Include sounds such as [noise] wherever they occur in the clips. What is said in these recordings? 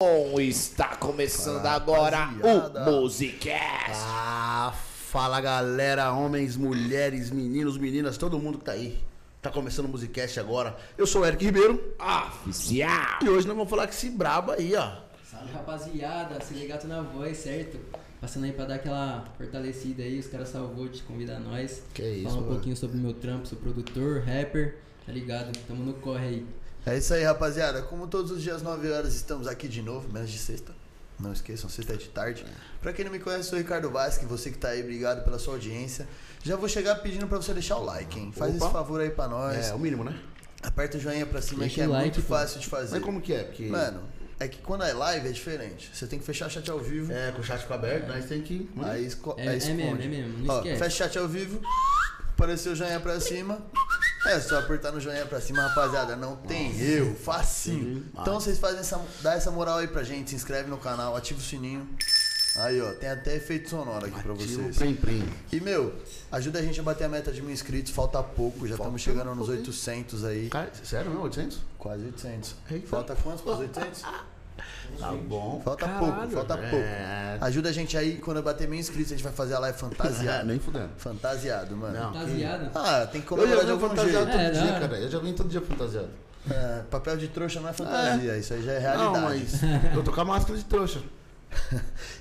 Bom, está começando Fala, agora rapaziada. o Musicast. Ah, fala galera, homens, mulheres, meninos, meninas, todo mundo que tá aí. Tá começando o Musicast agora. Eu sou o Eric Ribeiro Oficial. e hoje nós vamos falar com esse brabo aí, ó. Salve rapaziada, se ligato na voz, certo? Passando aí pra dar aquela fortalecida aí, os caras salvou de convidar nós. Que isso, Falar um mano. pouquinho sobre o meu trampo, sou produtor, rapper, tá ligado? Tamo no corre aí. É isso aí, rapaziada. Como todos os dias, 9 horas, estamos aqui de novo, menos de sexta. Não esqueçam, sexta é de tarde. Pra quem não me conhece, eu sou o Ricardo Vasque, você que tá aí, obrigado pela sua audiência. Já vou chegar pedindo pra você deixar o like, hein? Faz Opa. esse favor aí pra nós. É, o mínimo, né? Aperta o joinha pra cima Deixa que é like, muito pô. fácil de fazer. Mas como que é? Porque Mano, é que quando é live é diferente. Você tem que fechar o chat ao vivo. é, com o chat fica aberto, nós tem que... né? Aí, esco É- aí é esconde. mesmo, é mesmo, não Ó, esquece. fecha o chat ao vivo, apareceu o joinha pra cima. É só apertar no joinha pra cima, rapaziada. Não tem eu, facinho. Sim, Então vocês fazem essa, dá essa moral aí pra gente, se inscreve no canal, ativa o sininho. Aí, ó, tem até efeito sonoro aqui pra Ativo, vocês. Prim, prim. E, meu, ajuda a gente a bater a meta de mil inscritos, falta pouco, já Falta estamos chegando nos pouco, hein? 800 aí. Cara, sério mesmo? 800? Quase 800. Eita. Falta quantos pros 800? [laughs] Tá bom. Falta Caralho, pouco, falta é. pouco. Ajuda a gente aí, quando eu bater mil inscritos, a gente vai fazer a live É, fantasiada. [laughs] nem fudendo. Fantasiado, mano. Não. Rapaziada, Ah, tem que Eu já comemorar de algum fantasiado jeito. todo É, dia, hora. cara. Eu já vim todo dia fantasiado. É, papel de trouxa não é fantasia, isso aí já é realidade. Não, mas [laughs] eu tô com a máscara de trouxa.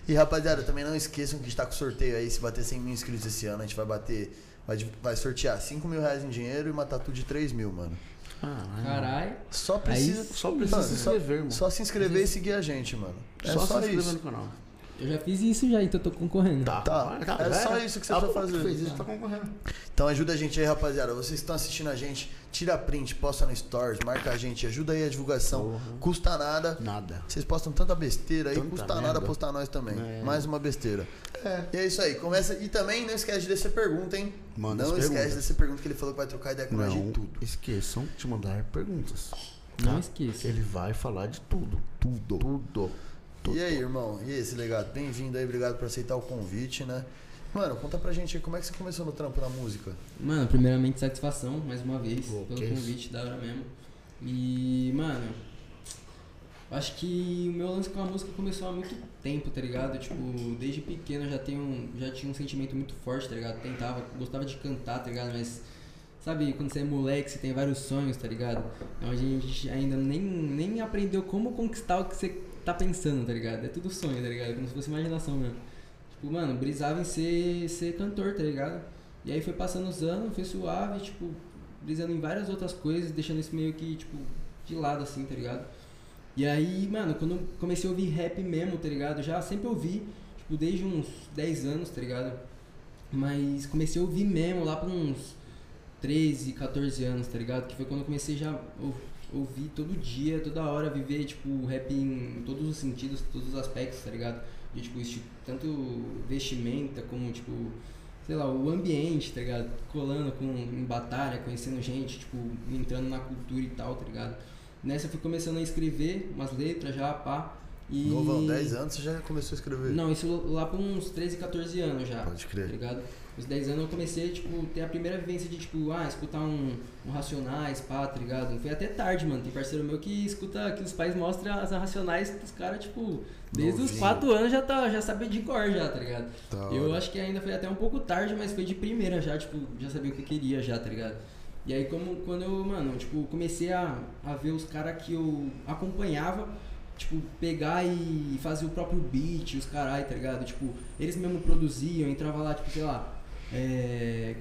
E rapaziada, também não esqueçam que a gente tá com sorteio aí. Se bater 100 mil inscritos esse ano, a gente vai bater. Vai, vai sortear 5 mil reais em dinheiro e uma tatu de 3 mil, mano. Caralho. Só precisa. Só precisa Mano, se só- inscrever, irmão. Só se inscrever e seguir a gente, mano. É só, só, se inscrever isso. no canal. Eu já fiz isso já, então eu tô concorrendo. Tá, Tá, é só era. isso que você Ah, precisa fazer. fez isso, tá concorrendo. Então ajuda a gente aí, rapaziada. Vocês que estão assistindo a gente, tira print, posta no stories, marca a gente, ajuda aí a divulgação. Porra. Custa nada. Nada. Vocês postam tanta besteira aí, Tanta custa nada merda. postar nós também. É. Mais uma besteira. É. E é isso aí, começa. E também não esquece de descer pergunta, hein? Manda não esquece perguntas. de descer pergunta que ele falou que vai trocar ideia com nós de Não tudo. esqueçam de mandar perguntas. Não tá? esqueça. Ele vai falar de tudo. Tudo. Tudo. E aí, irmão? E esse legado? Bem-vindo aí, obrigado por aceitar o convite, né? Mano, conta pra gente aí como é que você começou no trampo na música. Mano, primeiramente satisfação, mais uma vez, pelo isso. convite, da hora mesmo. E, mano, acho que o meu lance com a música começou há muito tempo, tá ligado? Tipo, desde pequeno eu já tenho, já tinha um sentimento muito forte, tá ligado? Tentava, gostava de cantar, tá ligado? Mas, sabe, quando você é moleque, você tem vários sonhos, tá ligado? Então a gente ainda nem, nem aprendeu como conquistar o que você tá pensando, tá ligado? É tudo sonho, tá ligado? Como se fosse imaginação mesmo. Tipo, mano, brisava em ser, ser cantor, tá ligado? E aí foi passando os anos, foi suave, tipo, brisando em várias outras coisas, deixando isso meio que, tipo, de lado, assim, tá ligado? E aí, mano, quando comecei a ouvir rap mesmo, tá ligado? Já sempre ouvi, tipo, desde uns 10 anos, tá ligado? Mas comecei a ouvir mesmo lá por uns 13, 14 anos, tá ligado? Que foi quando eu comecei já ouvir todo dia, toda hora, viver, tipo, rap em todos os sentidos, todos os aspectos, tá ligado? De, tipo, esti- tanto vestimenta como, tipo, sei lá, o ambiente, tá ligado? Colando com, em batalha, conhecendo gente, tipo, entrando na cultura e tal, tá ligado? Nessa eu fui começando a escrever umas letras já, pá. E... Novão, 10 anos você já começou a escrever? Não, isso lá por uns 13, 14 anos já. Pode crer. Tá ligado? Os 10 anos eu comecei, tipo, ter a primeira vivência de, tipo, ah, escutar um, um Racionais, pá, tá ligado? Foi até tarde, mano. Tem parceiro meu que escuta, que os pais mostram as Racionais pros caras, tipo, desde os Novinho. 4 anos já, tá, já sabia de cor já, tá ligado? Da Eu hora. acho que ainda foi até um pouco tarde, mas foi de primeira já, tipo, já sabia o que eu queria já, tá ligado? E aí como quando eu, mano, tipo, comecei a, a ver os caras que eu acompanhava, tipo, pegar e fazer o próprio beat, os carai, tá ligado? Tipo, eles mesmo produziam, entrava lá, tipo, sei lá, é.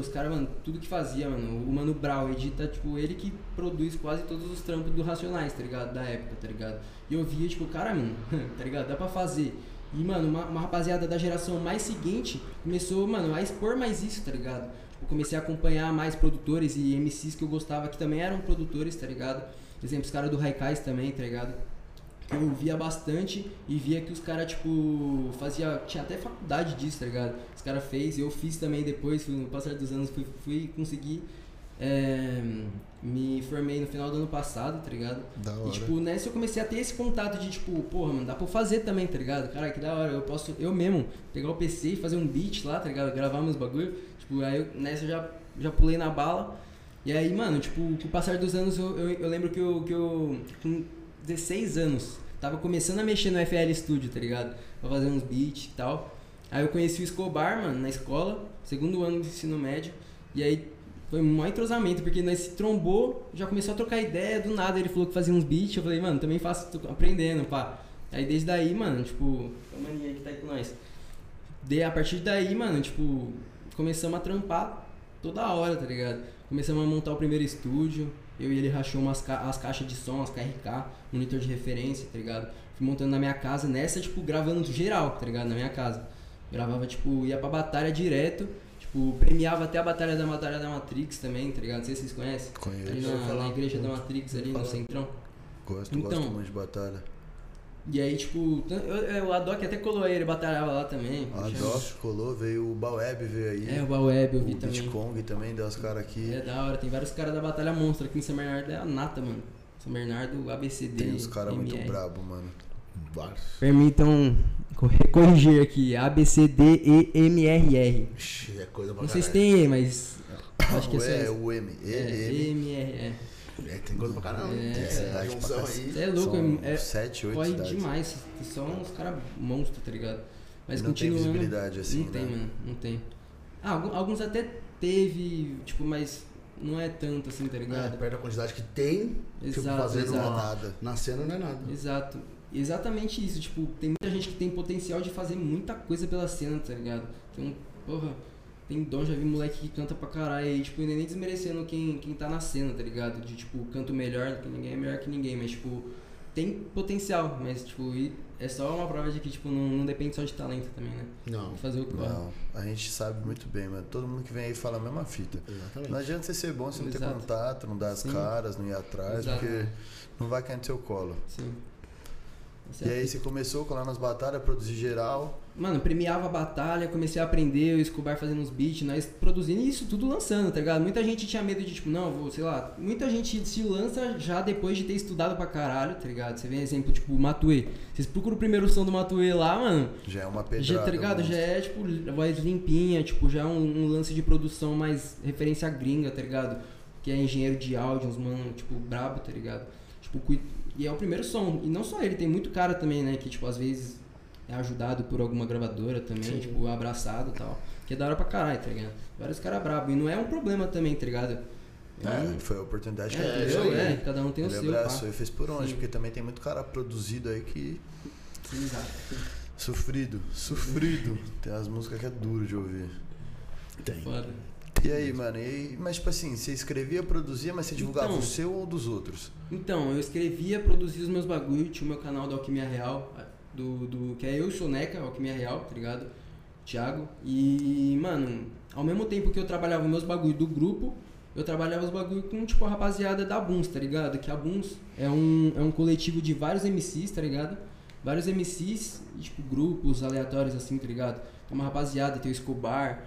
Os caras, mano, tudo que fazia, mano. O Mano Brown edita, tipo, ele que produz quase todos os trampos do Racionais, tá ligado? Da época, tá ligado? E eu via, tipo, cara, mano, [laughs] tá ligado? Dá pra fazer. E, mano, uma, uma rapaziada da geração mais seguinte começou, mano, a expor mais isso, tá ligado? Tipo, comecei a acompanhar mais produtores e MCs que eu gostava, que também eram produtores, tá ligado? Exemplo, os caras do Raikais também, tá ligado? Eu via bastante e via que os caras, tipo, fazia. Tinha até faculdade disso, tá ligado? Os caras fez, eu fiz também depois, no passar dos anos, fui, fui conseguir. é, me formei no final do ano passado, tá ligado? Da E hora. tipo, nessa eu comecei a ter esse contato de tipo, porra, mano, dá pra eu fazer também, tá ligado? Cara, que da hora, eu posso, eu mesmo, pegar o PC e fazer um beat lá, tá ligado? Gravar meus bagulho. Tipo, aí eu, nessa eu já, já pulei na bala. E aí, mano, tipo, com o passar dos anos eu, eu, eu lembro que eu, que eu com 16 anos. Tava começando a mexer no FL Studio, tá ligado? Pra fazer uns beats e tal. Aí eu conheci o Escobar, mano, na escola, segundo ano do ensino médio. E aí foi um entrosamento, porque nós se trombou, já começou a trocar ideia, do nada ele falou que fazia uns beats, eu falei, mano, também faço, tô aprendendo, pá. Aí desde daí, mano, tipo, a mania que tá aí com nós. De, a partir daí, mano, tipo, começamos a trampar toda hora, tá ligado? Começamos a montar o primeiro estúdio, eu e ele rachou umas ca as caixas de som, as KRK, monitor de referência, tá ligado? Fui montando na minha casa, nessa, tipo, gravando geral, tá ligado? Na minha casa. Gravava, tipo, ia pra batalha direto, tipo, premiava até a batalha da Batalha da Matrix também, tá ligado? Não sei se vocês conhecem. Conheço. Ali na, na igreja da. Matrix, ali no centrão. Gosto, Então. gosto muito de batalha. E aí, tipo, eu, eu, o Adoc até colou aí, ele batalhava lá também. A Tinha- Doc colou, veio o Baweb, veio aí. É, o Baweb eu vi o também. Bitcong também deu as caras aqui. É da hora, tem vários caras da Batalha Monstro aqui em São Bernardo, é a nata, mano. São Bernardo, ABCD. Tem uns caras muito brabo, mano. Vários. Permitam corrigir aqui, ABCDEMRR. Ixi, é coisa pra Não sei se caralho. tem E, mas acho que é o só E é o M. E, É, M. MRE. É, tem coisa pra caramba. É, Tem essa cidade junção pra aí. é louco, São é, sete, oito corre cidades. demais. São uns caras monstros, tá ligado? Mas E não tem continuando. visibilidade assim, não tem, né? mano, não tem. Ah, alguns até teve, tipo, mas não é tanto assim, tá É, ligado? perto da quantidade que tem, tipo, Exato, fazendo exato. Nada. Na cena não é nada. Exato. Exatamente isso, tipo, tem muita gente que tem potencial de fazer muita coisa pela cena, tá ligado? Tem um, porra, tem dom, já vi moleque que canta pra caralho e, tipo, nem desmerecendo quem, quem tá na cena, tá ligado? De, tipo, canto melhor, que ninguém é melhor que ninguém, mas, tipo, tem potencial, mas, tipo, é só uma prova de que, tipo, não, não depende só de talento também, né? Não. Fazer o que corre. Não, a gente sabe muito bem, mano. Todo mundo que vem aí fala a mesma fita. Exatamente. Não adianta você ser bom se não ter Exato. contato, não dar as Sim. caras, não ir atrás, Exato. porque não vai cair no seu colo. Sim. Essa E é a aí você começou colar nas batalhas, produzir geral. Mano, premiava a batalha, comecei a aprender, o Escobar fazendo uns beats, nós produzindo e isso tudo lançando, tá ligado? Muita gente tinha medo de, tipo, não, vou, sei lá, muita gente se lança já depois de ter estudado pra caralho, tá ligado? Você vê exemplo, tipo, o Matuê. Vocês procuram o primeiro som do Matuê lá, mano, Já é uma pedrada. já, tá ligado? Já é, tipo, voz limpinha, tipo, já é um, um lance de produção mais referência gringa, tá ligado? Que é engenheiro de áudio, uns mano, tipo, brabo, tá ligado? Tipo, e é o primeiro som. E não só ele, tem muito cara também, né? Que, tipo, às vezes é ajudado por alguma gravadora também, Sim. tipo, abraçado e tal. Que é da hora pra caralho, tá ligado? Vários caras brabos. E não é um problema também, tá ligado? É, foi a oportunidade que É, ele isso teve. entendeu? aí. É, cada um tem o seu, pá. abraçou e fez por onde, Sim. porque também tem muito cara produzido aí que. Exato. Sofrido, sofrido. Tem as músicas que é duro de ouvir. Tem. Foda. E aí, mano? E mas tipo assim, você escrevia, produzia, mas você divulgava Então. o seu ou dos outros? Então, eu escrevia, produzia os meus bagulho, tinha o meu canal da Alquimia Real, do, do, que é eu e o Soneca, Alquimia Real, tá ligado? Thiago. E, mano, ao mesmo tempo que eu trabalhava os meus bagulho do grupo, eu trabalhava os bagulho com, tipo, a rapaziada da Buns, tá ligado? Que a Buns é um, é um coletivo de vários MCs, tá ligado? Vários MCs, tipo, grupos aleatórios assim, tá ligado? Tem uma rapaziada, tem o Escobar,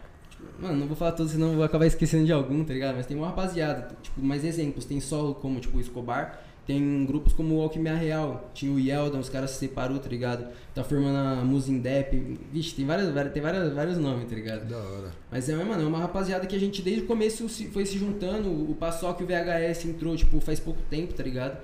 Mano, não vou falar todos, senão vou acabar esquecendo de algum, tá ligado? Mas tem uma rapaziada, tipo, mais exemplos. Tem solo como, tipo, o Escobar. Tem grupos como o Alquimia Real. Tinha o Yeldon, os caras se separou, tá ligado? Tá formando a Musindep. Vixe, tem, várias, várias- tem várias, vários nomes, tá ligado? Da hora. Mas é, mano, é uma rapaziada que a gente desde o começo foi se juntando. O Paçoca e o VHS entrou, tipo, faz pouco tempo, tá ligado?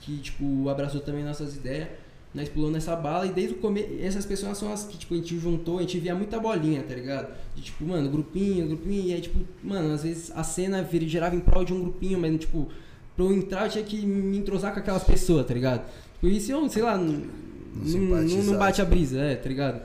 Que, tipo, abraçou também nossas ideias. Nós pulou nessa bala e desde o começo. Essas pessoas são as que, tipo, a gente juntou, a gente via muita bolinha, tá ligado? De tipo, mano, grupinho, grupinho. E aí, tipo, mano, às vezes a cena vir- girava em prol de um grupinho, mas, tipo, pra eu entrar eu tinha que me entrosar com aquelas pessoas, tá ligado? Por isso eu, sei lá, não, não, não, bate a brisa, é, tá ligado?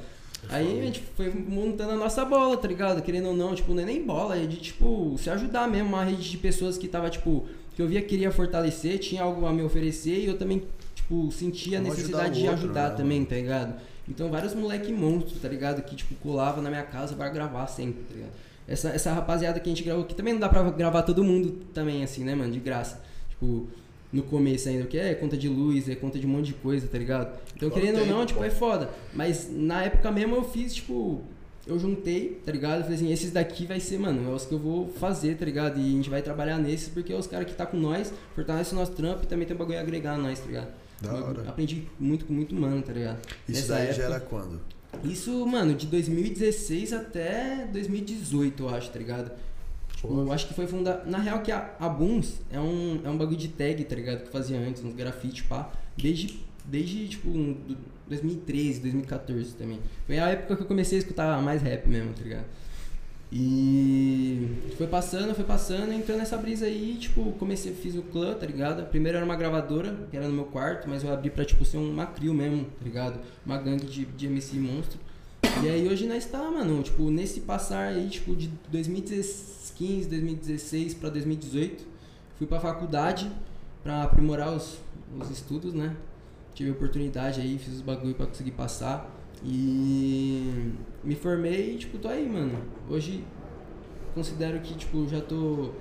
Aí a gente foi montando a nossa bola, tá ligado? Querendo ou não, tipo, não é nem bola, é de, tipo, se ajudar mesmo. Uma rede de pessoas que tava, tipo, que eu via que queria fortalecer, tinha algo a me oferecer e eu também, tipo, sentia a necessidade ajudar o de outro, ajudar né, também, tá ligado? Então, vários moleque monstros, tá ligado? Que, tipo, colava na minha casa pra gravar sempre, tá ligado? Essa, essa rapaziada que a gente gravou aqui também não dá pra gravar todo mundo também, assim, né, mano? De graça. Tipo, no começo ainda, porque é conta de luz, é conta de um monte de coisa, tá ligado? Então, querendo ou não, tipo, pô? é foda. Mas na época mesmo eu fiz, tipo, eu juntei, tá ligado? Falei assim, esses daqui vai ser, mano, é os que eu vou fazer, tá ligado? E a gente vai trabalhar nesses, porque é os caras que tá com nós, fortalece o nosso trampo e também tem um bagulho a agregar a nós, tá ligado? Da Eu hora. Aprendi muito com muito mano, tá ligado? Isso Nessa daí época- já era quando? Isso, mano, de 2016 até 2018, eu acho, tá ligado? Tipo, eu acho que foi fundado. Na real, que a, a Boons é um, é um bagulho de tag, tá ligado? Que fazia antes, uns grafite, pá. desde, desde tipo, um, do- 2013, 2014 também. Foi a época que eu comecei a escutar mais rap mesmo, tá ligado? E foi passando, foi passando, entrou nessa brisa aí, tipo, comecei, fiz o clã, tá ligado? Primeiro era uma gravadora, que era no meu quarto, mas eu abri pra, tipo, ser uma crew mesmo, tá ligado? Uma gangue de, de MC monstro. E aí hoje nós tá, mano, tipo, nesse passar aí, tipo, de 2015, 2016 pra 2018, fui pra faculdade pra aprimorar os, os estudos, né? Tive oportunidade aí, fiz os bagulho pra conseguir passar. E me formei e, tipo, tô aí, mano. Hoje considero que, tipo, já tô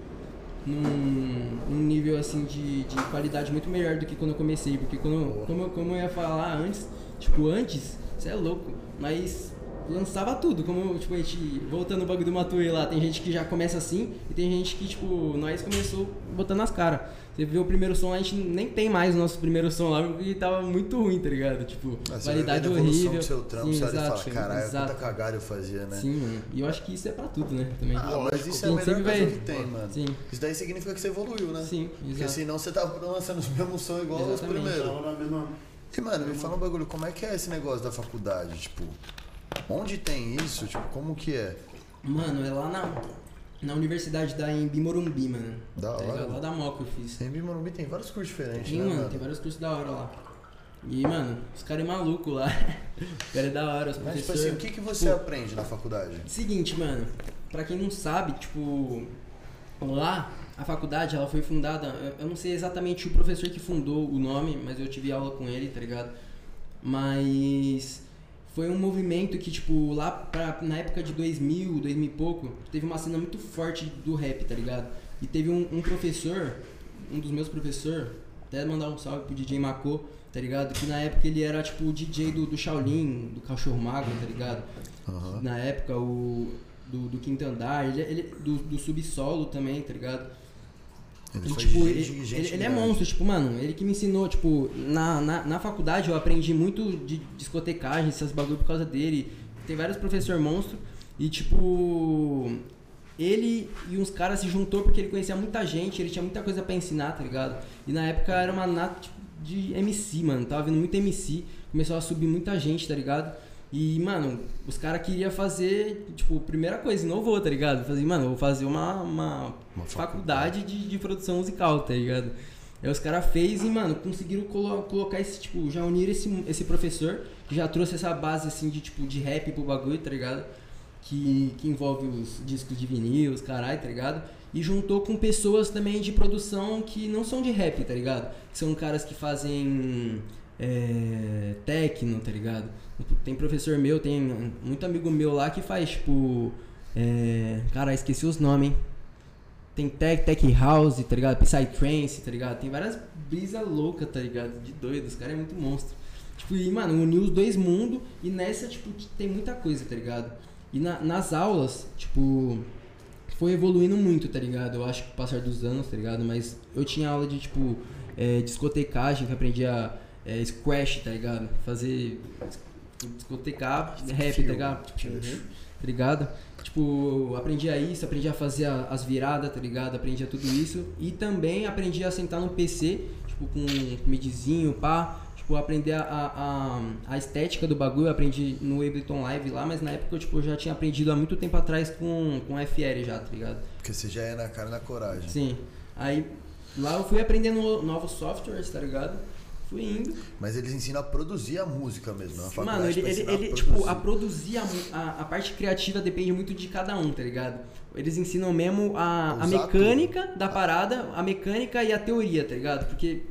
num, num nível, assim, de, de qualidade muito melhor do que quando eu comecei. Porque quando, como, como eu ia falar antes, tipo, antes, você é louco, mas lançava tudo. Como, tipo, a gente, voltando no bagulho do Matuê lá, tem gente que já começa assim e tem gente que, tipo, nós começou botando as caras. Você vê o primeiro som, a gente nem tem mais o nosso primeiro som lá, porque tava muito ruim, tá ligado? Tipo, você qualidade horrível. do seu trampo, Sim, exato, fala, caralho, exato. quanta cagada eu fazia, né? Sim, mano. E eu acho que isso é pra tudo, né? Também. Ah, mas isso é a melhor coisa vai- que tem, mano. Sim, Isso daí significa que você evoluiu, né? sim, Porque exato. senão você tava lançando os mesmos sons igual os Exatamente. primeiros. Na mesma. E, mano, me fala um bagulho, como é que é esse negócio da faculdade? Tipo, onde tem isso? Tipo, como que é? Mano, é lá na, na universidade da Embi Morumbi, mano. Da Tá hora. Lá da Moca eu fiz. Em Morumbi tem vários cursos diferentes, Sim, né, mano, mano? tem vários cursos da hora lá. E, mano, os caras é maluco lá. [laughs] os caras é da hora, os Mas, tipo professores. assim, o que, que você Pô, aprende na faculdade? Seguinte, mano, pra quem não sabe, tipo, lá a faculdade ela foi fundada, eu- eu não sei exatamente o professor que fundou o nome, mas eu tive aula com ele, tá ligado? Mas foi um movimento que, tipo, lá pra, na época de 2000, 2000 e pouco, teve uma cena muito forte do rap, tá ligado? E teve um, um professor, um dos meus professores, até mandar um salve pro DJ Mako, tá ligado? Que na época ele era, tipo, o DJ do, do Shaolin, do Cachorro Mago, tá ligado? Aham. na época, o do, do quinto andar, ele, ele do, do subsolo também, tá ligado? Ele E, tipo, ele, ele- ele é monstro, tipo, mano, ele que me ensinou, tipo, na, na, na faculdade eu aprendi muito de discotecagem, esses bagulho por causa dele. Tem vários professor monstro e, tipo, ele e uns caras se juntou porque ele conhecia muita gente, ele tinha muita coisa pra ensinar, tá ligado? E na época era uma nata tipo, de MC, mano, tava vindo muito MC, começou a subir muita gente, tá ligado? E, mano, os caras queriam fazer, tipo, primeira coisa, inovou, tá ligado? Falei, mano, eu vou fazer uma, uma, Uma faculdade de, de produção musical, tá ligado? Aí os caras fez e, mano, conseguiram colo- colocar esse, tipo, já unir esse, esse professor, que já trouxe essa base, assim, de, tipo, de rap pro bagulho, tá ligado? Que, que envolve os discos de vinil, os caralho, tá ligado? E juntou com pessoas também de produção que não são de rap, tá ligado? Que são caras que fazem é, techno, tá ligado? Tem professor meu, tem muito amigo meu lá que faz, tipo. É, cara, esqueci os nomes, hein? Tem tech, tech house, tá ligado? Psytrance, tá ligado? Tem várias brisa louca, tá ligado? De doido, os caras é muito monstro. Tipo, e, mano, uniu os dois mundos e nessa, tipo, tem muita coisa, tá ligado? E na- nas aulas, tipo, foi evoluindo muito, tá ligado? Eu acho que passar dos anos, tá ligado? Mas eu tinha aula de, tipo, é, discotecagem, que aprendia é, squash, tá ligado? Fazer discotecar rap, tá ligado? Tá ligado? Tipo, aprendi a isso, aprendi a fazer a- as viradas, tá ligado? Aprendi a tudo isso. E também aprendi a sentar no PC, tipo, com midzinho, pá. Tipo, aprender a, a, a, estética do bagulho. Eu aprendi no Ableton Live lá, mas na época eu, tipo, eu já tinha aprendido há muito tempo atrás com, com FL já, tá ligado? Porque você já é na cara e na coragem. Sim. Aí lá eu fui aprendendo novos softwares, tá ligado? Fui indo. Mas eles ensinam a produzir a música mesmo. É uma faculdade Mano, ele, ele, ele, a tipo, produzir. a produzir a, a, a parte criativa depende muito de cada um, tá ligado? Eles ensinam mesmo a, a mecânica da parada, a mecânica e a teoria, tá ligado? Porque,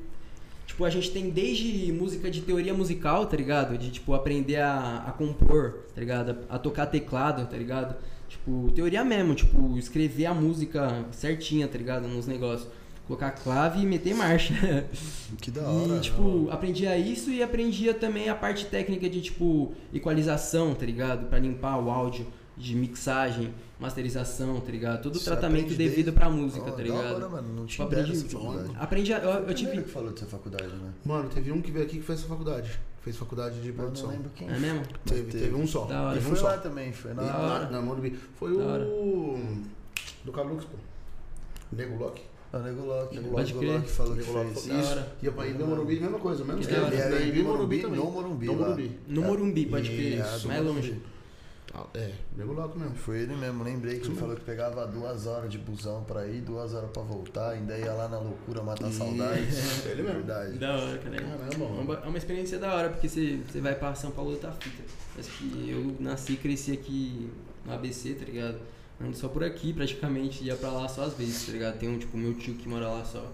tipo, a gente tem desde música de teoria musical, tá ligado? De, tipo, aprender a, a compor, tá ligado? A, a tocar teclado, tá ligado? Tipo, teoria mesmo, tipo, escrever a música certinha, tá ligado? Nos negócios. Colocar clave e meter marcha. [laughs] Que da hora. E, tipo, aprendia isso e aprendia também a parte técnica de, tipo, equalização, tá ligado? Pra limpar o áudio, de mixagem, masterização, tá ligado? Todo o tratamento devido desde- pra música, Ó, tá da ligado? hora, mano. Não Tipo, tinha ideia aprendi, dessa faculdade. aprendi, eu, eu Primeiro tive... que falou dessa faculdade, né? Mano, teve um que veio aqui que fez essa faculdade. Fez faculdade de Eu não produção. lembro quem. É mesmo? Teve, teve um só. Da hora. Teve foi um só. lá também, foi na... Da hora. na, na Morumbi. Foi Da hora. o. Do Cablux, pô. Nego Loki. É o Nego Lock. Nego crer. Lock falou que fez. Isso. pra ir no Morumbi, mesma coisa, mesmo Que esquema. vi é Morumbi Morumbi, também. no Morumbi No. Morumbi. No Morumbi, pode E crer. é, mais longe. É, Nego Loco mesmo. Foi ele mesmo, lembrei que ele falou que pegava duas horas de busão pra ir, duas horas pra voltar, ainda ia lá na loucura matar saudades. [laughs] Ele mesmo. Verdade. Da hora, cara. Caramba, É uma, é uma experiência da hora, porque você, você vai pra São Paulo outra fita. Parece que eu nasci e cresci aqui no ABC, tá ligado? Ando só por aqui, praticamente, ia pra lá só às vezes, tá ligado? Tem um, tipo, meu tio que mora lá só.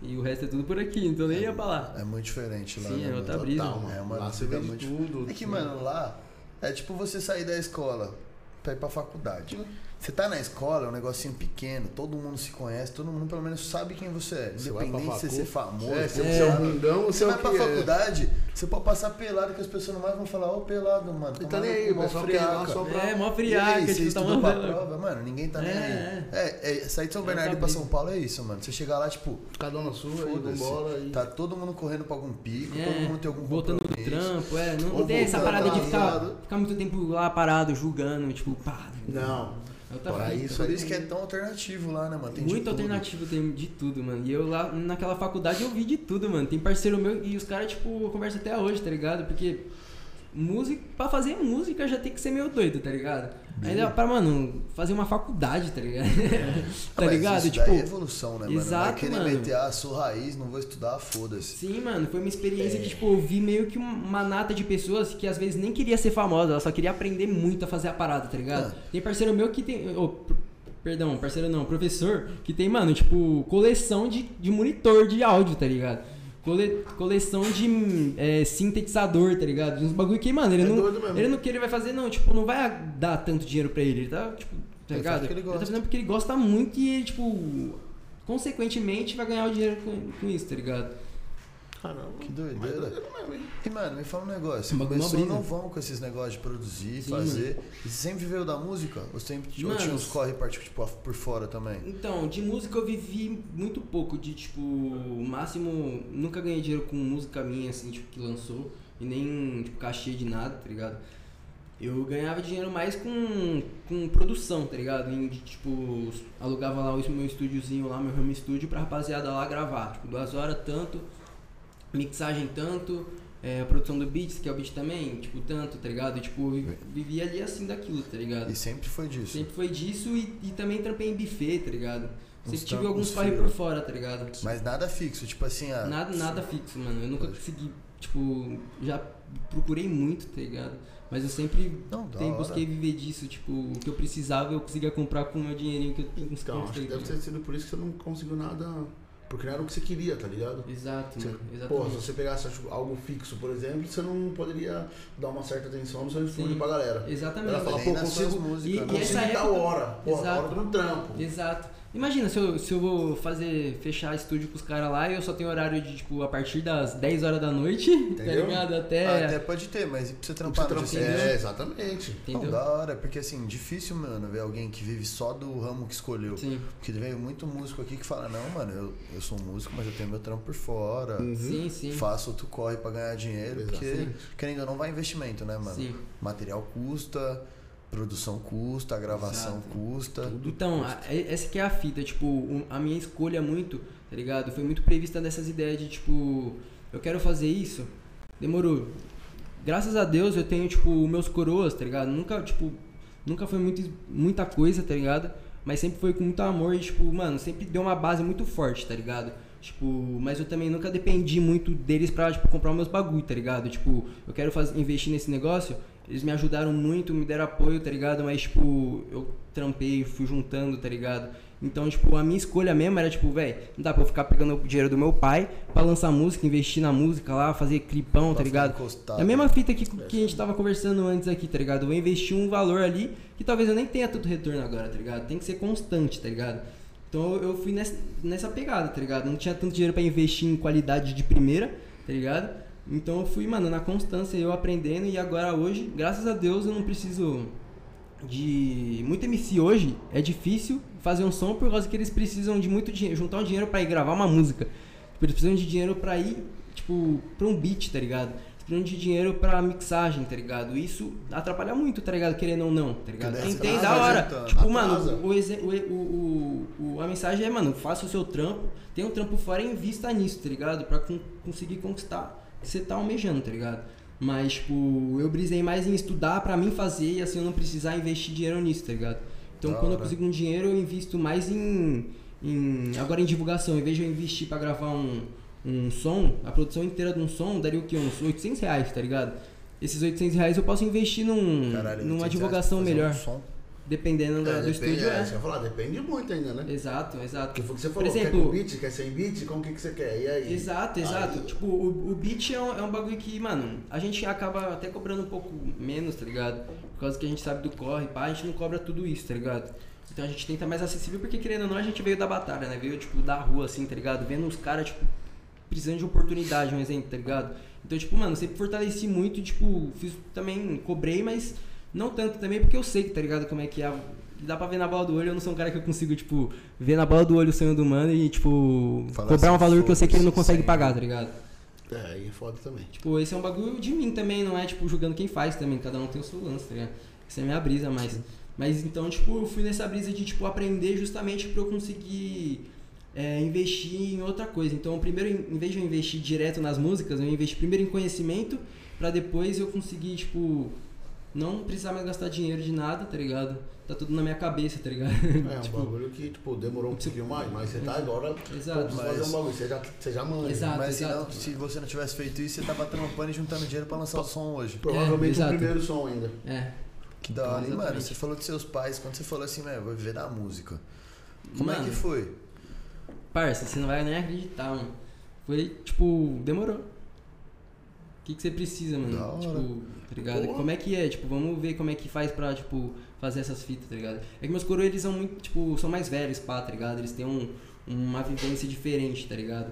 E o resto é tudo por aqui, então nem ia pra lá. É muito diferente lá, Sim, né, é outra brisa. É, mano, Lá você vê de muito- tudo. É que, mano, lá é tipo você sair da escola pra ir pra faculdade. Você tá na escola, é um negocinho pequeno, todo mundo se conhece, todo mundo pelo menos sabe quem você é. Independente de você ser famoso. É, se você você é um sabe. bundão, Você você é vai pra é. faculdade, você pode passar pelado que as pessoas não mais vão falar, ô pelado, mano. Tá nem aí, o mó friaca. só pra... É, mó E aí, friaca, você tá estudou pra prova, mano, ninguém tá nem É, aí. É, é, sair de São É Bernardo e pra. São Paulo é isso, mano. Você chegar lá, tipo, Cada um na sua, foda-se. vambora. E... Tá todo mundo correndo pra algum pico, É, todo mundo tem algum voltando do compromisso. trampo, é. Não, tem essa parada de ficar muito tempo lá parado, julgando, tipo, pá. Não. Pra fita. isso Por isso que é tão alternativo lá, né, mano? Tem Muito alternativo, tem de tudo, mano. E eu lá naquela faculdade eu vi de tudo, mano. Tem parceiro meu e os caras, tipo, conversam até hoje, tá ligado? Porque música, pra fazer música já tem que ser meio doido, tá ligado? Ainda pra, mano, fazer uma faculdade, tá ligado? [laughs] Ah, tá mas ligado? Tipo, é evolução, né, mano? exato, Vai querer mano. meter, ah, sou raiz, não vou estudar, foda-se. Sim, mano, foi uma experiência que, tipo, eu vi meio que uma nata de pessoas que às vezes nem queria ser famosa, ela só queria aprender muito a fazer a parada, tá ligado? Ah. Tem parceiro meu que tem. pr- perdão, parceiro não, professor, que tem, mano, tipo, coleção de, de monitor de áudio, tá ligado? Cole- coleção de é, sintetizador, tá ligado? Uns bagulho que, mano, ele É não. Ele não que ele vai fazer, não, tipo, não vai dar tanto dinheiro pra ele. Ele tá, tipo, tá Ele ligado? porque ele tá fazendo porque ele gosta muito e, tipo, consequentemente vai ganhar o dinheiro com, com isso, tá ligado? Caramba. Que doideira. E, mano, me fala um negócio. Você começou brisa. não vão com esses negócios de produzir, Sim, fazer. E você sempre viveu da música? Ou sempre ou Mano, tinha uns corre parte, tipo, por fora também? Então, de música eu vivi muito pouco, de tipo, o máximo, nunca ganhei dinheiro com música minha, assim, tipo, que lançou, e nem, tipo, cachê de nada, tá ligado? Eu ganhava dinheiro mais com, com produção, tá ligado? Em, tipo, alugava lá o meu estúdiozinho lá, meu home studio pra rapaziada lá gravar, tipo, duas horas tanto, mixagem tanto, é, produção do beat, que é o beat também, tipo, tanto, tá ligado? E, tipo, eu vivia ali assim daquilo, tá ligado? E sempre foi disso. Sempre foi disso e, e também trampei em buffet, tá ligado? Sempre Uns tive alguns corre freela. por fora, tá ligado? Mas nada fixo, tipo assim, ah. Nada, nada fixo, mano. Eu nunca Pode. consegui, tipo, já procurei muito, tá ligado? Mas eu sempre Não, tem, busquei viver disso, tipo, o que eu precisava eu conseguia comprar com o meu dinheirinho que eu tenho uns Então, pontos, acho que tá deve ter sido por isso que você não conseguiu nada. Porque não era o que você queria, tá ligado? Exato, Você- mano. Pô, se você pegasse algo fixo, por exemplo, você não poderia dar uma certa atenção no seu estúdio Sim. pra galera. Exatamente. Ela fala, pô, consigo, músicas, e- né? e essa consigo dar época- hora. Pô, a Exato. hora do trampo. Exato. Imagina se eu, se eu vou fazer, fechar estúdio com os caras lá e eu só tenho horário de, tipo, a partir das 10 horas da noite, [laughs] tá Entendeu? ligado? Até. Ah, até pode ter, mas e pra você Pra trampar você trampar- dia É, exatamente. Não, Entendeu? da hora, porque assim, difícil, mano, ver alguém que vive só do ramo que escolheu. Sim. Porque veio muito músico aqui que fala, não, mano, eu, eu sou um músico, mas eu tenho meu trampo por fora. Sim, sim. Faço outro corre pra ganhar dinheiro, porque, Exatamente. querendo ou não, vai investimento, né, mano? Sim. Material custa, produção custa, a gravação Exato. custa. Então, a- é- essa que é a fita, tipo, a minha escolha muito, tá ligado? Foi muito prevista nessas ideias de, tipo, eu quero fazer isso, demorou. Graças a Deus eu tenho, tipo, meus coroas, tá ligado? Nunca, tipo, nunca foi muito, muita coisa, tá ligado? Mas sempre foi com muito amor e, tipo, mano, sempre deu uma base muito forte, tá ligado? Tipo, mas eu também nunca dependi muito deles pra, tipo, comprar meus bagulho, tá ligado? Tipo, eu quero fazer, investir nesse negócio, eles me ajudaram muito, me deram apoio, tá ligado? Mas, tipo, eu trampei, fui juntando, tá ligado? Então, tipo, a minha escolha mesmo era, tipo, velho, não dá pra eu ficar pegando o dinheiro do meu pai pra lançar música, investir na música lá, fazer clipão, tá Pra ligado? encostado. É a mesma fita que, que a gente tava conversando antes aqui, tá ligado? Eu vou investir um valor ali que talvez eu nem tenha tanto retorno agora, tá ligado? Tem que ser constante, tá ligado? Então eu fui nessa, nessa pegada, tá ligado? Não tinha tanto dinheiro pra investir em qualidade de primeira, tá ligado? Então eu fui, mano, na constância, eu aprendendo e agora hoje, graças a Deus, eu não preciso de. Muito MC hoje é difícil fazer um som por causa que eles precisam de muito dinheiro, juntar um dinheiro pra ir gravar uma música. Tipo, Eles precisam de dinheiro pra ir, tipo, pra um beat, tá ligado? precisando de dinheiro pra mixagem, tá ligado? Isso atrapalha muito, tá ligado? Querendo ou não, tá ligado? Quem tem, da hora. apresentando. Tipo, mano, o, o, o, o- a mensagem é, mano, faça o seu trampo, tem um trampo fora e invista nisso, tá ligado? Pra con- conseguir conquistar que você tá almejando, tá ligado? Mas, tipo, eu brisei mais em estudar pra mim fazer e assim eu não precisar investir dinheiro nisso, tá ligado? Então, Da quando eu hora. consigo um dinheiro, eu invisto mais em, em- Agora em divulgação. Em vez de eu investir pra gravar um, um som, a produção inteira de um som daria o quê? Uns 800 reais, tá ligado? Esses 800 reais eu posso investir num, Caralho, numa 800 divulgação melhor. um som. Dependendo da- É, do depende, estúdio, é, é. você vai falar, depende muito ainda, né? Exato, exato. Que foi o que você Por falou, quer exemplo- com beat, quer sem beat, como que, que você quer? E aí? Exato, exato. Aí- Tipo, o, o beat é um, é um bagulho que, mano, a gente acaba até cobrando um pouco menos, tá ligado? Por causa que a gente sabe do corre, pá, a gente não cobra tudo isso, tá ligado? Então a gente tenta mais acessível porque, querendo ou não, a gente veio da batalha, né? Veio, tipo, da rua, assim, tá ligado? Vendo os caras, tipo, precisando de oportunidade, um exemplo, tá ligado? Então, tipo, mano, sempre fortaleci muito, e, tipo, fiz também, cobrei, mas não tanto também porque eu sei, tá ligado? Como é que é. Dá pra ver na bola do olho, eu não sou um cara que eu consigo, tipo, ver na bola do olho o sonho do mano e, tipo, Falar cobrar um assim, valor que eu sei que ele não consegue sim. pagar, tá ligado? É, aí é foda também. Tipo, esse é um bagulho de mim também, não é, tipo, julgando quem faz também. Cada um tem o seu lance, tá ligado? Essa é a minha brisa, mas... Mas então, tipo, eu fui nessa brisa de, tipo, aprender justamente pra eu conseguir é, investir em outra coisa. Então, primeiro, em em vez de eu investir direto nas músicas, eu investi primeiro em conhecimento pra depois eu conseguir, tipo, não precisar mais gastar dinheiro de nada, tá ligado? Tá tudo na minha cabeça, tá ligado? É um [laughs] tipo, bagulho que, tipo, demorou um pouquinho mais, mas você tá agora. Exato. Vamos fazer Mas- um bagulho, você já, você já manja. Exato. Mas se, não, exato. se você não tivesse feito isso, você tava trampando e juntando dinheiro pra lançar o som hoje. Provavelmente o exato. primeiro som ainda. é. Que da hora. E, mano, você falou dos seus pais, quando você falou assim, velho, vou viver da música. Como é Mano, que foi? Parça, você não vai nem acreditar, mano. Foi, tipo, demorou. O que, que você precisa, mano? Da hora. Tipo, tá ligado? Como é que é? Tipo, vamos ver como é que faz pra, tipo, fazer essas fitas, tá ligado? É que meus coroas, eles são muito, tipo, são mais velhos, pá, tá ligado? Eles têm um, uma vivência diferente, tá ligado?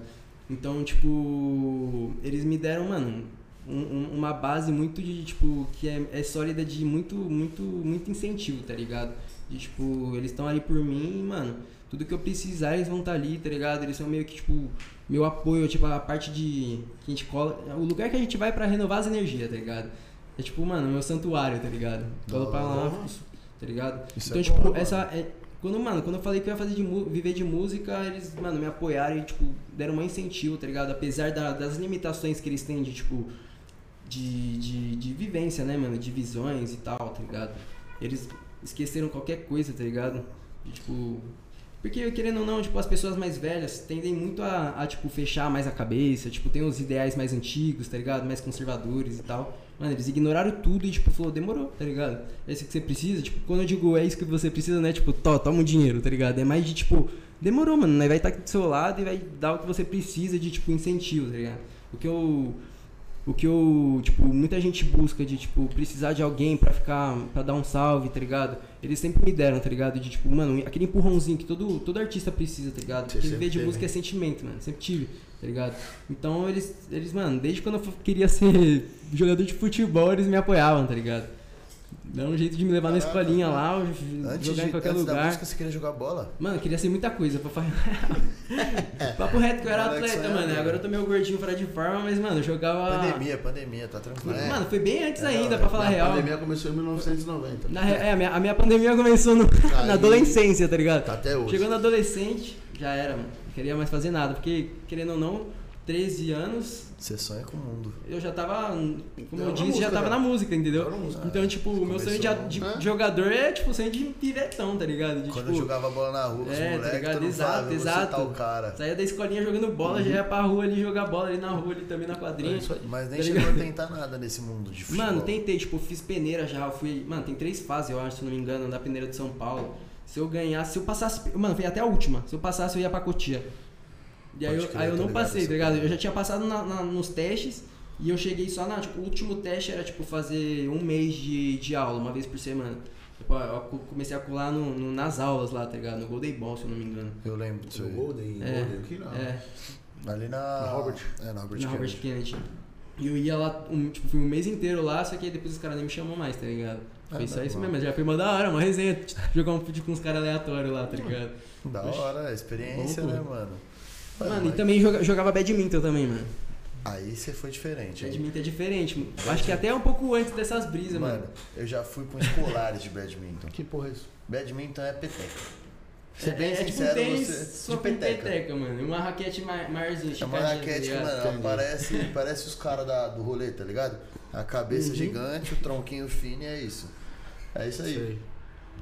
Então, tipo, eles me deram, mano, um- um- uma base muito de, tipo, que é, é sólida de muito, muito, muito incentivo, tá ligado? De, tipo, eles estão ali por mim e, mano, tudo que eu precisar eles vão estar ali, tá ligado? Eles são meio que, tipo, meu apoio, tipo, a parte de. que a gente cola. O lugar que a gente vai pra renovar as energias, tá ligado? É tipo, mano, meu santuário, tá ligado? Colo pra lá, tá ligado? Isso então, é tipo, bom, essa. É, quando, mano, quando eu falei que eu ia fazer de viver de música, eles, mano, me apoiaram e, tipo, deram um incentivo, tá ligado? Apesar da- das limitações que eles têm de, tipo, de, de, de vivência, né, mano? De visões e tal, tá ligado? Eles esqueceram qualquer coisa, tá ligado? Tipo. Porque, querendo ou não, tipo, as pessoas mais velhas tendem muito a, a, tipo, fechar mais a cabeça, tipo, tem os ideais mais antigos, tá ligado? Mais conservadores e tal. Mano, eles ignoraram tudo e, tipo, falou, demorou, tá ligado? É isso que você precisa, tipo, quando eu digo é isso que você precisa, não é tipo, to, toma o dinheiro, tá ligado? É mais de, tipo, demorou, mano, né? vai estar aqui do seu lado e vai dar o que você precisa de, tipo, incentivo, tá ligado? O que eu o que eu, tipo, muita gente busca de, tipo, precisar de alguém pra ficar, pra dar um salve, tá ligado? Eles sempre me deram, tá ligado? De, tipo, mano, aquele empurrãozinho que todo, todo artista precisa, tá ligado? Porque viver de teve. música é sentimento, mano. Sempre tive, tá ligado? Então eles, eles, mano, desde quando eu queria ser [laughs] jogador de futebol, eles me apoiavam, tá ligado? Dá um jeito de me levar na Caraca, escolinha mano. lá, Antes, jogar de, em qualquer antes da lugar. música, você queria jogar bola? Mano, eu queria ser muita coisa, pra falar. [laughs] [laughs] Papo reto que eu era atleta, sonhador. mano. Agora eu tô meio gordinho fora de forma, mas, mano, eu jogava. Pandemia, pandemia, tá tranquilo. É. Mano, foi bem antes É, ainda, não, pra é. falar a a real. pandemia começou em 1990. Na é, a minha, a minha pandemia começou no- [laughs] Aí- na adolescência, tá ligado? Tá até hoje. Chegou na adolescente, já era, mano. Não queria mais fazer nada, porque, querendo ou não, 13 anos, Você sonha com o mundo. eu já tava, como Tava eu na disse, música, já tava na música, entendeu? Música. Então, tipo, o meu sonho de, né? jogador é, tipo, sonho de pivetão, tá ligado? De, Quando tipo, eu jogava bola na rua com os É, tá moleques, ligado? Exato, exato. tá o cara. Saía da escolinha jogando bola, já ia pra rua ali jogar bola ali na rua ali também na quadrinha. É. Mas nem Tá chegou ligado? a tentar nada nesse mundo de futebol. Mano, tentei, tipo, fiz peneira já, eu fui. Mano, tem três fases, eu acho, se eu não me engano, da peneira de São Paulo. Se eu ganhasse, se eu passasse. Mano, foi até a última. Se eu passasse, eu ia pra Cotia. E aí eu, aí eu tô não ligado passei, tá ligado? Eu já tinha passado na- na- nos testes e eu cheguei só na. Tipo, o último teste era, tipo, fazer um mês de, de aula, uma vez por semana. Tipo, eu co- comecei a colar no, no- nas aulas lá, tá ligado? No Golden Ball, se eu não me engano. Eu lembro disso No. Golden, É, Golden aqui não. É. Ali na... Na Robert. É, na Robert na Robert Kennedy. Kennedy. E eu ia lá, um, tipo, fui um mês inteiro lá, só que aí depois os caras nem me chamam mais, tá ligado? Foi Ah, só isso mesmo, mas já foi uma da hora, uma resenha, [laughs] jogar um vídeo com uns caras aleatórios lá, tá ligado? Da Oxi. hora, experiência, né, mano? Mano, e mas- também joga- jogava badminton também, mano. Aí você foi diferente. hein? Badminton é diferente. mano. Acho que até um pouco antes dessas brisas, mano. Mano, eu já fui com escolares de badminton. Que porra é isso? Badminton é peteca. Ser é, bem é tipo um sincero, tênis, você. só De com peteca. peteca, mano. Uma raquete ma- maiorzinha, É uma tá raquete, mano, ela parece, [laughs] parece os caras do rolê, tá ligado? A cabeça Uhum. gigante, o tronquinho fino e é isso. É isso aí. Sei.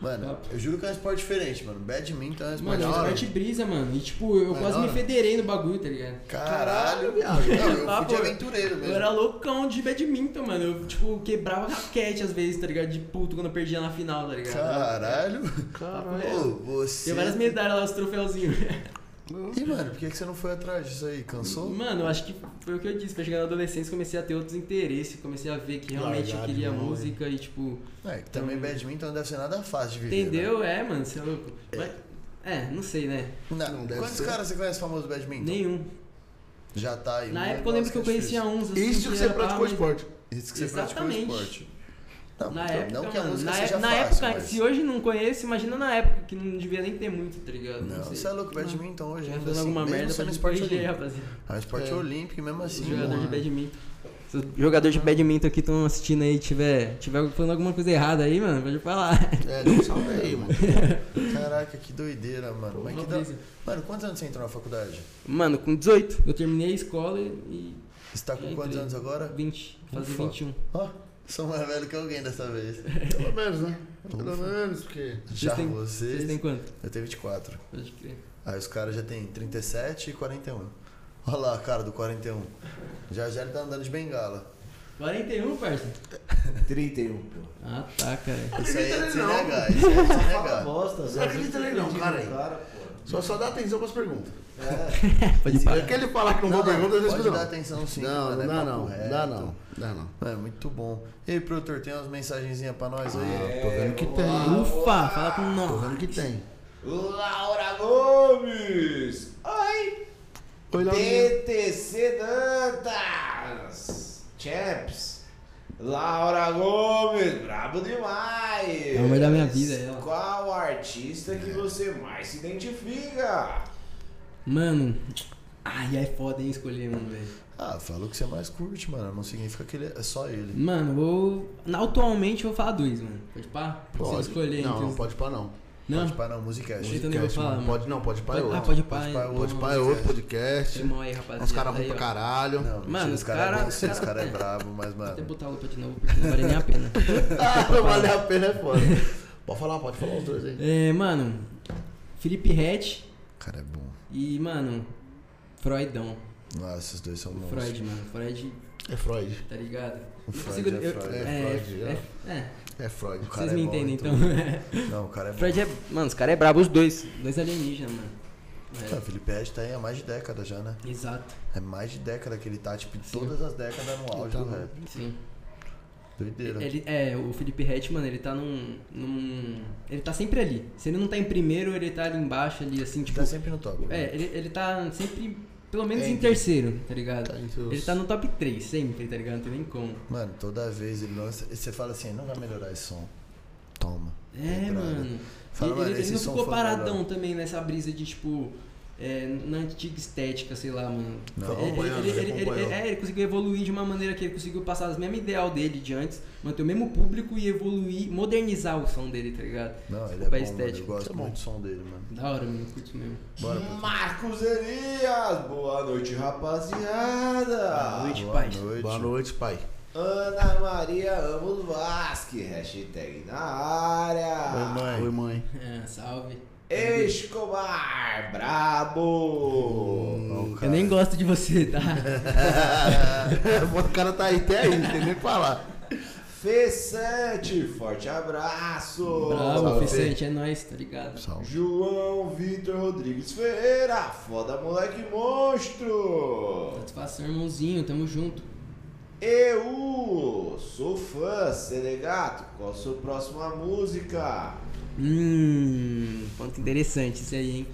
Mano, eu juro que é um esporte diferente, mano. Badminton é um esporte Mano, é um esporte brisa, mano. E tipo, eu Mas quase me hora. federei no bagulho, tá ligado? Caralho, viado. Não, eu fui Papo, de aventureiro Eu mesmo. era loucão de badminton, mano. Eu, tipo, quebrava raquete às vezes, tá ligado? De puto quando eu perdia na final, tá ligado? Caralho. Caralho. Pô, você. Tinha várias medalhas lá, os troféuzinhos. [laughs] E, mano, por que que você não foi atrás disso aí? Cansou? Mano, eu acho que foi o que eu disse. Foi chegando na adolescência, comecei a ter outros interesses. Comecei a ver que realmente Largar eu queria mão, música e, tipo, É, que também Então- badminton não deve ser nada fácil de viver. né? entendeu? É, mano, você é louco. Mas- é, não sei, né? Não, Não deve quantos ser. caras você conhece famoso badminton? Nenhum. Já tá aí. Na um época eu lembro que eu é conhecia uns. assim, Isso que você era pá, praticou esporte. Isso que você praticou esporte. Não, Na então, época, não que a mano, música na, seja fácil, época, mas... se hoje não conheço, imagina na época, que não devia nem ter muito, tá ligado? Não, você é louco, badminton hoje Tá ainda fazendo assim, alguma mesmo merda sendo esporte corrigir rapaziada. É um esporte É. olímpico mesmo assim... Os jogadores de mano, badminton. Se os jogadores de badminton aqui estão assistindo aí tiver, tiver falando alguma coisa errada aí, mano, pode falar. É, dá um salve aí, mano. [laughs] Caraca, que doideira, mano. Mas que da... Mano, quantos anos você entrou na faculdade? Mano, com 18, eu terminei a escola e. Você tá com quantos anos agora? 20, fazer Ufa. 21. Ó, sou mais velho que alguém dessa vez. [laughs] Pelo menos, né? Pelo menos, porque. Já têm- vocês... Vocês têm quanto? Eu tenho 24. Pode crer. Aí os caras já tem 37 e 41. Olha lá a cara do 41. Já já ele tá andando de bengala. 41, parça? 31, pô. Ah, tá, cara. Isso aí é de Não. se negar, isso aí é de se Fala negar. bosta, Você acredita nele não, cara aí? Cara, pô. Só, só dá atenção pras perguntas. [laughs] Pode Se parar. ele falar que não, vou perguntar, eu pode dar atenção sim. Não, mano, não é não. reto. Dá não. Dá não. É muito bom. E aí, produtor, tem umas mensagenzinhas pra nós aí? Ah, tô vendo que tem. Ufa, fala com Tô nós. vendo que tem. Laura Gomes! Oi! Oi, Laurinha. DTC Dantas! Champs! Laura Gomes, brabo demais! É o amor da minha vida, ela. Qual artista que você mais se identifica? Mano, ai, é foda em escolher um, velho. Ah, fala o que você mais curte, mano. Não significa que ele é só ele. Mano, vou. Atualmente eu vou falar dois, mano. Pode pá? Preciso escolher Não, entre não pode pá, não. Não? Pode parar, não, Musicast. Então nem vou Podcast, falar, mano. mano. Pode, não, pode pá é outro. ah, pode pá, Pode pá é não, Pode outro. pá é outro podcast. Mal aí, rapaziada. Os caras Aí, pra caralho. Não, Mano, os caras cara- é cara- caras é brabo, mas, Vou até mano. botar a lupa de novo, porque não vale nem a pena. [laughs] Ah, não vale a pena, é foda. Pode falar, pode falar os dois aí. É, mano, Felipe Rett O cara é bom. e, mano, Freudão. Nossa, esses dois são O bons. Freud, mano. Freud, É Freud. tá ligado? O Eu Freud é eu- Freud. É É, Freud, é, é. É Freud. Vocês é me entendem, em então. [laughs] Não, o cara é. Freud é. Mano, os caras é brabo, os dois. Dois alienígenas, mano. Ah, o Felipe Red tá aí há mais de década já, né? É, exato. É mais de década que ele tá, tipo, Sim. todas as décadas no auge tá do rap. Sim. Doideira. Ele, é, o Felipe Rett, mano, ele tá num, num. Ele tá sempre ali. Se ele não tá em primeiro, ele tá ali embaixo, ali, assim, tipo. tá sempre no top. É, né? ele, ele tá sempre, pelo menos em Entre. terceiro, tá ligado? Tá Ele tá no top 3, sempre, tá ligado? Não tem nem como. Mano, toda vez ele lança. Você fala assim, não vai melhorar esse som. Toma. É, mano. Fala, E mano, ele, ele não ficou paradão melhor. também nessa brisa de, tipo, é, na antiga estética, sei lá, mano. Não, É, ele, ele, ele ele- é, ele conseguiu evoluir de uma maneira que ele conseguiu passar as mesmas ideal dele de antes, manter o mesmo público e evoluir, modernizar o som dele, tá ligado? Não, ele é bom, mano. estética. Eu gosto é muito do som dele, mano. Da hora, mano, curto mesmo. Bora. Marcos Elias, boa noite, rapaziada. Boa noite, Boa pai. noite. Boa noite, pai. Ana Maria Amos Vasque, hashtag na Oi, área. mãe. Oi, mãe. É, salve. Escobar, brabo. O Eu nem gosto de você, tá? [laughs] o cara tá aí até aí, não tem nem o que falar. Fessante, forte abraço. Bravo, Salve. Vicente, é nóis, tá ligado? Salve. João Vitor Rodrigues Ferreira, foda moleque monstro. Satisfação, irmãozinho, tamo junto. Eu sou fã, Selegato, qual a sua próxima música? Hum, ponto interessante isso aí, hein?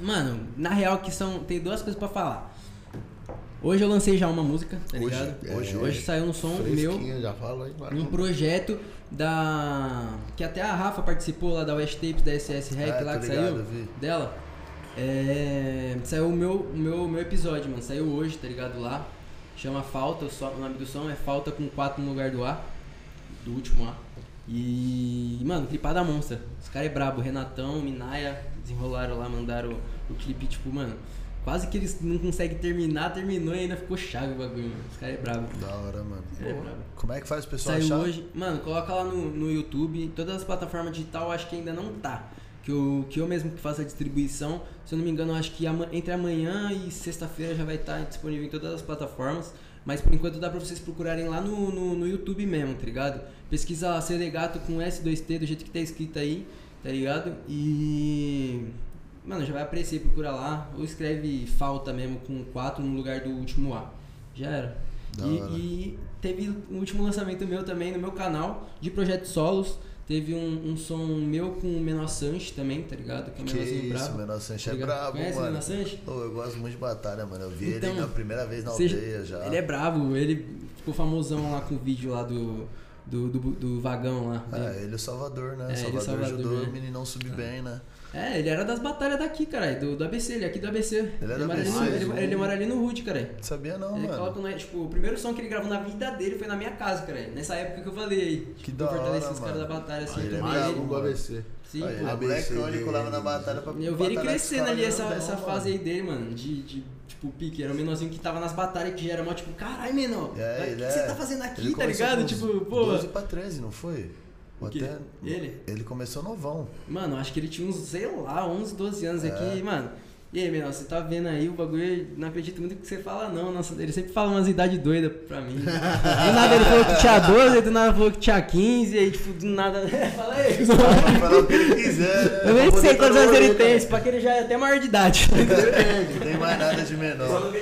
Mano, na real que são. Tem duas coisas pra falar. Hoje eu lancei já uma música, tá Hoje? ligado? É, hoje, hoje. saiu um som meu, já aí. vai. um projeto da. Que até a Rafa participou lá da West Tapes, da SS Rec Ah, lá que ligado, saiu. vi. Dela. É, saiu o meu, meu, meu episódio, mano. Saiu hoje, tá ligado? Lá. Chama Falta, o nome do som é Falta com 4 no lugar do A. Do último A. E, mano, clipada monstra. Os caras é brabo. Renatão, Minaya desenrolaram lá, mandaram o, o clipe, tipo, mano. Quase que eles não conseguem terminar, terminou e ainda ficou chave o bagulho, mano. Os caras é brabo. Da hora, mano. É brabo. Como é que faz o pessoal Saiu achar? hoje. Mano, coloca lá no, no YouTube. Todas as plataformas digital acho que ainda não tá. Que eu, que eu mesmo que faço a distribuição. Se eu não me engano, acho que entre amanhã e sexta-feira já vai estar disponível em todas as plataformas. Mas por enquanto dá pra vocês procurarem lá no, no, no YouTube mesmo, tá ligado? Pesquisa Selegato com S2T do jeito que tá escrito aí, tá ligado? E. Mano, já vai aparecer, procura lá. Ou escreve falta mesmo com 4 no lugar do último A. Já era. E, e teve um último lançamento meu também no meu canal de projetos solos. Teve um, um som meu com o Menor Sanche também, tá ligado? Que é o Que isso, brabo. o Menor Sanche tá é brabo, Conhece o mano. Menor Sanche? Eu gosto muito de batalha, mano. Eu vi Então, ele na primeira vez na Seja- aldeia já. Ele é brabo, ele ficou famosão lá com o vídeo lá do, do, do, do vagão lá. É, ele é o Salvador, né? É, ele é Salvador, Salvador, ajudou né? o meninão subir bem, né? É, ele era das batalhas daqui, caralho, do, do ABC, ele é aqui do ABC. Ele é do mora ali ABC, no- ele, ele- ele mora ali no Hood, caralho. Sabia não, Ele mano. coloca tipo, o primeiro som que ele gravou na vida dele foi na minha casa, cara. Nessa época que eu falei aí. Que Tipo, da hora, os caras da batalha assim. Aí ele é um do ABC. Sim, Aí, pô. ele é molecão, ele colava na batalha pra Eu vi ele crescendo ali, essa, grandão, essa mano. fase aí dele, mano, de, de tipo, pique. Era o menorzinho que tava nas batalhas que já era mó, tipo, caralho, menor. É, o ele que é. você tá fazendo aqui, Ele tá ligado? Tipo, pô. 12 pra 13, não foi? Até... Ele? Ele começou novão. Mano, acho que ele tinha uns, sei lá, 11, 12 anos É. aqui, mano. E aí, menor, você tá vendo aí o bagulho, não acredito muito que você fala não, nossa, ele sempre fala umas idades doidas pra mim. do nada ele falou que tinha 12, aí do nada falou que tinha 15, aí tipo, do nada, [laughs] fala aí. Falar o que ele quiser? Eu nem sei quantos anos no ele tem, esse pra que ele já é até maior de idade. Não tem mais nada de menor.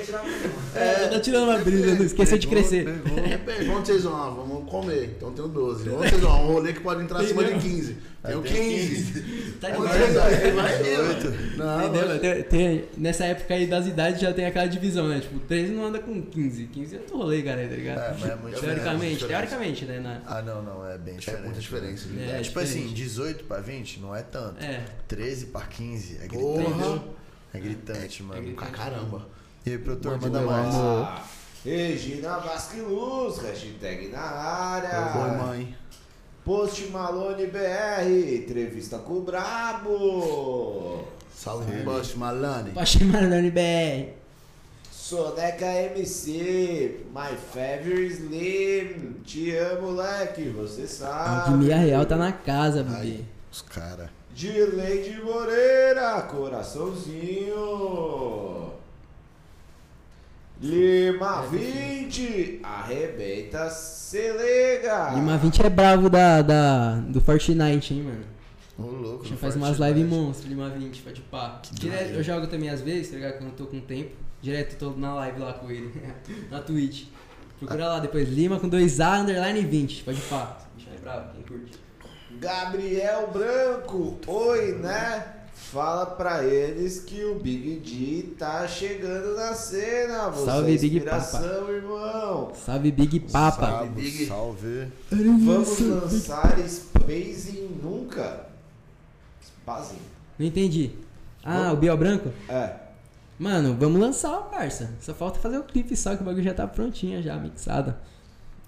É, tá tirando uma brisa, não esqueceu de crescer. pegou. É, vamos vocês vão? Ah, Vamos comer. Então tenho 12. Vamos vocês vão? Um rolê que pode entrar acima de 15. Tenho Aí tem 15. Tá Vamos ligado? vocês aí, vai ver, 18. mano. Não, Entendeu? Tem- tem- nessa época aí das idades já tem aquela divisão, né? Tipo, 13 não anda com 15. 15 é outro rolê, cara, tá ligado? É, mas é muito teoricamente, diferente. teoricamente, né? Na, Ah, não, não, é bem É diferente. muita diferença. de É, idade. tipo assim, diferente. 18 pra 20 não é tanto. é. 13 pra 15 é gritante. Porra. É gritante, mano. gritante. Pra caramba. E aí, produtor, manda mais. Ah, Regina Vasquiluz, hashtag na área. Oi, mãe. Post Malone BR, entrevista com o Brabo. Salve, Bush, Malane. Pache Marlone BR. Soneca MC, my favorite slim. Te amo, moleque, você A sabe. Guimia Real tá na casa, bebê. Os cara. De Moreira, coraçãozinho. Lima 20, arrebenta, se liga. Lima 20 é bravo da, da, do Fortnite, hein, mano. Ô, louco. Já faz umas lives monstro, Lima 20, pode pá. Direto, eu jogo também às vezes, tá ligado? Quando eu tô com tempo. Direto tô na live lá com ele. [laughs] na Twitch. Procura lá depois, Lima com 2A, underline 20, pode pá. Bicho é bravo, quem curte. Gabriel Branco, oi, né? Fala pra eles que o Big D tá chegando na cena. Você Salve, é Big inspiração, irmão. Salve Big Papa. Salve, Big. salve. Vamos lançar Spacing nunca. Spacing. Não entendi. Ah, o Biel Branco? É. Mano, vamos lançar, parça. Só falta fazer o clipe só, que o bagulho já tá prontinho, já, mixado.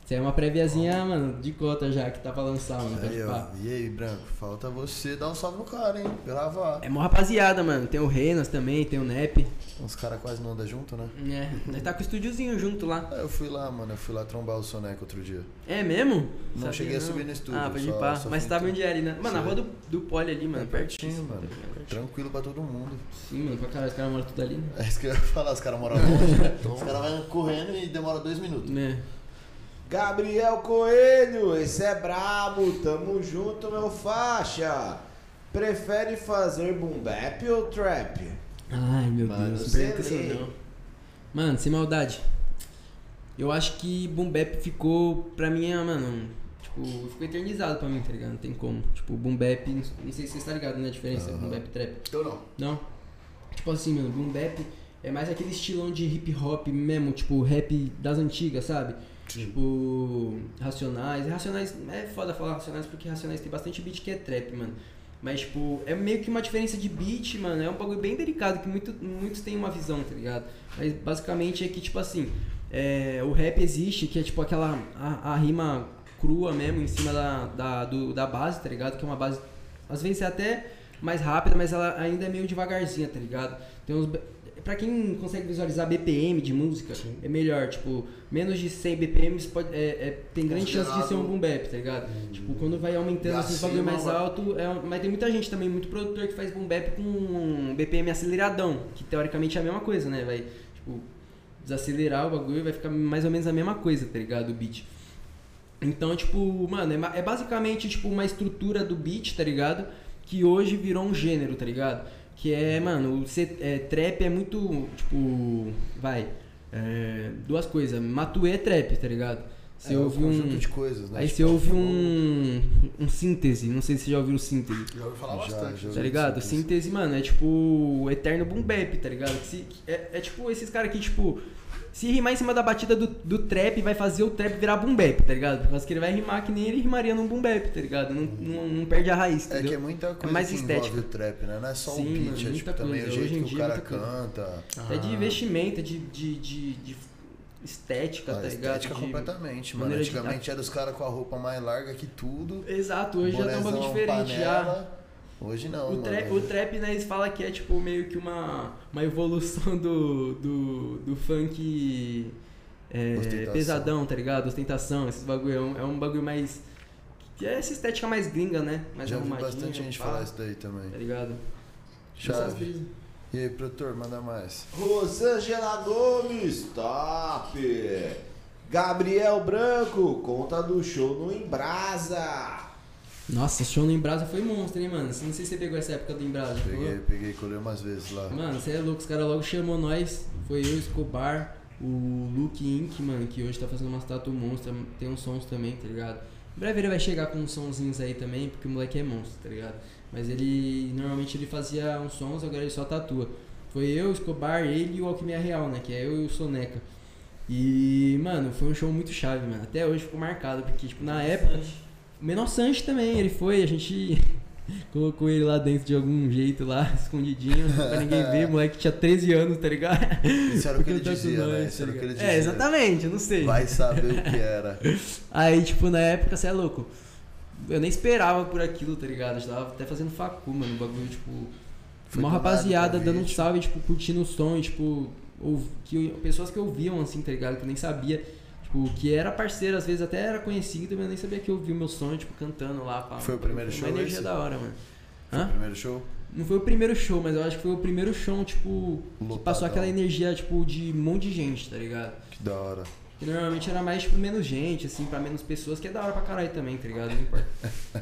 Isso é uma préviazinha, mano, de cota já, que tá pra lançar, mano. Aí, ó. pá. E aí, Branco? Falta você dar um salve no cara, hein? Gravar. É mó rapaziada, mano. Tem o Renas também, tem o Nep. Os caras quase não andam junto, né? É, nós tá com o estúdiozinho junto lá. Ah, Eu fui lá, mano. Eu fui lá trombar o Soneca outro dia. É mesmo? Não Sabia cheguei a subir no estúdio, Ah, pode só- ir pá. só Mas fui tava onde ali, né? Mano, na Sei. rua do, do Poli ali, mano. É pertinho, pertíssimo, mano. tá ligado? Tranquilo pra todo mundo. Sim, mano, pra caralho, os caras moram tudo ali, né? É isso que eu ia falar, os caras moram longe. [laughs] os caras vão correndo e demora dois minutos. Né? Gabriel Coelho, esse é brabo, tamo junto, meu faixa. Prefere fazer boom bap ou trap? Ai, meu Mano, Deus, não não. Mano, sem maldade. Eu acho que Boom Bap ficou, pra mim, é, mano, tipo, ficou eternizado pra mim, tá ligado? Não tem como. Tipo, Boom Bap, não sei se você tá ligado, né, a diferença, Aham. Boom Bap e Trap. Eu não. Não? Tipo assim, mano, Boom Bap é mais aquele estilão de hip hop mesmo, tipo, rap das antigas, sabe? Tipo, Racionais. Racionais, é foda falar Racionais porque Racionais tem bastante beat que é trap, mano. Mas, tipo, é meio que uma diferença de beat, mano. É um bagulho bem delicado, que muito, muitos têm uma visão, tá ligado? Mas basicamente é que, tipo assim, é, o rap existe, que é tipo aquela. A, a rima crua mesmo em cima da, da, do- da base, tá ligado? Que é uma base. Às vezes é até mais rápida, mas ela ainda é meio devagarzinha, tá ligado? Tem uns. Pra quem consegue visualizar BPM de música, é melhor. Tipo, menos de 100 BPMs pode, é, é- tem grande chance de ser um boom bap, tá ligado? Tipo, quando vai aumentando E esses bagulho mais alto, é, mas tem muita gente também, muito produtor que faz boom bap com um BPM aceleradão, que teoricamente é a mesma coisa, né? Vai, tipo, desacelerar o bagulho e vai ficar mais ou menos a mesma coisa, tá ligado? O beat. Então, tipo, mano, é, é basicamente tipo uma estrutura do beat, tá ligado? Que hoje virou um gênero, tá ligado? Que é, mano, o C- é, trap é muito, tipo, vai, é, duas coisas. Matuê é trap, tá ligado? Você é um ouve conjunto um. de coisas, né? Aí Tipo, você ouve um, um síntese, não sei se você já ouviu o síntese. Já ouvi falar Já, bastante. já. Tá ligado? Síntese. Síntese, mano, é tipo o eterno boom bap, tá ligado? Que se- é, é tipo esses caras que, tipo, se rimar em cima da batida do, do trap, vai fazer o trap virar boom bap, tá ligado? Por causa que ele vai rimar que nem ele rimaria num boom bap, tá ligado? Não, não, não perde a raiz, É entendeu? que é muita coisa mais que estética. envolve o trap, né? Não é só Sim, o beat, mano, é tipo também coisa. o jeito que o cara canta. Até de investimento, de, de, de, de estética, A tá ligado? estética De- completamente, mano. maneira de- Antigamente era os caras com a roupa mais larga que tudo. Exato, hoje já tá um bagulho diferente já. Hoje não, O, tra o trap, né, eles falam que é tipo meio que uma, uma evolução do, do, do funk é, pesadão, tá ligado? Ostentação, esses bagulho. É um, é um bagulho mais. Que é essa estética mais gringa, né? Mais Já vi arrumadinha, bastante gente falar isso daí também. Tá ligado? Chave. E aí, produtor, manda mais. Rosângela Gomes, top! Gabriel Branco, conta do show no Embrasa. Nossa, o show no Embrasa foi monstro, hein, mano? Não sei se você pegou essa época do Embrasa. Peguei, peguei colhei umas vezes lá. Mano, você é louco, os caras logo chamou nós. Foi eu, Escobar, o Luke Inc, mano, que hoje tá fazendo uma estátua monstra. Tem uns sons também, tá ligado? Em breve ele vai chegar com uns sonzinhos aí também, porque o moleque é monstro, tá ligado? Mas ele, normalmente ele fazia uns sons, agora ele só tatua. Foi eu, Escobar, ele e o Alquimia Real, né? Que é eu e o Soneca. E, mano, foi um show muito chave, mano. Até hoje ficou marcado, porque, tipo, na época. Menor Sanche também, ele foi, a gente [laughs] colocou ele lá dentro de algum jeito lá, [laughs] escondidinho, pra ninguém ver, moleque tinha 13 anos, tá ligado? Isso era o que ele tô dizia, né? Isso tá era o que ele dizia. É, exatamente, eu não sei. Vai saber o que era. [laughs] Aí, tipo, na época, você é louco. Eu nem esperava por aquilo, tá ligado? Eu tava até fazendo facu, mano, o bagulho, tipo. Foi uma rapaziada dando um salve, tipo, curtindo o som, e, tipo, ouv- que, pessoas que ouviam, assim, tá ligado? Que eu nem sabia. Tipo, que era parceiro, às vezes até era conhecido, mas eu nem sabia que ouvia o meu som, tipo, cantando lá. Pá, Foi o primeiro Uma show energia esse? da hora, mano. Foi o Hã? primeiro show? Não foi o primeiro show, mas eu acho que foi o primeiro show, tipo, que Lotadão. passou aquela energia, tipo, de um monte de gente, tá ligado? Que da hora. Que normalmente era mais, tipo, menos gente, assim, pra menos pessoas, que é da hora pra caralho também, tá ligado? Não importa.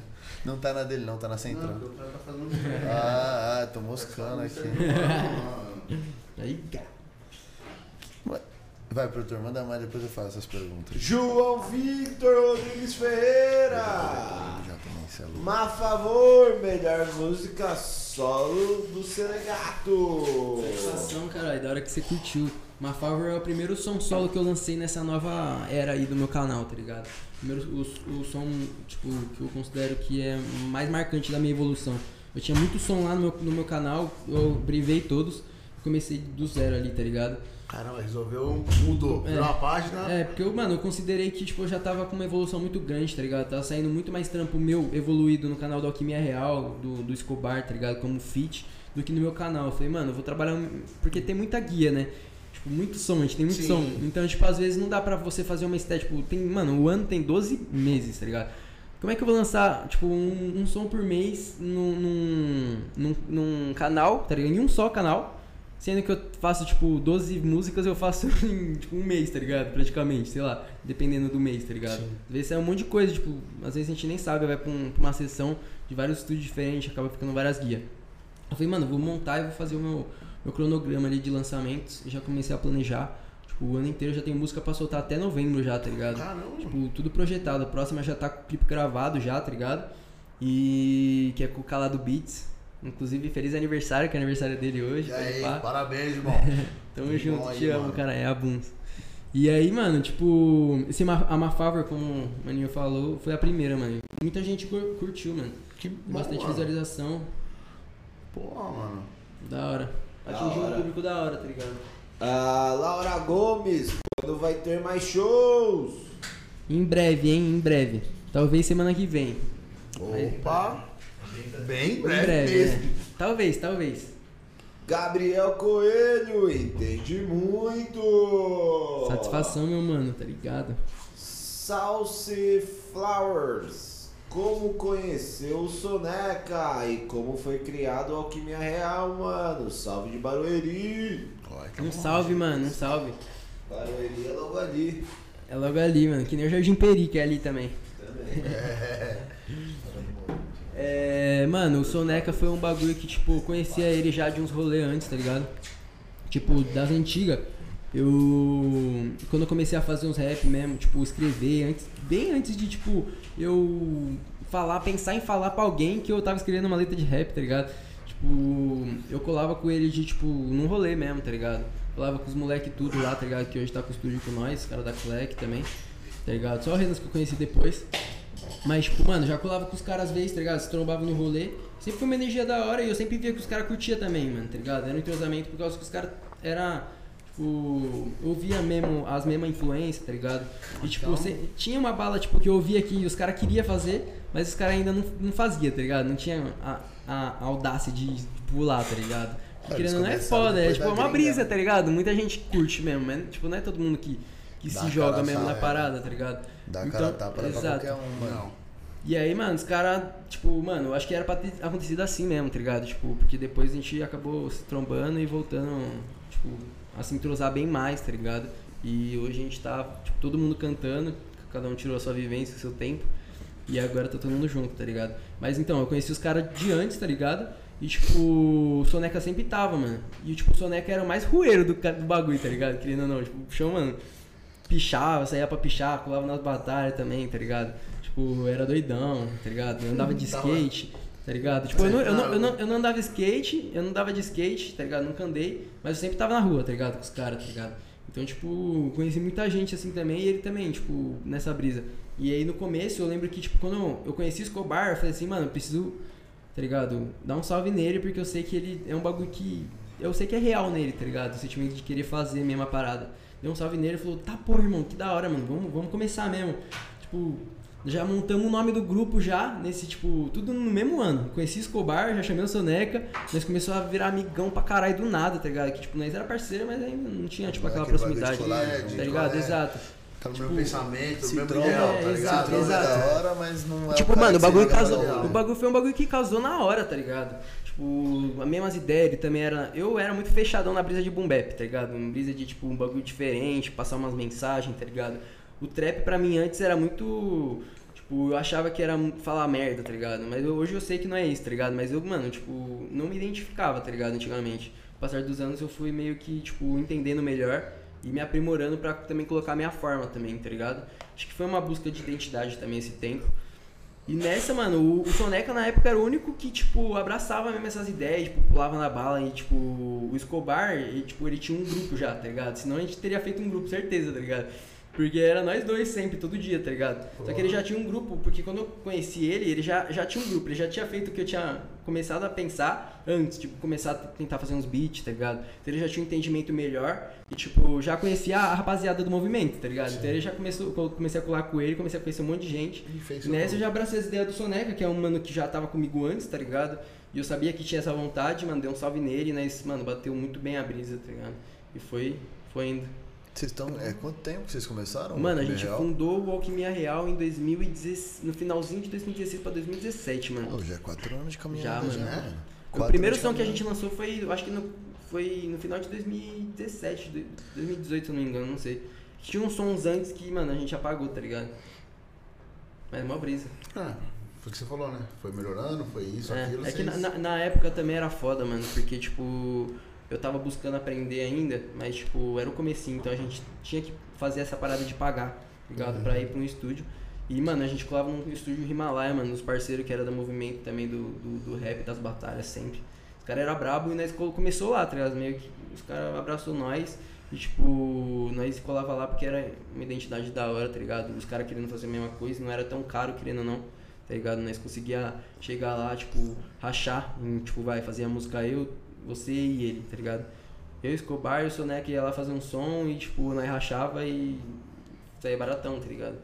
[laughs] Não tá na dele, não, tá na Não, central. o cara tá fazendo. Ah, ah, tô moscando aqui. [laughs] Aí, cara. Vai, produtor, manda mais, depois eu faço essas perguntas. João Victor Rodrigues Ferreira. É. Má favor, melhor música solo do Senegato. Sensação, caralho, da hora que você curtiu. Mafavor é o primeiro som solo que eu lancei nessa nova era aí do meu canal, tá ligado? Primeiro, o, o som, tipo, que eu considero que é mais marcante da minha evolução. Eu tinha muito som lá no meu, no meu canal, eu brivei todos, comecei do zero ali, tá ligado? Caramba, resolveu, mudou. Virou uma página. É, porque eu, mano, eu considerei que, tipo, eu já tava com uma evolução muito grande, tá ligado? Tava saindo muito mais trampo meu evoluído no canal do Alquimia Real, do, do Escobar, tá ligado? Como fit, do que no meu canal. Eu falei, mano, eu vou trabalhar. Porque tem muita guia, né? Tipo, muito som, a gente tem muito Sim. som. Então, tipo, às vezes não dá pra você fazer uma estética. Tipo, tem, mano, o ano tem 12 meses, tá ligado? Como é que eu vou lançar, tipo, um, um som por mês num, num, num, num canal, tá ligado? Em um só canal. Sendo que eu faço, tipo, 12 músicas, eu faço [laughs] em, tipo, um mês, tá ligado? Praticamente, sei lá, dependendo do mês, tá ligado? Sim. Às vezes é um monte de coisa, tipo, às vezes a gente nem sabe, vai pra, um- pra uma sessão de vários estúdios diferentes, acaba ficando várias guias. Eu falei, mano, vou montar e vou fazer o meu, meu cronograma ali de lançamentos. Já comecei a planejar. Tipo, o ano inteiro já tem música pra soltar até novembro já, tá ligado? Caramba. Tipo, tudo projetado. A próxima já tá com o clipe gravado já, tá ligado? E que é com o Calado Beats. Inclusive, feliz aniversário, que é aniversário dele hoje. E aí, pá. parabéns, irmão. [laughs] Tamo Tudo junto, bom aí, te amo, mano? cara. É a Buns. E aí, mano, tipo, esse Ma- a Mafavor, como o Maninho falou, foi a primeira, mano. Muita gente cur- curtiu, mano. Que bom, bastante mano. visualização. Porra, mano. Da hora. Atingiu um público da hora, tá ligado? Ah, Laura Gomes, quando vai ter mais shows? Em breve, hein? Em breve. Talvez semana que vem. Opa! Bem Em breve, breve, mesmo. é. Talvez, talvez. Gabriel Coelho, entende muito. Satisfação, meu mano, tá ligado? Salsi Flowers, como conheceu o Soneca e como foi criado o Alquimia Real, mano. Salve de Barueri. Que Um salve, mano, um salve. Barueri é logo ali. É logo ali, mano. Que nem o Jardim Peri, que é ali também. Também. É, [laughs] mano, o Soneca foi um bagulho que, tipo, eu conhecia ele já de uns rolês antes, tá ligado? Tipo, das antigas. Eu. Quando eu comecei a fazer uns rap mesmo, tipo, escrever, antes, bem antes de, tipo, eu falar, pensar em falar pra alguém que eu tava escrevendo uma letra de rap, tá ligado? Tipo, eu colava com ele de, tipo, num rolê mesmo, tá ligado? Colava com os moleque tudo lá, tá ligado? Que hoje tá com o estúdio com nós, os caras da Clec também, tá ligado? Só o Renas que eu conheci depois. Mas, tipo, mano, já colava com os caras às vezes, tá ligado? Se trombava no rolê. Sempre foi uma energia da hora e eu sempre via que os caras curtiam também, mano, tá ligado? Era um entrosamento por causa que os caras era tipo, eu via mesmo as mesmas influências, tá ligado? E tipo, você- tinha uma bala tipo que eu via que os caras queriam fazer, mas os caras ainda não, não fazia, tá ligado? Não tinha a, a audácia de pular, tá ligado? Ah, Querendo não é foda, é tipo da uma brisa, né? tá ligado? Muita gente curte mesmo, mas tipo, não é todo mundo que, que Dá se joga mesmo na tapa, é. parada, tá ligado? Dá Então, cara a tapa pra exato. qualquer um, mano. Não. E aí, mano, os caras, tipo, mano, eu acho que era pra ter acontecido assim mesmo, tá ligado? Tipo, porque depois a gente acabou se trombando e voltando, tipo, a se entrosar bem mais, tá ligado? E hoje a gente tá, tipo, todo mundo cantando, cada um tirou a sua vivência, o seu tempo, e agora tá todo mundo junto, tá ligado? Mas então, eu conheci os caras de antes, tá ligado? E, tipo, o Soneca sempre tava, mano. E, tipo, o Soneca era o mais rueiro do, do bagulho, tá ligado? Querendo ou não, tipo, o chão, mano, pichava, saía pra pichar, colava nas batalhas também, tá ligado? Tipo, era doidão, tá ligado? Eu andava de Tava- skate, tá ligado? Tipo, eu não, eu, não, eu, não, eu não andava skate, eu não andava de skate, tá ligado? Nunca andei, mas eu sempre tava na rua, tá ligado? Com os caras, tá ligado? Então, tipo, conheci muita gente assim também e ele também, tipo, nessa brisa. E aí no começo eu lembro que, tipo, quando eu- conheci o Escobar, eu falei assim, mano, eu preciso, tá ligado? Dar um salve nele porque eu sei que ele é um bagulho que. Eu sei que é real nele, tá ligado? O sentimento de querer fazer a mesma parada. Deu um salve nele e falou, tá porra, irmão, que da hora, mano, vamos, vamos começar mesmo. Tipo, já montamos o nome do grupo já, nesse, tipo, tudo no mesmo ano. Conheci o Escobar, já chamei o Soneca, nós começamos a virar amigão pra caralho do nada, tá ligado? Que, tipo, nós era parceiro, mas ainda não tinha, tipo, aquela Aquele proximidade, colar, de tá ligado? é. Exato. Tá no Tipo, meu pensamento, no tromba, ideal, é, tá ligado? Exato. da hora, mas não é Tipo, mano, o bagulho, casou, o bagulho foi um bagulho que casou na hora, tá ligado? Tipo, as mesmas ideias, ele também era. Eu era muito fechadão na brisa de boom bap, tá ligado? Uma brisa de, tipo, um bagulho diferente, passar umas mensagens, tá ligado? O trap pra mim antes era muito. Tipo, eu achava que era falar merda, tá ligado? Mas eu- hoje eu sei que não é isso, tá ligado? Mas eu, mano, tipo, não me identificava, tá ligado? Antigamente. Com o passar dos anos eu fui meio que, tipo, entendendo melhor e me aprimorando pra também colocar minha forma também, tá ligado? Acho que foi uma busca de identidade também esse tempo. E nessa, mano, o, o Soneca na época era o único que, tipo, abraçava mesmo essas ideias, tipo, pulava na bala e, tipo, o Escobar, e, tipo, ele tinha um grupo já, tá ligado? Senão a gente teria feito um grupo, certeza, tá ligado? Porque era nós dois sempre, todo dia, tá ligado? Só que ele já tinha um grupo, porque quando eu conheci ele, ele já, já tinha um grupo, ele já tinha feito o que eu tinha começado a pensar antes, tipo, começar a tentar fazer uns beats, tá ligado? Então ele já tinha um entendimento melhor e, tipo, já conhecia a rapaziada do movimento, tá ligado? Então ele já começou, eu comecei a colar com ele, comecei a conhecer um monte de gente. E Nessa eu já abracei as ideias do Soneca, que é um mano que já tava comigo antes, tá ligado? E eu sabia que tinha essa vontade, mandei um salve nele, né? Esse, mano, bateu muito bem a brisa, tá ligado? E foi, foi indo. Vocês estão. É, quanto tempo que vocês começaram? Mano, a gente Real? fundou o Alquimia Real em 2016, no finalzinho de 2016 pra 2017, mano. Pô, já é quatro anos de caminhada. Já, mano. né? o primeiro som que a gente lançou foi, eu acho que no, foi no final de 2017, de- 2018, se eu não me engano, não sei. Tinha uns sons antes que, mano, a gente apagou, tá ligado? Mas é mó brisa. Ah, foi o que você falou, né? Foi melhorando, foi isso, É, aquilo. é que na, vocês- na- na época também era foda, mano, porque, tipo, eu tava buscando aprender ainda, mas, tipo, era o comecinho, então a gente tinha que fazer essa parada de pagar, ligado? Pra ir pra um estúdio. E, mano, a gente colava num estúdio Himalaia, mano, nos parceiros que era do movimento também do, do, do rap, das batalhas, sempre. Os caras eram brabo e nós co- começou lá, tá ligado? Meio que os caras abraçou nós e, tipo, nós colava lá porque era uma identidade da hora, tá ligado? Os caras querendo fazer a mesma coisa, não era tão caro, querendo ou não. tá ligado? Nós conseguia chegar lá, tipo, rachar, tipo, vai, fazer a música eu, você e ele, tá ligado? Eu, Escobar e o Soneca ia lá fazer um som e, tipo, nós rachava e saía baratão, tá ligado?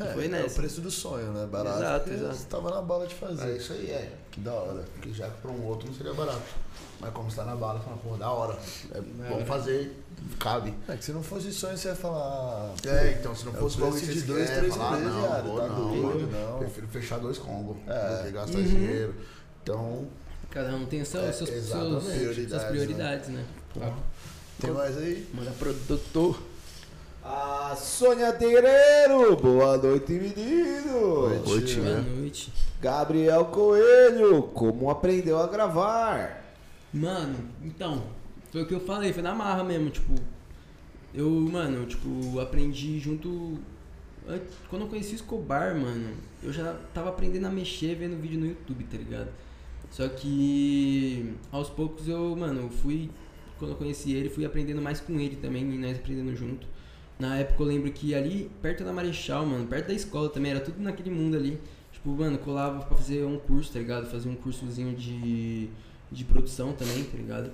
E É, foi é o nessa. preço do sonho, né? Barato. Exato, exato. Você tava na bala de fazer. É isso aí, é. Que da hora. Porque já que pra um outro não seria barato. Mas como você tá na bala, você fala, pô, da hora. É bom fazer, cabe. É que se não fosse sonho, você ia falar. É, então se não É fosse o bagulho preço que de dois, três falar, meses, não, viado, vou tá não, doido, não. Prefiro fechar dois combos É. do que gastar Uhum. dinheiro. Então, Cada um tem seu, É, seus, seus, exatamente. suas Prioridades, prioridades, né? Tem mais aí? Manda produtor. A Sônia Terreiro, boa noite, menino. Noite, Boa né? noite. Gabriel Coelho, como aprendeu a gravar? Mano, então, foi o que eu falei, foi na marra mesmo, tipo. Eu, mano, tipo, aprendi junto. an- Quando eu conheci o Escobar, mano, eu já tava aprendendo a mexer vendo vídeo no YouTube, tá ligado? Só que aos poucos eu, mano, eu fui. Quando eu conheci ele, fui aprendendo mais com ele também, e nós aprendendo junto. Na época eu lembro que ali, perto da Marechal, mano, perto da escola também, era tudo naquele mundo ali. Tipo, mano, colava pra fazer um curso, tá ligado? Fazer um cursozinho de, de produção também, tá ligado?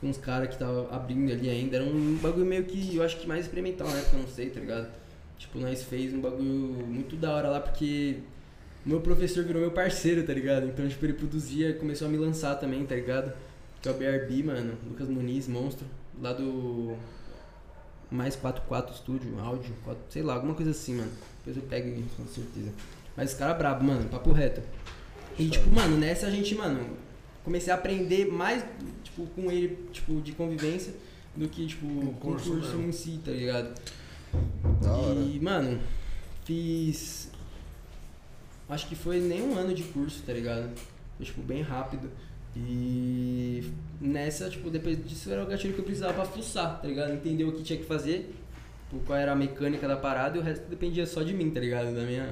Com uns caras que tava abrindo ali ainda. Era um bagulho meio que, eu acho que mais experimental na época, eu não sei, tá ligado? Tipo, nós fez um bagulho muito da hora lá, porque meu professor virou meu parceiro, tá ligado? Então, tipo, ele produzia, começou a me lançar também, tá ligado? Que é o BRB, mano, Lucas Muniz, monstro, lá do mais 44 Studio, áudio, 4, sei lá, alguma coisa assim, mano. Depois eu pego com certeza. Mas esse cara brabo, mano, papo reto. E tipo, mano, nessa a gente, mano, comecei a aprender mais, tipo, com ele, tipo, de convivência do que, tipo, com o curso curso mesmo. em si, tá ligado? Da hora. E, mano, fiz. Acho que foi nem um ano de curso, tá ligado? Foi, tipo, bem rápido. E nessa, tipo, depois disso era o gatilho que eu precisava pra fuçar, tá ligado? Entender o que tinha que fazer, tipo, qual era a mecânica da parada e o resto dependia só de mim, tá ligado? Da minha,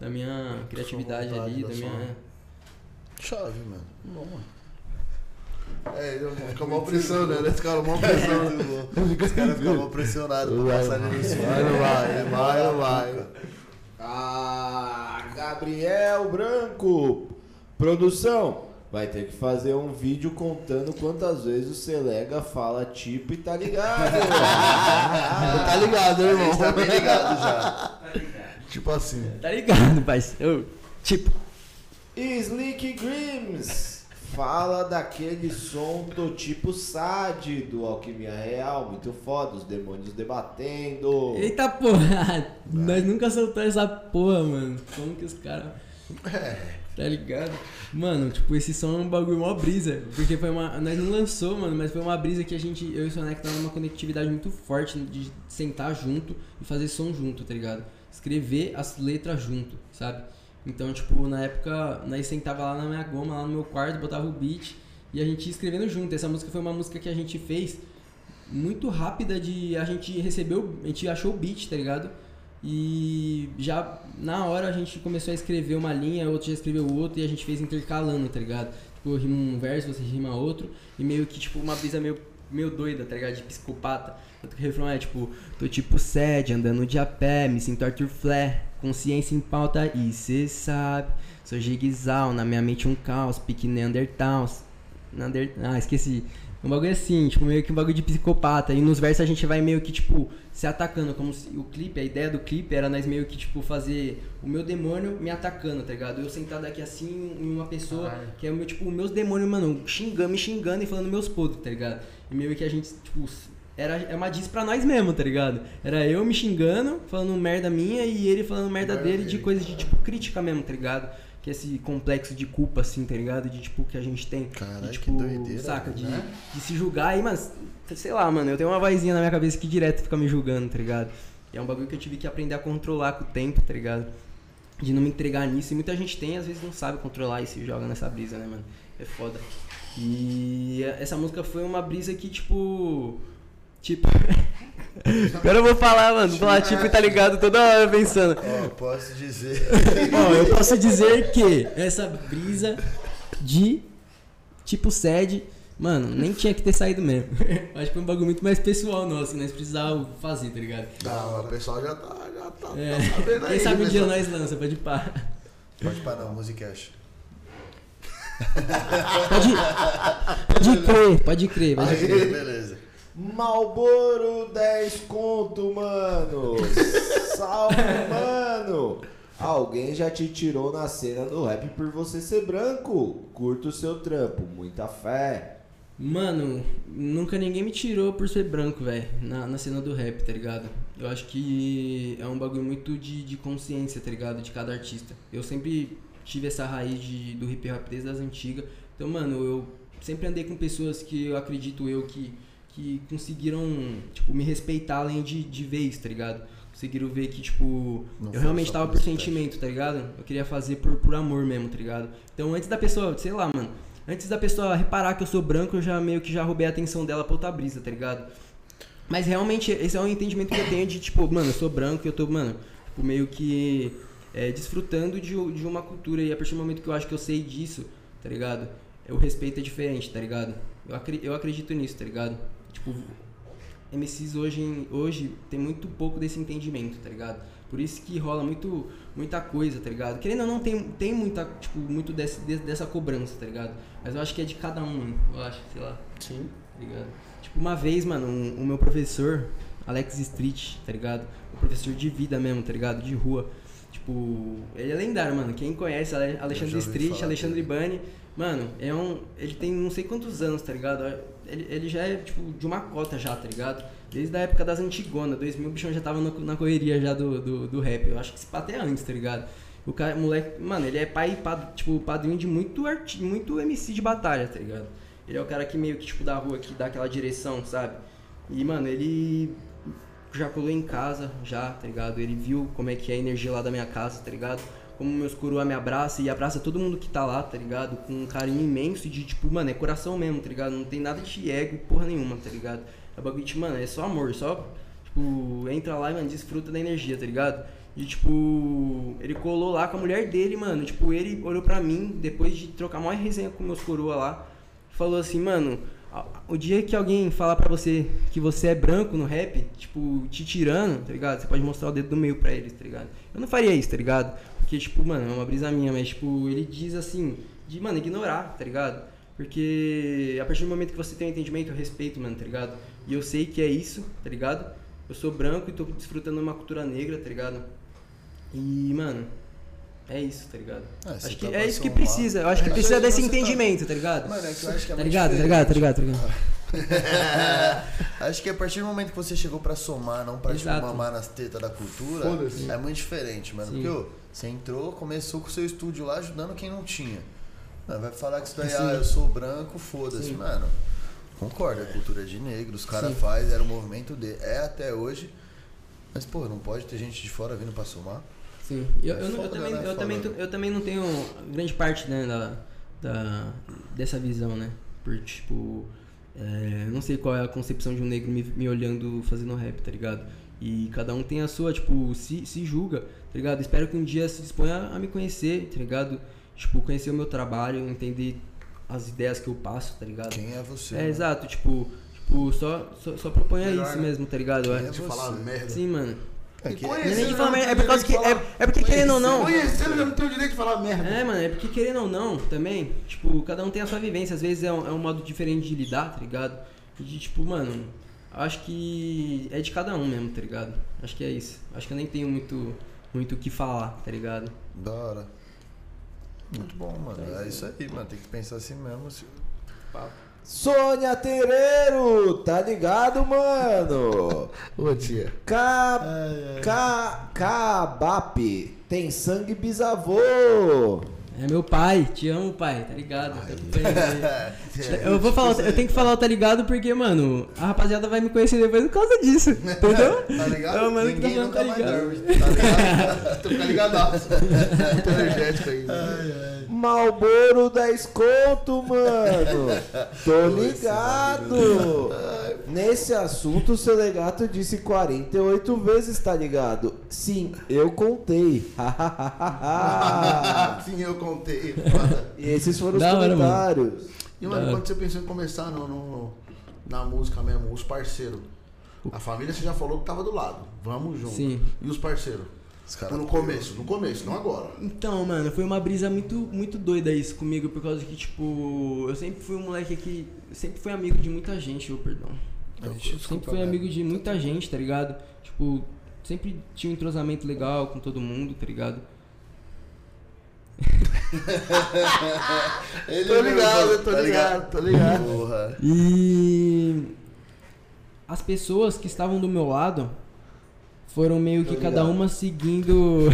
da minha criatividade ali, da da sua- minha. Chave, mano. Bom, mano. é, ele fica mal pressão, né? Ele fica mal pressão. [laughs] Os caras ficavam pressionados pra passar ele no suor. vai, não vai, vai, não vai. Gabriel Branco. Produção, vai ter que fazer um vídeo contando quantas vezes o Selega fala tipo e tá ligado. [laughs] Tá ligado, né, A gente irmão? tá bem ligado já. Tipo assim. Tá ligado, parceiro? Tipo, Slick Grims. Fala daquele som do tipo SAD do Alquimia Real, muito foda, os demônios debatendo. eita porra! [laughs] Nós nunca soltamos essa porra, mano. Como que os caras. Tá ligado? Mano, tipo, esse som é um bagulho mó brisa. Porque foi uma. Nós não lançou, mano, mas foi uma brisa que a gente. Eu e o Soneca tava numa conectividade muito forte de sentar junto e fazer som junto, tá ligado? Escrever as letras junto, sabe? Então, tipo, na época, nós sentava lá na minha goma, lá no meu quarto, botava o beat e a gente ia escrevendo junto. Essa música foi uma música que a gente fez muito rápida de. A gente recebeu. A gente achou o beat, tá ligado? E já na hora a gente começou a escrever uma linha, outro já escreveu outro e a gente fez intercalando, tá ligado? Tipo, eu rimo um verso, você rima outro, e meio que tipo uma brisa meio, meio doida, tá ligado? De psicopata. Tanto que o refrão é tipo, tô tipo sede, andando de a pé, me sinto Arthur Flair, consciência em pauta e cê sabe. Sou Jigsaw, na minha mente um caos, pique Neanderthals. Neander... Ah, esqueci. Um bagulho assim, tipo, meio que um bagulho de psicopata. E nos versos a gente vai meio que, tipo, se atacando. Como se o clipe, a ideia do clipe era nós meio que, tipo, fazer o meu demônio me atacando, tá ligado? Eu sentado aqui assim em uma pessoa que é o meu, tipo, meus demônios, mano, xingando, me xingando e falando meus podres, tá ligado? E meio que a gente, tipo, era é uma diss pra nós mesmo, tá ligado? Era eu me xingando, falando merda minha e ele falando merda dele de dele. coisas de, tipo, crítica mesmo, tá ligado? Que esse complexo de culpa, assim, tá ligado? De, tipo, que a gente tem. Caralho, de, que tipo, doideira, saca? De, né? de se julgar aí, mas, sei lá, mano, eu tenho uma vozinha na minha cabeça que direto fica me julgando, tá ligado? E é um bagulho que eu tive que aprender a controlar com o tempo, tá ligado? De não me entregar nisso. E muita gente tem, às vezes não sabe controlar e se joga nessa brisa, né, mano? É foda. E essa música foi uma brisa que, tipo. Tipo. [laughs] Agora eu vou falar, mano. Vou falar, tipo, tá ligado toda hora pensando. Ó, posso dizer. Ó, eu posso dizer que essa brisa de tipo sede, mano, nem tinha que ter saído mesmo. [laughs] Acho que foi um bagulho muito mais pessoal nosso, que nós precisávamos fazer, tá ligado? Não, o pessoal já tá, já tá, É. tá sabendo aí. Quem sabe um né? dia nós lança, pode pá. Pode parar, não, Musicast. Pode, pode crer, pode crer, pode Aí, crer. beleza. Malboro 10 conto, mano. Salve, [laughs] mano. Alguém já te tirou na cena do rap por você ser branco? Curta o seu trampo, muita fé. Mano, nunca ninguém me tirou por ser branco, velho, na, na cena do rap, tá ligado? Eu acho que é um bagulho muito de, de consciência, tá ligado? De cada artista. Eu sempre tive essa raiz de, do hip hop desde as antigas. Então, mano, eu sempre andei com pessoas que eu acredito eu que, que conseguiram, tipo, me respeitar além de, de vez, tá ligado? Conseguiram ver que, tipo, Não eu realmente tava por sentimento, tá ligado? Eu queria fazer por, por amor mesmo, tá ligado? Então, antes da pessoa, sei lá, mano, antes da pessoa reparar que eu sou branco, eu já meio que já roubei a atenção dela pra outra brisa, tá ligado? Mas realmente, esse é um entendimento que eu tenho de, tipo, mano, eu sou branco e eu tô, mano, tipo, meio que é, desfrutando de, de uma cultura. E a partir do momento que eu acho que eu sei disso, tá ligado? O respeito é diferente, tá ligado? Eu, acri- eu acredito nisso, tá ligado? Tipo, MCs hoje, hoje tem muito pouco desse entendimento, tá ligado? Por isso que rola muito, muita coisa, tá ligado? Querendo ou não, tem, tem muita, tipo, muito desse, de- dessa cobrança, tá ligado? Mas eu acho que é de cada um. Eu acho, sei lá, Sim. tá ligado? Tipo, uma vez, mano, um- o meu professor, Alex Street, tá ligado? O professor de vida mesmo, tá ligado? De rua. Tipo, ele é lendário, mano. Quem conhece Ale- Alexandre Street, Alexandre. Bani, mano, é um. Ele tem não sei quantos anos, tá ligado? Ele, ele já é, tipo, de uma cota já, tá ligado? Desde a época das antigonas, 2000, o bichão já tava na correria já do, do, do rap. Eu acho que se até antes, tá ligado? O cara, moleque, mano, ele é pai, pad- tipo, padrinho de muito, arti, muito MC de batalha, tá ligado? Ele é o cara que meio que, tipo, da rua, que dá aquela direção, sabe? E, mano, ele já colou em casa, já, tá ligado? Ele viu como é que é a energia lá da minha casa, tá ligado? Como meus coroa me abraça e abraça todo mundo que tá lá, tá ligado? Com um carinho imenso de, tipo, mano, é coração mesmo, tá ligado? Não tem nada de ego porra nenhuma, tá ligado? É bagulho de, mano, é só amor, só, tipo, entra lá e, mano, desfruta da energia, tá ligado? E, tipo, ele colou lá com a mulher dele, mano. Tipo, ele olhou pra mim, depois de trocar maior resenha com meus coroa lá, falou assim, mano, o dia que alguém falar pra você que você é branco no rap, tipo, te tirando, tá ligado? Você pode mostrar o dedo do meio pra eles, tá ligado? Eu não faria isso, tá ligado? Porque, tipo, mano, é uma brisa minha, mas, tipo, ele diz assim, de, mano, ignorar, tá ligado? Porque a partir do momento que você tem um entendimento, eu respeito, mano, tá ligado? E eu sei que é isso, tá ligado? Eu sou branco e tô desfrutando uma cultura negra, tá ligado? E, mano, é isso, tá ligado? Ah, acho tá que é isso que precisa. Eu acho que É, precisa desse tá- entendimento, tá ligado? Mano, é que eu acho que é Tá muito ligado, tá ligado, tá ligado, tá ligado. [laughs] Acho que a partir do momento que você chegou pra somar, não pra tipo, Exato. mamar nas tetas da cultura, é muito diferente, mano. Sim. Porque ô, você entrou, começou com o seu estúdio lá ajudando quem não tinha. Mano, vai falar que isso daí, Sim. ah, eu sou branco, foda-se, mano. Concordo, é cultura de negro, os caras fazem, era o movimento dele. É até hoje. Mas, pô, não pode ter gente de fora vindo pra somar. Sim. Eu, eu, não- eu também, né, eu, também, eu também não tenho grande parte né, da, da, dessa visão, né? Por, tipo, é, não sei qual é a concepção de um negro me, me olhando fazendo rap, tá ligado? E cada um tem a sua, tipo, se, se julga, tá ligado? Espero que um dia se disponha a me conhecer, tá ligado? Tipo, conhecer o meu trabalho, entender as ideias que eu passo, tá ligado? Quem é você? É, né? exato, tipo, tipo só, só, só proponha Melhor, isso né? mesmo, tá ligado? Quem É- é De você? falar merda. Sim, mano. É que- é nem Conhecendo, de falar merda, é por causa que. É, é porque querendo ou não. Conhecendo, eu não tenho direito de falar merda. É, mano, é porque querendo ou não, também, tipo, cada um tem a sua vivência, às vezes é um, é um modo diferente de lidar, tá ligado? E de, tipo, mano, acho que é de cada um mesmo, tá ligado? Acho que é isso. Acho que eu nem tenho muito muito o que falar, tá ligado? Da hora. Muito bom, mano. É isso aí, mano. Tem que pensar assim mesmo. se- Sônia Tereiro, tá ligado, mano? [laughs] Ô, tia. Ca... Ai, ai. Ca... Cabap, tem sangue bisavô. É meu pai, te amo, pai, tá ligado? Tá acompanhando aí. Eu vou falar, eu tenho que falar o tá ligado porque, mano, a rapaziada vai me conhecer depois por causa disso, entendeu? [laughs] Tá ligado? É o mano que Ninguém tá nunca mais tá ligado? dorme. Tá ligado? [laughs] Tô ligadaço. [laughs] Muito energético aí. né? Malboro 10 conto, mano. [laughs] Tô ligado. Nesse assunto, o seu legato disse 48 vezes, tá ligado? Sim, eu contei. [laughs] Sim, eu contei. e esses foram os Da hora, mano. comentários. E, mano, Da- quando você pensou em começar no, no- na música mesmo, os parceiros? A família você já falou que tava do lado. Vamos junto. Sim. E os parceiros? No começo, no começo, não agora. Então, mano, foi uma brisa muito, muito doida isso comigo, por causa que, tipo, eu sempre fui um moleque que. Sempre fui amigo de muita gente, ô perdão. Eu sempre fui amigo de muita gente, tá ligado? Tipo, sempre tinha um entrosamento legal com todo mundo, tá ligado? [laughs] Ele tô ligado, tô Tá ligado, tô ligado. Porra. E as pessoas que estavam do meu lado foram meio que Tô cada uma seguindo.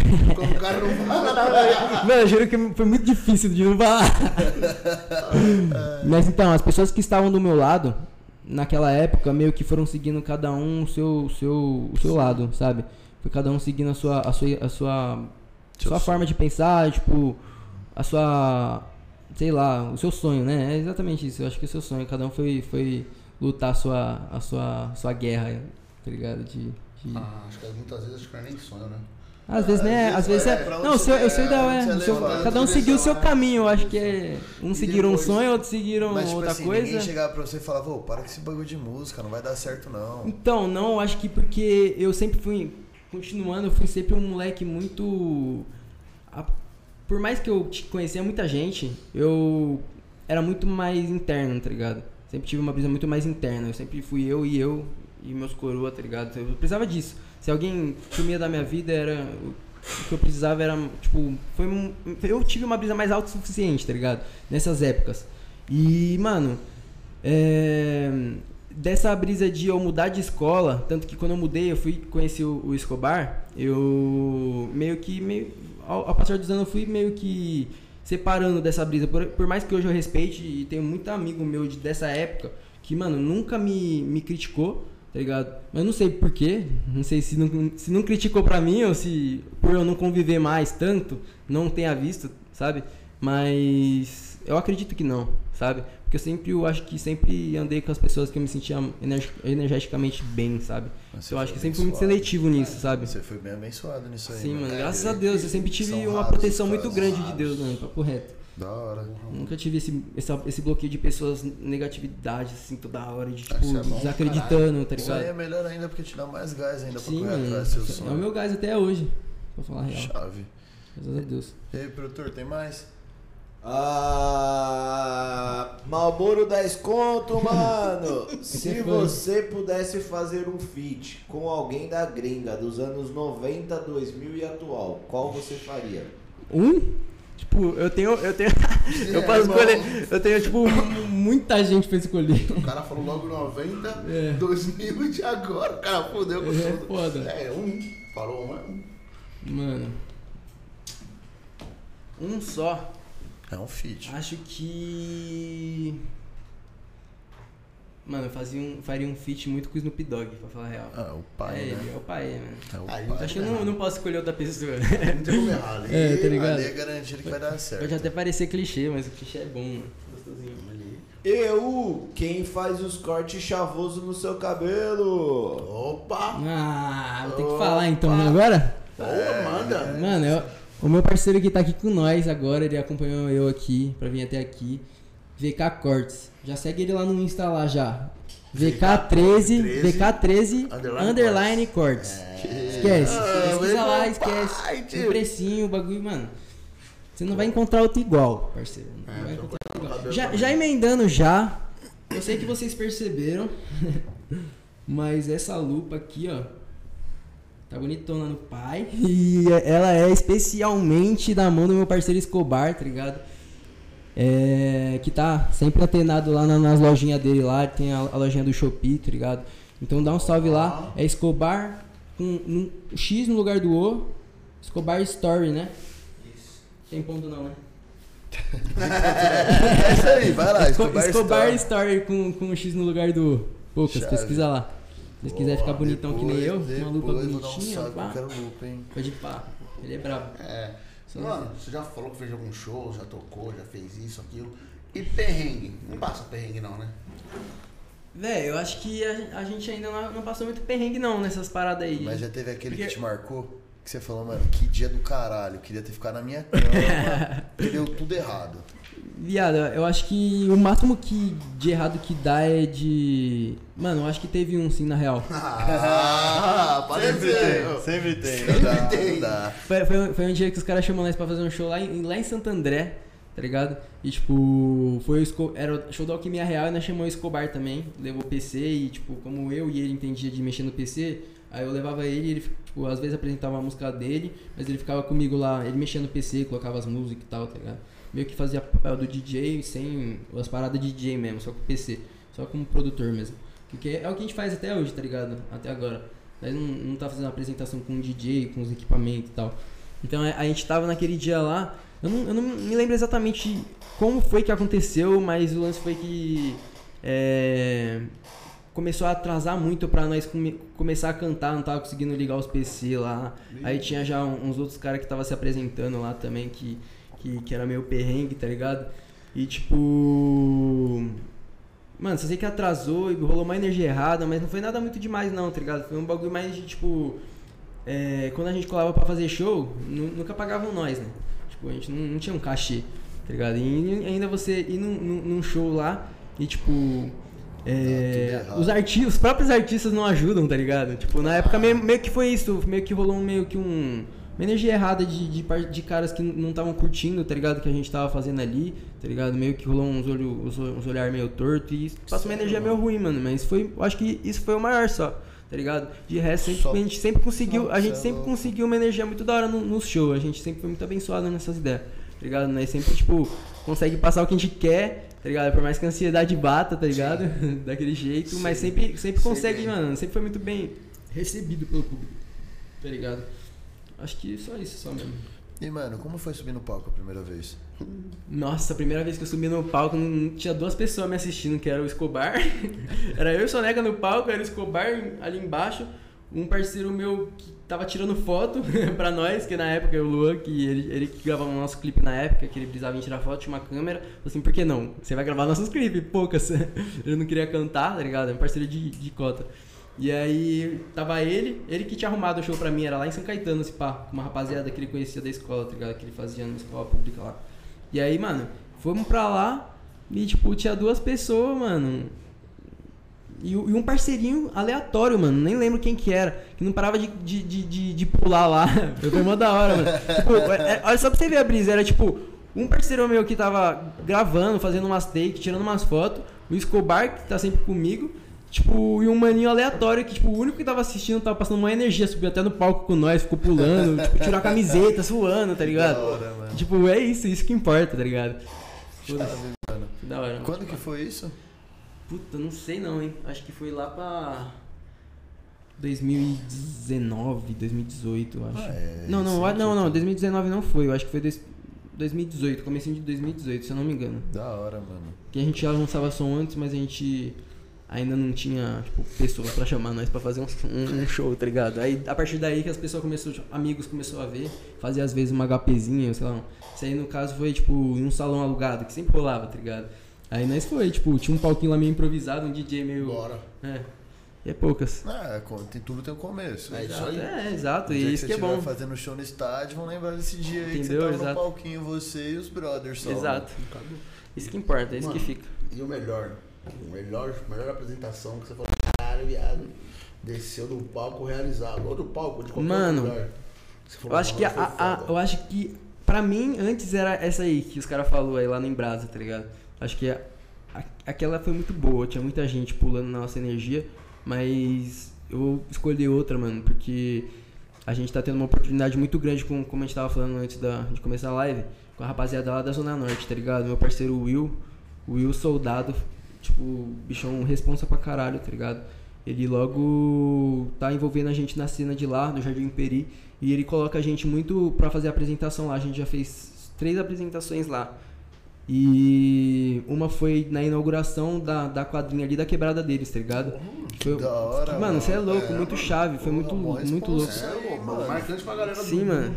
Fala. [laughs] Mano, eu juro que foi muito difícil de não falar. Mas então, as pessoas que estavam do meu lado, naquela época, meio que foram seguindo cada um o seu, seu, o seu lado, sabe? Foi cada um seguindo a sua, a sua, a sua, sua forma de pensar, tipo, a sua, sei lá, o seu sonho, né? É exatamente isso. Eu acho que é o seu sonho. Cada um foi, foi lutar a sua, a sua, sua guerra, tá ligado? De, de- Ah, acho que muitas vezes acho que não é nem sonho, né? às vezes, né? Às vezes é. onde Não, o você seu, seu ideal onde é. seu- cada um seguiu o seu caminho. Eu acho que é. Uns seguiram um sonho, outros seguiram Mas, tipo outra assim, coisa. ninguém chegar pra você e falar, pô, para com esse bagulho de música, não vai dar certo não. Então, não, eu acho que porque eu sempre fui. Continuando, eu fui sempre um moleque muito. a- Por mais que eu te- conhecia muita gente, eu era muito mais interno, tá ligado? Sempre tive uma brisa muito mais interna. Eu sempre fui eu e eu e meus coroa, tá ligado? Eu precisava disso. Se alguém sumia da minha vida, era. O que eu precisava era, tipo, foi um, eu tive uma brisa mais autossuficiente, tá ligado? Nessas épocas. E, mano, é, dessa brisa de eu mudar de escola, tanto que quando eu mudei, eu fui conhecer o, o Escobar, eu meio que, meio, ao, ao passar dos anos, eu fui meio que separando dessa brisa. Por, por mais que hoje eu respeite e tenho muito amigo meu de, dessa época, que, mano, nunca me, me criticou, tá ligado? Mas eu não sei porquê, não sei se não, se não criticou pra mim ou se por eu não conviver mais tanto, não tenha visto, sabe? Mas eu acredito que não, sabe? Porque eu sempre, eu acho que sempre andei com as pessoas que eu me sentia energeticamente bem, sabe? Mas Então eu acho que sempre fui muito seletivo nisso, sabe? Você foi bem abençoado nisso aí. Sim, mano, mano. graças a Deus, eu sempre tive uma proteção muito grande de. Deus, mano, papo reto. Da hora. Nunca tive esse, essa- esse bloqueio de pessoas, negatividade, assim, toda hora, de tipo, Isso é bom, desacreditando, tá Isso aí é ligado? melhor ainda porque te dá mais gás ainda pra Sim, correr mano. atrás do seu É o meu gás até hoje, pra falar a real. Chave. Graças a Deus. E aí, produtor, tem mais? Ah, Malboro 10 conto, mano. [laughs] Se você pudesse fazer um feat com alguém da gringa dos anos 90, 2000 e atual, qual você faria? Um? Tipo, eu tenho. Eu tenho. [laughs] eu É, posso irmão. escolher. Eu tenho, tipo, muita gente pra escolher. O cara falou logo 90, É. 2000 de agora. O cara fudeu com É tudo. foda. É, um. Falou um, é um. Mano. Um só. É um feat. Acho que. Mano, eu fazia um, faria um feat muito com o Snoop Dogg, pra falar a real. Ah, o pai, é né? ele, é o pai, mano. É o pai. Acho que eu não, não posso escolher outra pessoa. [laughs] Não tem como errar ali. É, tá ligado? Ali é garantido que vai dar certo. Pode até parecer clichê, mas o clichê é bom, mano. Gostosinho. Ali. Eu, quem faz os cortes chavoso no seu cabelo? Opa! Ah, vou ter que falar então agora? Boa, manda. Mano, eu- o meu parceiro que tá aqui com nós agora, ele acompanhou eu aqui, pra vir até aqui. VK Cortes. Já segue ele lá no Insta lá já. VK13, VK13 Underline underline Cortes. Esquece. Ah, Pesquisa lá, pai, esquece. tio. O precinho, o bagulho, mano. Você não vai encontrar outro igual, parceiro. Não É, vai tô encontrar outro igual. Já, já emendando já. Eu sei que vocês perceberam. [laughs] Mas essa lupa aqui, ó. Tá bonitona no pai. [laughs] E ela é especialmente da mão do meu parceiro Escobar, tá ligado? É, que tá sempre antenado lá na- nas lojinhas dele lá. Tem a, a lojinha do Shopee, tá ligado? Então dá um salve lá. É Escobar com um X no lugar do O. Escobar Story, né? Isso. Tem ponto não, né? [laughs] É isso aí, vai lá. Esco- Escobar, Escobar Story. Story com, com um X no lugar do O. Poucas, Chave. pesquisa lá. Se vocês quiserem ficar Boa, bonitão que nem eu, depois- uma lupa depois dar um bonitinha, salve, pá. Quero lupa, hein? Pode pá. Ele é brabo. É. Só Mano, você já falou que fez algum show, já tocou, já fez isso, aquilo. E perrengue? Não passa perrengue não, né? Véi, eu acho que a, a gente ainda não, não passou muito perrengue não nessas paradas aí. Mas já teve aquele que Porque- te marcou? Que você falou, mano, que dia do caralho, queria ter ficado na minha cama, [laughs] porque deu tudo errado. Viado, eu acho que o máximo que de errado que dá é de. Mano, eu acho que teve um sim na real. [laughs] Ah, pode Sempre tem, sempre tem. Sempre dá, tem. dá. Foi, foi, foi um dia que os caras chamou nós pra fazer um show lá em, lá em Santo André, tá ligado? E tipo, foi o Esco- era o show da Alquimia Real e nós chamamos o Escobar também. Levou o PC e, tipo, como eu e ele entendia de mexer no PC, aí eu levava ele e ele, tipo, às vezes apresentava a música dele, mas ele ficava comigo lá, ele mexia no PC, colocava as músicas e tal, tá ligado? Meio que fazia papel do DJ sem as paradas de DJ mesmo, só com o PC, só como produtor mesmo. Porque é o que a gente faz até hoje, tá ligado? Até agora. Nós não, não tá fazendo apresentação com o DJ, com os equipamentos e tal. Então a, a gente tava naquele dia lá. Eu não, eu não me lembro exatamente como foi que aconteceu, mas o lance foi que é, começou a atrasar muito pra nós come- começar a cantar, não tava conseguindo ligar os PC lá. Aí tinha já uns outros caras que tava se apresentando lá também, que, que, que era meio perrengue, tá ligado? E tipo. Mano, só sei que atrasou e rolou uma energia errada, mas não foi nada muito demais não, tá ligado? Foi um bagulho mais de tipo. é, quando a gente colava pra fazer show, nu- nunca pagavam nós, né? Tipo, a gente não, não tinha um cachê, tá ligado? E ainda você ir num, num- show lá e tipo. é, errado. os, arti os próprios artistas não ajudam, tá ligado? Tipo, na época meio, meio que foi isso, meio que rolou meio que um. Uma energia errada de, de, de caras que não estavam curtindo, tá ligado? Que a gente tava fazendo ali, tá ligado? Meio que rolou uns, olho, uns, uns olhar meio torto e passa uma energia meio ruim, mano. Mas foi. Eu acho que isso foi o maior só, tá ligado? De resto, sempre, a gente sempre conseguiu. A gente sempre conseguiu uma energia muito da hora no, no show. A gente sempre foi muito abençoado nessas ideias, tá ligado? Nós sempre, tipo, consegue passar o que a gente quer, tá ligado? Por mais que a ansiedade bata, tá ligado? [laughs] Daquele jeito, mas sempre, sempre consegue, bem. mano. Sempre foi muito bem recebido pelo público, tá ligado? Acho que só isso, só mesmo. E, mano, como foi subir no palco a primeira vez? Nossa, a primeira vez que eu subi no palco, tinha duas pessoas me assistindo, que era o Escobar. [laughs] era eu e o Sonega no palco, era o Escobar ali embaixo. Um parceiro meu que tava tirando foto [laughs] pra nós, que na época, o Luan, que ele, ele que gravava o nosso clipe na época, que ele precisava em tirar foto, tinha uma câmera. Falei assim, por que não? Você vai gravar nossos clipes, poucas. [laughs] ele não queria cantar, tá ligado? É um parceiro de, de cota. E aí tava ele, ele que tinha arrumado o show pra mim, era lá em São Caetano, esse pá, uma rapaziada que ele conhecia da escola, tá ligado? Que ele fazia na escola pública lá. E aí, mano, fomos pra lá e, tipo, tinha duas pessoas, mano. E, e um parceirinho aleatório, mano. Nem lembro quem que era. Que não parava de, de, de, de- de pular lá. [laughs] Foi mó da hora, mano. Tipo, é- olha só pra você ver a brisa. Era tipo, um parceiro meu que tava gravando, fazendo umas takes, tirando umas fotos. O Escobar, que tá sempre comigo. Tipo, e um maninho aleatório que, tipo, o único que tava assistindo tava passando uma energia, subiu até no palco com nós, ficou pulando, [laughs] tipo, tirou a camiseta, suando, tá ligado? Da hora, mano. Tipo, é isso, isso que importa, tá ligado? Chave, mano. Que da hora. Quando que foi isso? Puta, não sei não, hein? Acho que foi lá pra 2019, 2018, eu acho. Ah, é não, não, recente, não, não, então. 2019 não foi, eu acho que foi dois- 2018, comecinho de 2018, se eu não me engano. Da hora, mano. Que a gente já lançava som antes, mas a gente ainda não tinha, tipo, pessoas pra chamar nós pra fazer um, um- um show, tá ligado? Aí, a partir daí que as pessoas começaram, tipo, amigos começou a ver, fazer às vezes uma HPzinha, sei lá. Isso aí, no caso, foi, tipo, em um salão alugado, que sempre rolava, tá ligado? Aí nós foi, tipo, tinha um palquinho lá meio improvisado, um DJ meio... Bora. É, e é poucas. Ah, co- tem, tudo tem um começo. É isso Exato, aí. É, exato, e isso que é você estiver bom. fazendo show no estádio, vão lembrar desse dia aí que você Entendeu? tava no Exato. palquinho, você e os brothers só. Exato. Isso que importa, é isso que Mano, fica. E o melhor? Melhor, melhor apresentação que você falou, caralho, viado. Desceu do palco realizado. Ou do palco, de qualquer Mano, lugar. Eu acho que a, "Mano, foi a- a- foda." eu acho que pra mim antes era essa aí que os caras falou aí lá no Embrasa, tá ligado? Acho que a- a- aquela foi muito boa, tinha muita gente pulando na nossa energia, mas eu escolhi outra, mano, porque a gente tá tendo uma oportunidade muito grande com como a gente tava falando antes da, de começar a live, com a rapaziada lá da Zona Norte, tá ligado? Meu parceiro Will, Will Soldado, tipo, bichão responsa pra caralho, tá ligado? Ele logo tá envolvendo a gente na cena de lá, do Jardim Peri, e ele coloca a gente muito pra fazer a apresentação lá. A gente já fez três apresentações lá. E uma foi na inauguração da, da quadrinha ali da quebrada deles, tá ligado? Foi- Da hora, mano, você é mano. louco, É, muito mano. chave, foi muito, muito louco. É, mano, marcante pra galera Sim, do, mano.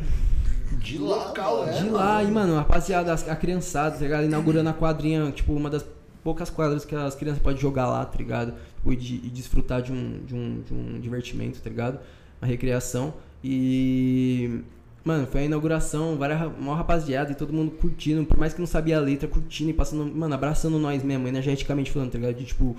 de local, é. De lá, e mano, a rapaziada, as- a criançada, tá ligado? Inaugurando a quadrinha, tipo, uma das poucas quadras que as crianças podem jogar lá, tá ligado? Tipo, e, de- e desfrutar de um, de, um, de um divertimento, tá ligado? Uma recreação. E Mano, foi a inauguração, várias maior rapaziada e todo mundo curtindo, por mais que não sabia a letra, curtindo e passando, mano, abraçando nós mesmo, energeticamente falando, tá ligado? De tipo.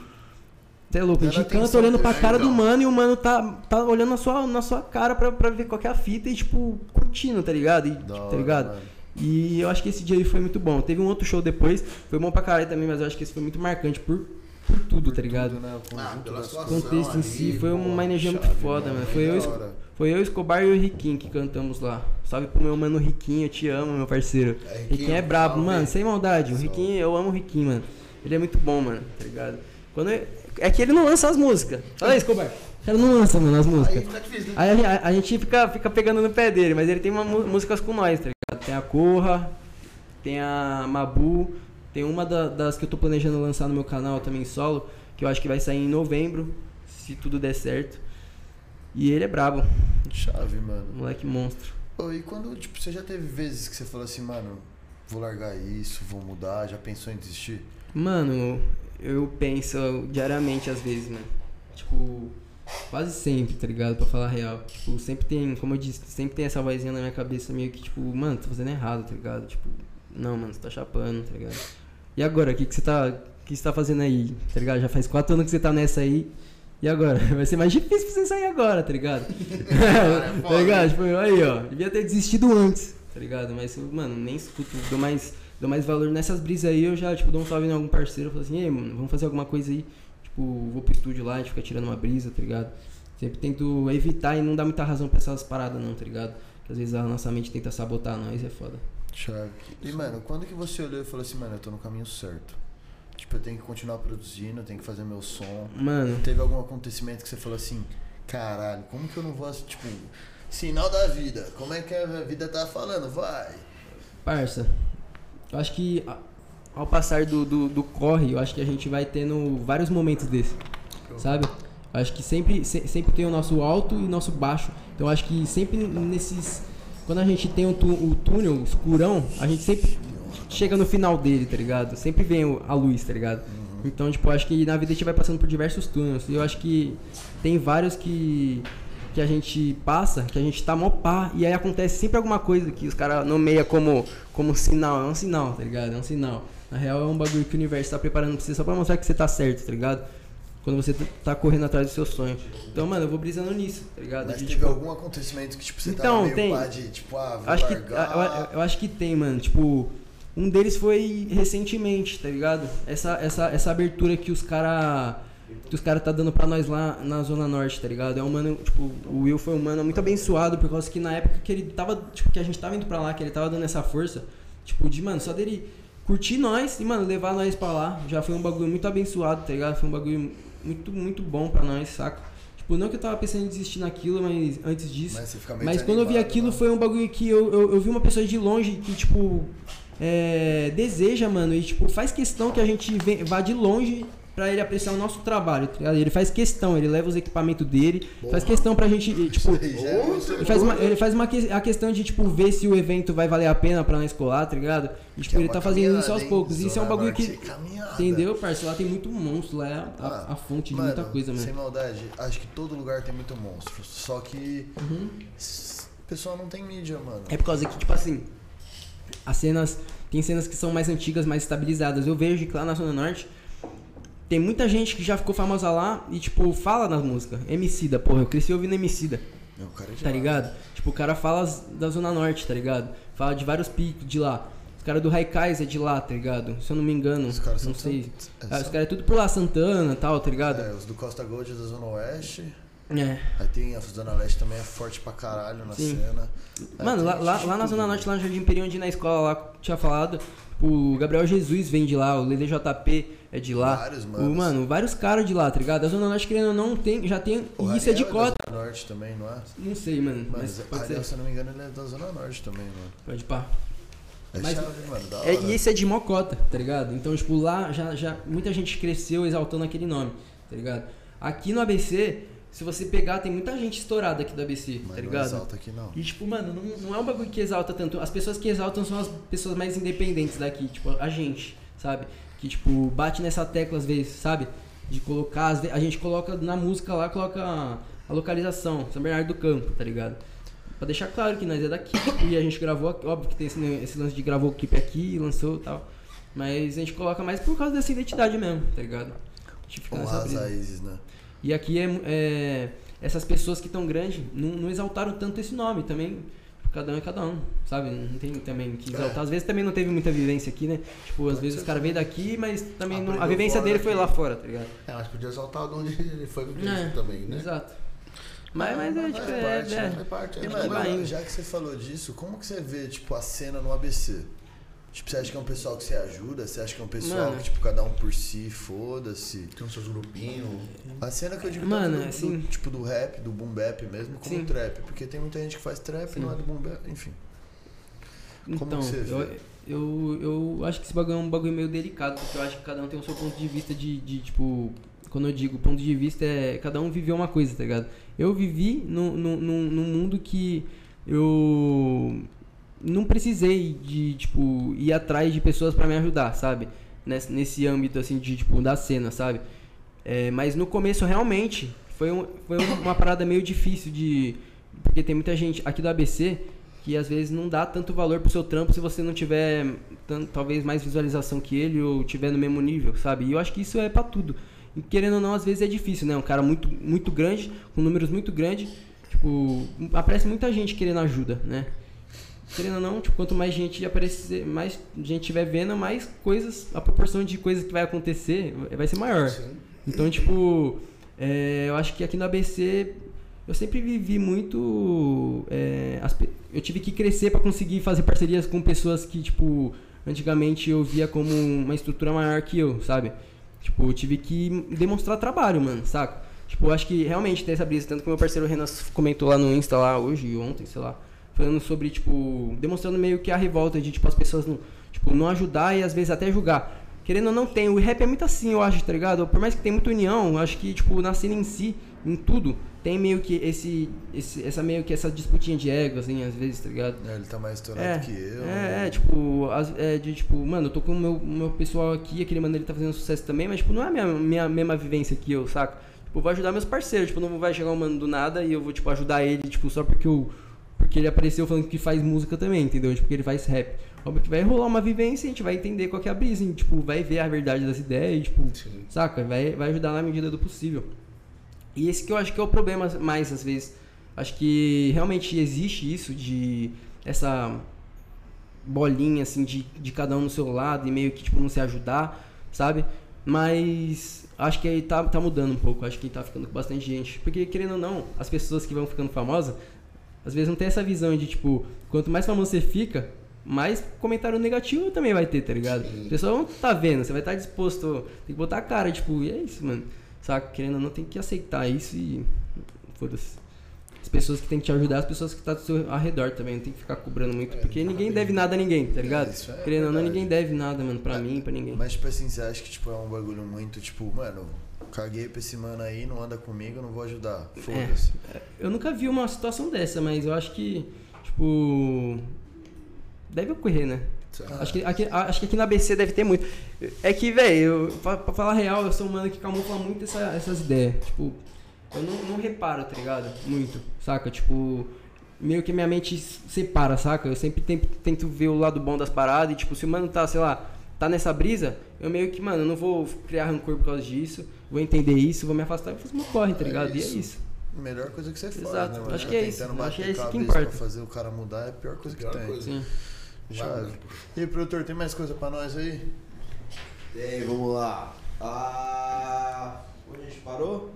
Você é louco, a gente canta olhando pra cara do então. mano e o mano tá, tá olhando na sua, na sua cara pra, pra ver qual é a fita e, tipo, curtindo, tá ligado? E, tipo, tá ligado? mano. E eu acho que esse dia aí foi muito bom. Teve um outro show depois, foi bom pra caralho também, mas eu acho que esse foi muito marcante por, por tudo, tá ligado? Tudo, né? O Ah, conjunto pela das situação contexto em si foi pô, uma energia muito chave, foda, mano, bem Foi eu, foi eu, Escobar e o Riquinho que cantamos lá. Salve pro meu mano Riquinho, eu te amo, meu parceiro. É, Riquinho, Riquinho é brabo, salve. mano, sem maldade. O. Riquinho, eu amo o Riquinho, mano. Ele é muito bom, mano, tá ligado? Quando eu- É que ele não lança as músicas. Olha aí, Escobar. Cara não lança, mano, as Aí músicas. fica difícil, né? Aí a, a- a gente fica, fica pegando no pé dele, mas ele tem uma, músicas com nós, tá ligado? Tem a Corra, tem a Mabu, tem uma da- das que eu tô planejando lançar no meu canal também solo, que eu acho que vai sair em novembro, se tudo der certo. E ele é brabo, Chave, mano. moleque monstro. Ô, e quando, tipo, você já teve vezes que você falou assim, mano, vou largar isso, vou mudar, já pensou em desistir? Mano, eu penso diariamente às vezes, mano. Tipo, quase sempre, tá ligado? Pra falar a real. Tipo, sempre tem, como eu disse, sempre tem essa vozinha na minha cabeça meio que, tipo, mano, tá fazendo errado, tá ligado? Tipo, não, mano, você tá chapando, tá ligado? E agora, o que, que você tá. O que você tá fazendo aí? Tá ligado? Já faz quatro anos que você tá nessa aí. E agora? [laughs] Vai ser mais difícil pra você sair agora, tá ligado? [laughs] tá ligado? Tipo, aí, ó. Devia ter desistido antes, tá ligado? Mas, mano, nem escuto. Dou mais, dou mais valor nessas brisas aí. Eu já, tipo, dou um salve em algum parceiro. Falo assim, ei, mano, vamos fazer alguma coisa aí. Tipo, vou pro estúdio lá, a gente fica tirando uma brisa, tá ligado? Sempre tento evitar e não dar muita razão pra essas paradas, não, tá ligado? Porque às vezes a nossa mente tenta sabotar nós, é foda. Chave. E, mano, quando que você olhou e falou assim, mano, eu tô no caminho certo? Tipo, eu tenho que continuar produzindo, eu tenho que fazer meu som. Mano, Teve algum acontecimento que você falou assim, caralho, como que eu não vou, tipo, sinal da vida, como é que a vida tá falando? Vai. Parça, eu acho que ao passar do, do, do corre, eu acho que a gente vai tendo vários momentos desses, sabe? Eu acho que sempre, se- sempre tem o nosso alto e o nosso baixo. Então eu acho que sempre nesses. Quando a gente tem o, o túnel o escurão, a gente sempre chega no final dele, tá ligado? Sempre vem a luz, tá ligado? Então, tipo, eu acho que na vida a gente vai passando por diversos túneis. E eu acho que tem vários que que a gente passa, que a gente tá mó pá, e aí acontece sempre alguma coisa que os caras nomeia como, como sinal. É um sinal, tá ligado? É um sinal. Na real, é um bagulho que o universo tá preparando pra você só pra mostrar que você tá certo, tá ligado? Quando você tá correndo atrás do seu sonho. Então, mano, eu vou brisando nisso, tá ligado? Mas De, teve tipo, algum acontecimento que, tipo, você Então, tava meio pá de, tipo, ah, vou acho que, largar. eu, eu acho que tem, mano. Tipo, um deles foi recentemente, tá ligado? Essa, essa, essa abertura que os cara que os caras tá dando pra nós lá na Zona Norte, tá ligado? É um mano, tipo, o Will foi um mano muito abençoado, por causa que na época que ele tava, tipo, que a gente tava indo pra lá, que ele tava dando essa força, tipo, de, mano, só dele curtir nós e, mano, levar nós pra lá, já foi um bagulho muito abençoado, tá ligado? Foi um bagulho muito, muito bom pra nós, saca? Tipo, não que eu tava pensando em desistir naquilo, mas antes disso. Mas Mas quando eu vi aquilo né? foi um bagulho que eu, eu, eu vi uma pessoa de longe que, tipo, é, deseja, mano, e tipo, faz questão que a gente vá de longe pra ele apreciar o nosso trabalho, tá ligado? Ele faz questão, ele leva os equipamentos dele, faz questão pra gente, tipo, é ele faz uma, ele faz uma que- a questão de, tipo, ver se o evento vai valer a pena pra nós colar, tá ligado? E, tipo, é ele tá fazendo isso aos poucos. Isso é um bagulho que. Caminhada. Entendeu, parceiro? Lá tem muito monstro, lá é a, a- Ah, a fonte de mano, muita coisa, Sem mano. maldade, acho que todo lugar tem muito monstro. Só que Uhum. o pessoal não tem mídia, mano. É por causa que, tipo assim, as cenas. Tem cenas que são mais antigas, mais estabilizadas. Eu vejo que lá na Zona Norte tem muita gente que já ficou famosa lá e, tipo, fala nas músicas. Emicida, porra, eu cresci ouvindo Emicida, Meu, o cara é tá ligado? Tipo, o cara fala da Zona Norte, tá ligado? Fala de vários picos de lá. Os caras do Raikais é de lá, tá ligado? Se eu não me engano, Os caras não são sei. sant- é, Ah, os são- caras é tudo por lá, Santana e tal, tá ligado? É, os do Costa Gold é da Zona Oeste. É. Aí tem a Zona Leste também é forte pra caralho na Sim. cena. Aí Mano, lá, lá, lá na Zona. Norte, lá no Jardim Peri, onde na escola lá tinha falado, o Gabriel Jesus vem de lá, o Lele JP é de lá. Vários, o, manos. mano, vários caras de lá, tá ligado? A Zona Norte, querendo ou não, tem, já tem. O e isso é de cota. da Zona Norte também, não é? Não sei, mano. Mas Mas Ariel, se eu não me engano, ele é da Zona Norte também, mano. Pode pá. É Mas- chave, mano, da hora. É, e esse é de mocota, tá ligado? Então, tipo, lá já, já muita gente cresceu exaltando aquele nome, tá ligado? Aqui no ABC, se você pegar, tem muita gente estourada aqui do ABC, Mas tá não ligado? exalta aqui, não. E tipo, mano, não, não é um bagulho que exalta tanto. As pessoas que exaltam são as pessoas mais independentes daqui, tipo, a gente, sabe? Que tipo, bate nessa tecla às vezes, sabe? De colocar, às ve- a gente coloca na música lá, coloca a localização, São Bernardo do Campo, tá ligado? Pra deixar claro que nós é daqui, tipo, e a gente gravou, óbvio que tem esse, esse lance de gravou o clipe aqui, lançou e tal. Mas a gente coloca mais por causa dessa identidade mesmo, tá ligado? A gente fica nessa Honrar as raízes, né? E aqui é, é- essas pessoas que estão grandes não, não exaltaram tanto esse nome também. Cada um é cada um, sabe? Não tem também que exaltar. Às vezes também não teve muita vivência aqui, né? Tipo, às vezes os caras veio daqui, mas também não- a vivência dele foi lá fora, tá ligado? É, mas podia exaltar de onde ele foi É, também, né? Exato. Mas, mas é, Faz tipo, parte, é, né? é. Faz parte. É. vai indo. já que você falou disso, como que você vê, tipo, a cena no ABC? Tipo, você acha que é um pessoal que você ajuda? Você acha que é um pessoal Mano. que, tipo, cada um por si, foda-se? Tem os seus grupinhos. A cena que eu digo Mano, do, assim- do- tipo, do rap, do boom bap mesmo, como Sim. o trap. Porque tem muita gente que faz trap e Sim. não é do boom bap, enfim. Como Então, que você eu, vê? eu, eu acho que esse bagulho é um bagulho meio delicado, porque eu acho que cada um tem o seu ponto de vista de, de, tipo. Quando eu digo ponto de vista, é. Cada um viveu uma coisa, tá ligado? Eu vivi num, num, num num mundo que eu não precisei de, tipo, ir atrás de pessoas pra me ajudar, sabe? Nesse, nesse âmbito, assim, de, tipo, da cena, sabe? É, mas no começo, realmente, foi, um, foi um- uma parada meio difícil de... Porque tem muita gente aqui do ABC que às vezes não dá tanto valor pro seu trampo se você não tiver tan- talvez mais visualização que ele ou tiver no mesmo nível, sabe? E eu acho que isso é pra tudo. E querendo ou não, às vezes é difícil, né? Um cara muito, muito grande, com números muito grandes, tipo, aparece muita gente querendo ajuda, né? Querendo ou não, tipo, quanto mais gente aparecer, mais gente tiver vendo, mais coisas, a proporção de coisas que vai acontecer vai ser maior. Sim. Então, tipo, é, eu acho que aqui no ABC eu sempre vivi muito. é, as eu tive que crescer pra conseguir fazer parcerias com pessoas que, tipo, antigamente eu via como uma estrutura maior que eu, sabe? Tipo, eu tive que demonstrar trabalho, mano, saca? Tipo, eu acho que realmente tem essa brisa. Tanto que meu parceiro Renan comentou lá no Insta, lá hoje, ontem, sei lá, falando sobre, tipo, demonstrando meio que a revolta de, tipo, as pessoas não, tipo, não ajudar e às vezes até julgar. Querendo ou não tem, o rap é muito assim, eu acho, tá ligado? Por mais que tem muita união, eu acho que, tipo, na cena em si, em tudo, tem meio que esse, esse essa meio que essa disputinha de ego, assim, às vezes, tá ligado? É, ele tá mais estourado É, que eu. é, é, tipo, as- é, de tipo, mano, eu tô com o meu, meu pessoal aqui, aquele mano ele tá fazendo sucesso também, mas tipo, não é a minha, minha mesma vivência que eu, saca? Tipo, eu vou ajudar meus parceiros, tipo, não vai chegar um mano do nada e eu vou, tipo, ajudar ele, tipo, só porque eu. Porque ele apareceu falando que faz música também, entendeu? Tipo, porque ele faz rap. Óbvio que vai rolar uma vivência e a gente vai entender qual que é a brisa, e, tipo, vai ver a verdade das ideias, e, tipo, Sim. saca? Vai, vai ajudar na medida do possível. E esse que eu acho que é o problema mais, às vezes. Acho que realmente existe isso de essa bolinha, assim, de, de cada um no seu lado e meio que, tipo, não se ajudar, sabe? Mas acho que aí tá, tá mudando um pouco. Acho que tá ficando com bastante gente. Porque, querendo ou não, as pessoas que vão ficando famosas, às vezes não tem essa visão de, tipo, quanto mais famoso você fica, mais comentário negativo também vai ter, tá ligado? Sim. As pessoas vão tá vendo, você vai estar disposto, tem que botar a cara, tipo, e é isso, mano. Saca? Querendo ou não, tem que aceitar isso e. Foda-se. As pessoas que tem que te ajudar, as pessoas que estão do seu arredor também, não tem que ficar cobrando muito, É, porque ninguém deve nada a ninguém, tá ligado? isso é Querendo ou não, ninguém deve nada, mano, pra mim, pra ninguém. Mas, tipo assim, você acha que tipo, é um bagulho muito, tipo, mano, caguei pra esse mano aí, não anda comigo, não vou ajudar. Foda-se. Eu nunca vi uma situação dessa, mas eu acho que, tipo. Deve ocorrer, né? Acho que, aqui, acho que aqui na ABC deve ter muito. É que, velho, pra, pra falar real, eu sou um mano que camufla muito essa- essas ideias. Tipo, eu não, não reparo, tá ligado? Muito, saca? Tipo, meio que minha mente separa, saca? Eu sempre tento, tento ver o lado bom das paradas e, tipo, se o mano tá, sei lá, tá nessa brisa, eu meio que, mano, eu não vou criar rancor por causa disso, vou entender isso, vou me afastar e vou fazer uma corre, tá É ligado? e é isso. isso. Melhor coisa que você faz, Exato. né, mano? Acho que é isso. Tentando Acho que é bater isso que importa. Pra fazer o cara mudar é a pior coisa que Pior tem. coisa. Sim. Vai, E aí, produtor, tem mais coisa pra nós aí? Tem, vamos lá. Ah, onde a gente parou?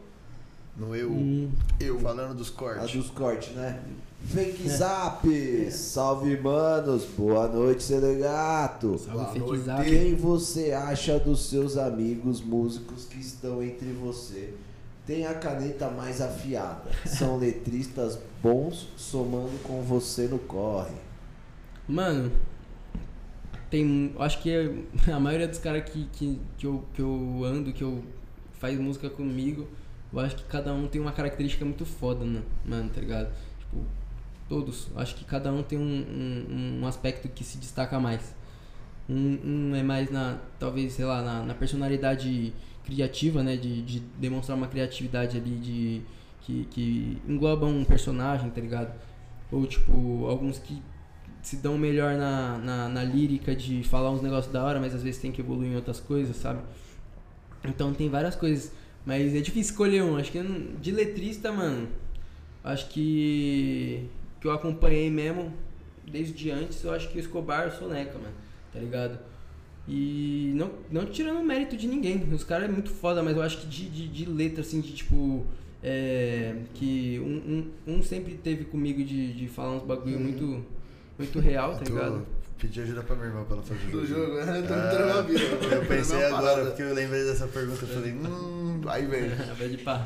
No eu. Hum. Eu. Falando dos A cortes. dos cortes, né? Fake Zap! Salve, manos! Boa noite, Selegato! Salve, Boa fake zap. Quem você acha dos seus amigos músicos que estão entre você? Tem a caneta mais afiada. São [laughs] letristas bons somando com você no corre. Mano, tem. Acho que é- a maioria dos caras que, que, que, eu, que eu ando, que eu faz música comigo, eu acho que cada um tem uma característica muito foda, né? mano, tá ligado? Tipo, todos. Acho que cada um tem um, um, um aspecto que se destaca mais. Um, um é mais na, talvez, sei lá, na, na personalidade criativa, né? De, de demonstrar uma criatividade ali de. Que, que engloba um personagem, tá ligado? Ou, tipo, alguns que se dão melhor na, na, na lírica de falar uns negócios da hora, mas às vezes tem que evoluir em outras coisas, sabe? Então tem várias coisas. Mas é difícil escolher um. Acho que de letrista, mano. Acho que. Que eu acompanhei mesmo desde antes, eu acho que o Escobar e o Soneca, mano. Tá ligado? E não, não tirando o mérito de ninguém. Os caras é muito foda, mas eu acho que de, de, de letra, assim, de tipo. É, que um, um, um sempre teve comigo de, de falar uns bagulho muito, muito real, tá [laughs] ligado? Pedi ajuda pra minha irmã pra ela fazer [laughs] o Do jogo. né? [laughs] Tô Ah, vida. Eu pensei agora, parada. porque eu lembrei dessa pergunta. Eu falei, hum, aí vem. Vai de pá.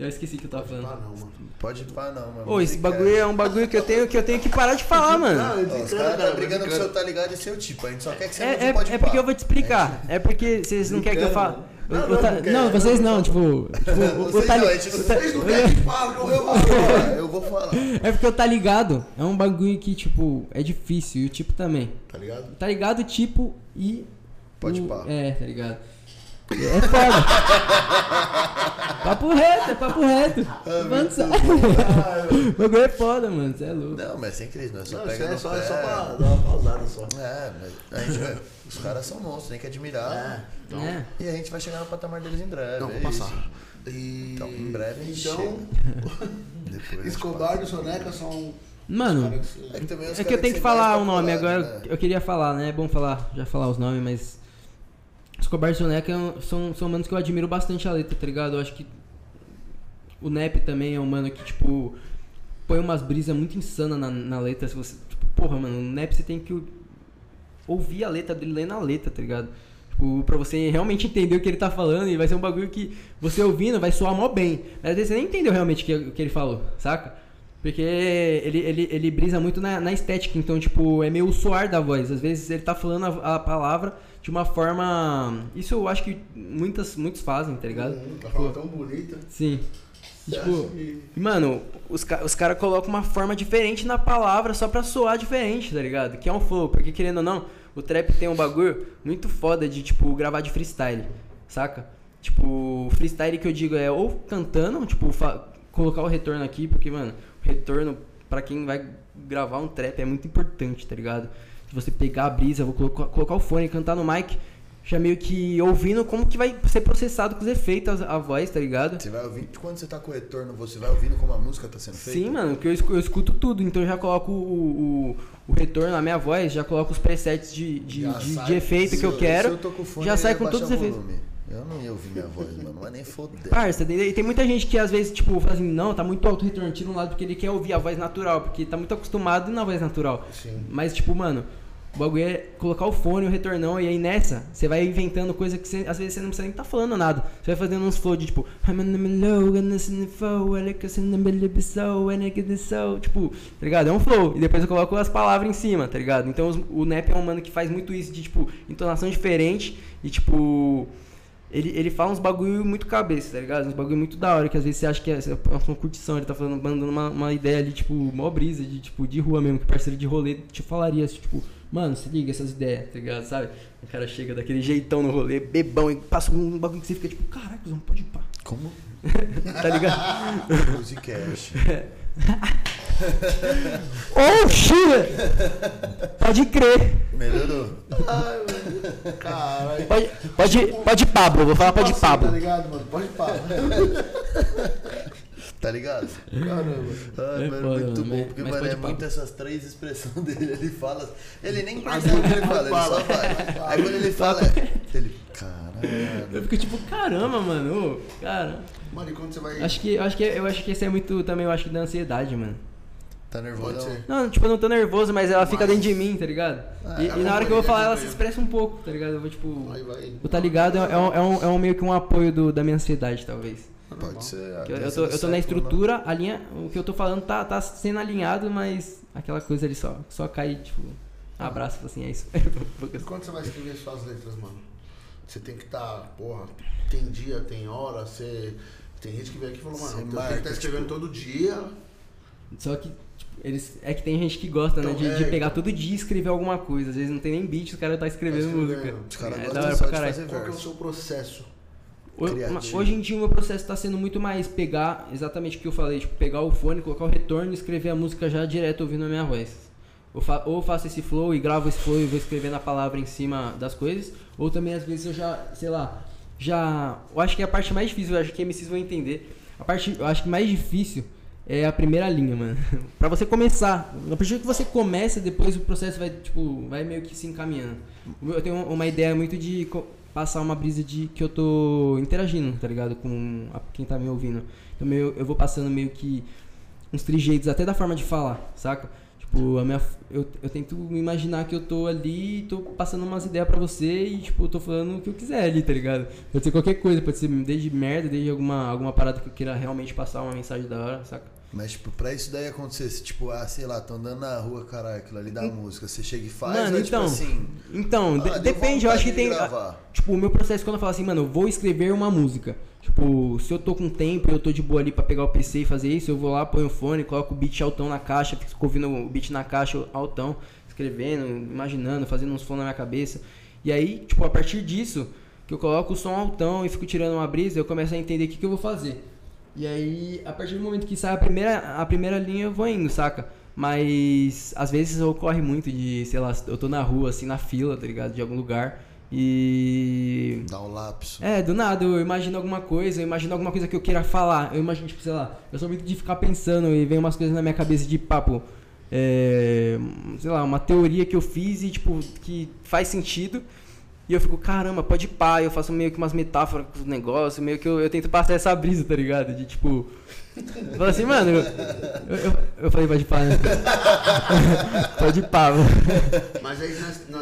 Eu esqueci o que eu tava falando. não, mano. Pode ir pá, não, mano. Ô, esse bagulho é um bagulho que eu tenho que, eu tenho que parar de falar, mano. Não, eu Ó, os caras cara, tá brigando com o seu tá ligado e seu tipo. A gente só quer que você É, é, pode é pá. porque eu vou te explicar. É porque vocês não querem que eu fale. Não, não, tá- não quer. Não, vocês não, tipo. [laughs] tipo, o- o Vocês tá li- não, gente não- tá- Vocês não querem que fale, eu eu falo. Eu vou falar, [laughs] É porque eu tá ligado. É um bagulho que, tipo, é difícil. E o tipo também. tá ligado? Tá ligado, tipo e. Pode o- pá. É, tá ligado. É foda. [laughs] papo reto, é papo reto. Mano, sabe? [laughs] O bagulho é foda, mano. Você é louco. Não, mas sem crise, não é só Não, pega é só, pé. é só pra dar uma pausada só. É, mas a gente, os caras são monstros, tem que admirar. Então, É. E a gente vai chegar no patamar deles em breve. Não, é vou passar. isso. E... Então, em breve a gente Então, [laughs] Escobar e Soneca são... Mano, É que, É que eu tenho que falar o nome agora. né? Eu queria falar, né? É bom falar, já falar os nomes, mas. Escobar e Soneca é um- são, são manos que eu admiro bastante a letra, tá ligado? Eu acho que. O Nep também é um mano que, tipo. Põe umas brisas muito insanas na, na letra. Se você. Tipo, porra, mano, o Nep você tem que ouvir a letra dele, ler na letra, tá ligado? Tipo, pra você realmente entender o que ele tá falando e vai ser um bagulho que você ouvindo vai soar mó bem. Mas às vezes você nem entendeu realmente o que, o que ele falou, saca? Porque ele, ele, ele brisa muito na, na estética, então, tipo, é meio o soar da voz. Às vezes ele tá falando a, a palavra de uma forma. Isso eu acho que muitas, muitos fazem, tá ligado? Hum, Uma forma tão bonita. Sim. Você Tipo, que- Mano, os, os caras colocam uma forma diferente na palavra só pra soar diferente, tá ligado? Que é um flow, porque querendo ou não, o trap tem um bagulho muito foda de, tipo, gravar de freestyle, saca? Tipo, freestyle que eu digo é ou cantando, tipo, colocar o retorno aqui, porque, mano, o retorno pra quem vai gravar um trap é muito importante, tá ligado? Se você pegar a brisa, vou colocar, colocar o fone e cantar no mic, já meio que ouvindo como que vai ser processado com os efeitos a, a voz, tá ligado? Você vai ouvindo, quando você tá com o retorno, você vai ouvindo como a música tá sendo feita? Sim, mano, porque eu escuto, eu escuto tudo, então eu já coloco o, o, o retorno na minha voz, já coloco os presets de, de, de, sai. de efeito que eu Se quero. eu tô com o fone, já eu sai com todos os efeitos. Eu não ia ouvir minha voz, mano. Não é nem foder. Parça, tem, e tem muita gente que às vezes, tipo, fala assim, não, tá muito alto o retorno, tira um lado porque ele quer ouvir a voz natural, porque tá muito acostumado na voz natural. Sim. Mas, tipo, mano, o bagulho é colocar o fone, o retornão, e aí nessa, você vai inventando coisa que às vezes você não precisa nem tá falando nada. Você vai fazendo uns flow de tipo, tipo, tá ligado? É um flow. E depois eu coloco as palavras em cima, tá ligado? Então os- o Nep é um mano que faz muito isso de, tipo, entonação diferente e, tipo. Ele, ele fala uns bagulho muito cabeça, tá ligado? Uns bagulho muito da hora, que às vezes você acha que é é uma curtição, ele tá falando, mandando uma, uma ideia ali, tipo, mó brisa, de, tipo, de rua mesmo, que parceiro de rolê te falaria, tipo, mano, se liga essas ideias, tá ligado? Sabe? O cara chega daquele jeitão no rolê, bebão, e passa um bagulho que você fica tipo, caraca, não pode ir pá. Como? [laughs] Tá ligado? Musicast. [laughs] oh, shit! Pode crer. Melhorou. Caralho. Pode, pode, pode Pablo, vou falar pode Tipo assim, Tá Pablo. ligado, mano? Pode pá. [laughs] Tá ligado? Caramba. Ai, É mano, foda, muito mano, bom, porque, mas mano, é papo. muito essas três expressões [laughs] dele. Ele fala. Ele nem percebe o que ele fala, ele só vai. Aí quando ele fala, ele. Caralho. Eu fico tipo, caramba, mano. cara. Mano, e quando você vai... Acho que, eu acho que, eu acho que esse é muito também, eu acho que da ansiedade, mano. Tá nervoso? Não, tipo, eu não tô nervoso, mas ela fica Mas- dentro de mim, tá ligado? Ah, e, é e na hora que eu vou companhia, falar, ela se expressa um pouco, tá ligado? Eu vou, tipo. Aí vai... O tá ligado é, é um, é, um, é um meio que um apoio do, da minha ansiedade, talvez. Pode ser. eu, eu tô, eu tô na né? estrutura, a linha, o que eu tô falando tá, tá sendo alinhado, mas aquela coisa ali só, só cai, tipo, abraço, assim, é isso. [laughs] Quando você vai escrever suas letras, mano? Você tem que estar, porra, tem dia, tem hora, você... Tem gente que vem aqui e falou, mano, Você eu tenho que estar escrevendo tipo- todo dia. Só que, tipo, eles, é que tem gente que gosta, né, Então, de, de é, pegar então. todo dia e escrever alguma coisa. Às vezes não tem nem beat, os caras tá escrevendo Tá escrevendo. música. Os caras é gostam da hora só pra de fazer Qual que é o seu processo? Criativo. Hoje em dia o meu processo tá sendo muito mais pegar exatamente o que eu falei, tipo, pegar o fone, colocar o retorno e escrever a música já direto ouvindo a minha voz. Eu fa- ou faço esse flow e gravo esse flow e vou escrevendo a palavra em cima das coisas, ou também às vezes eu já, sei lá, já. Eu acho que é a parte mais difícil, eu acho que MCs vão entender. A parte, eu acho que mais difícil é a primeira linha, mano. [laughs] pra você começar. A partir que você começa, depois o processo vai, tipo, vai meio que se encaminhando. Eu tenho uma ideia muito de passar uma brisa de que eu tô interagindo, tá ligado? Com a- quem tá me ouvindo. Então meio, eu vou passando meio que uns trejeitos até da forma de falar, saca? Tipo, a minha, eu, eu tento imaginar que eu tô ali tô passando umas ideias pra você e, tipo, eu tô falando o que eu quiser ali, tá ligado? Pode ser qualquer coisa, pode ser desde merda, desde alguma, alguma parada que eu queira realmente passar uma mensagem da hora, saca? Mas, tipo, pra isso daí acontecer, se, tipo, ah, sei lá, tô andando na rua, caralho, aquilo ali da música, você chega e faz, Hum. Mano, ou é, então, tipo assim... Então, ah, depende, eu acho que tem. gravar. Tipo, o meu processo quando eu falo assim, mano, eu vou escrever uma música. Tipo, se eu tô com tempo e eu tô de boa ali pra pegar o PC e fazer isso, eu vou lá, ponho o fone, coloco o beat altão na caixa, fico ouvindo o beat na caixa altão, escrevendo, imaginando, fazendo uns fone na minha cabeça. E aí, tipo, a partir disso, que eu coloco o som altão e fico tirando uma brisa, eu começo a entender o que, que eu vou fazer. E aí, a partir do momento que sai a primeira, a primeira linha, eu vou indo, saca? Mas às vezes ocorre muito de, sei lá, eu tô na rua, assim, na fila, tá ligado? De algum lugar. E. Dá um lapso. É, do nada, eu imagino alguma coisa, eu imagino alguma coisa que eu queira falar. Eu imagino, tipo, sei lá, eu sou muito de ficar pensando e vem umas coisas na minha cabeça de papo. É, sei lá, uma teoria que eu fiz e, tipo, que faz sentido. E eu fico, caramba, pode pá, eu faço meio que umas metáforas com os negócios, meio que eu, eu tento passar essa brisa, tá ligado? De tipo. Fala assim, mano, eu, eu, eu- falei pode pá, né? [laughs] pode pá, mano. Mas aí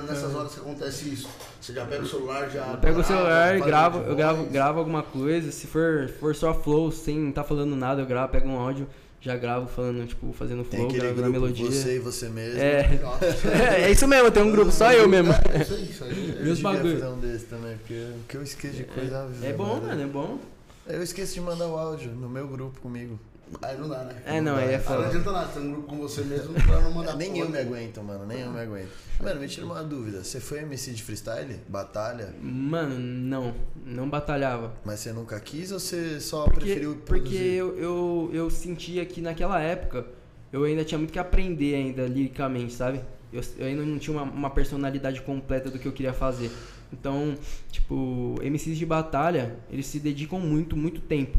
nessas horas que acontece isso, você já pega o celular, já. Eu pego o celular gravo, eu gravo, gravo alguma coisa. Se for, for só flow, sem tá falando nada, eu gravo, pego um áudio, já gravo falando, tipo, fazendo Tem flow, gravando a grupo, melodia. você e você mesmo. É. Nossa. [laughs] é, é isso mesmo, tem um grupo, só eu mesmo. É, isso aí, isso aí. Eu meus bagulho. fazer um desse também, porque o que eu esqueço de coisa... É bom, mano, é bom. Eu esqueço de mandar o áudio no meu grupo comigo. Aí não dá, né? É, não, aí é não foda. adianta nada, tem um grupo com você mesmo pra não mandar [laughs] Nem porra. eu me aguento, mano, nem eu me aguento. Mano, me tira uma dúvida. Você foi MC de freestyle? Batalha? Mano, não, não batalhava. Mas você nunca quis ou você só Porque, preferiu porque produzir? eu, eu, eu sentia que naquela época eu ainda tinha muito que aprender ainda liricamente, sabe? Eu, eu ainda não tinha uma, uma personalidade completa do que eu queria fazer. Então, tipo, MCs de batalha, eles se dedicam muito, muito tempo.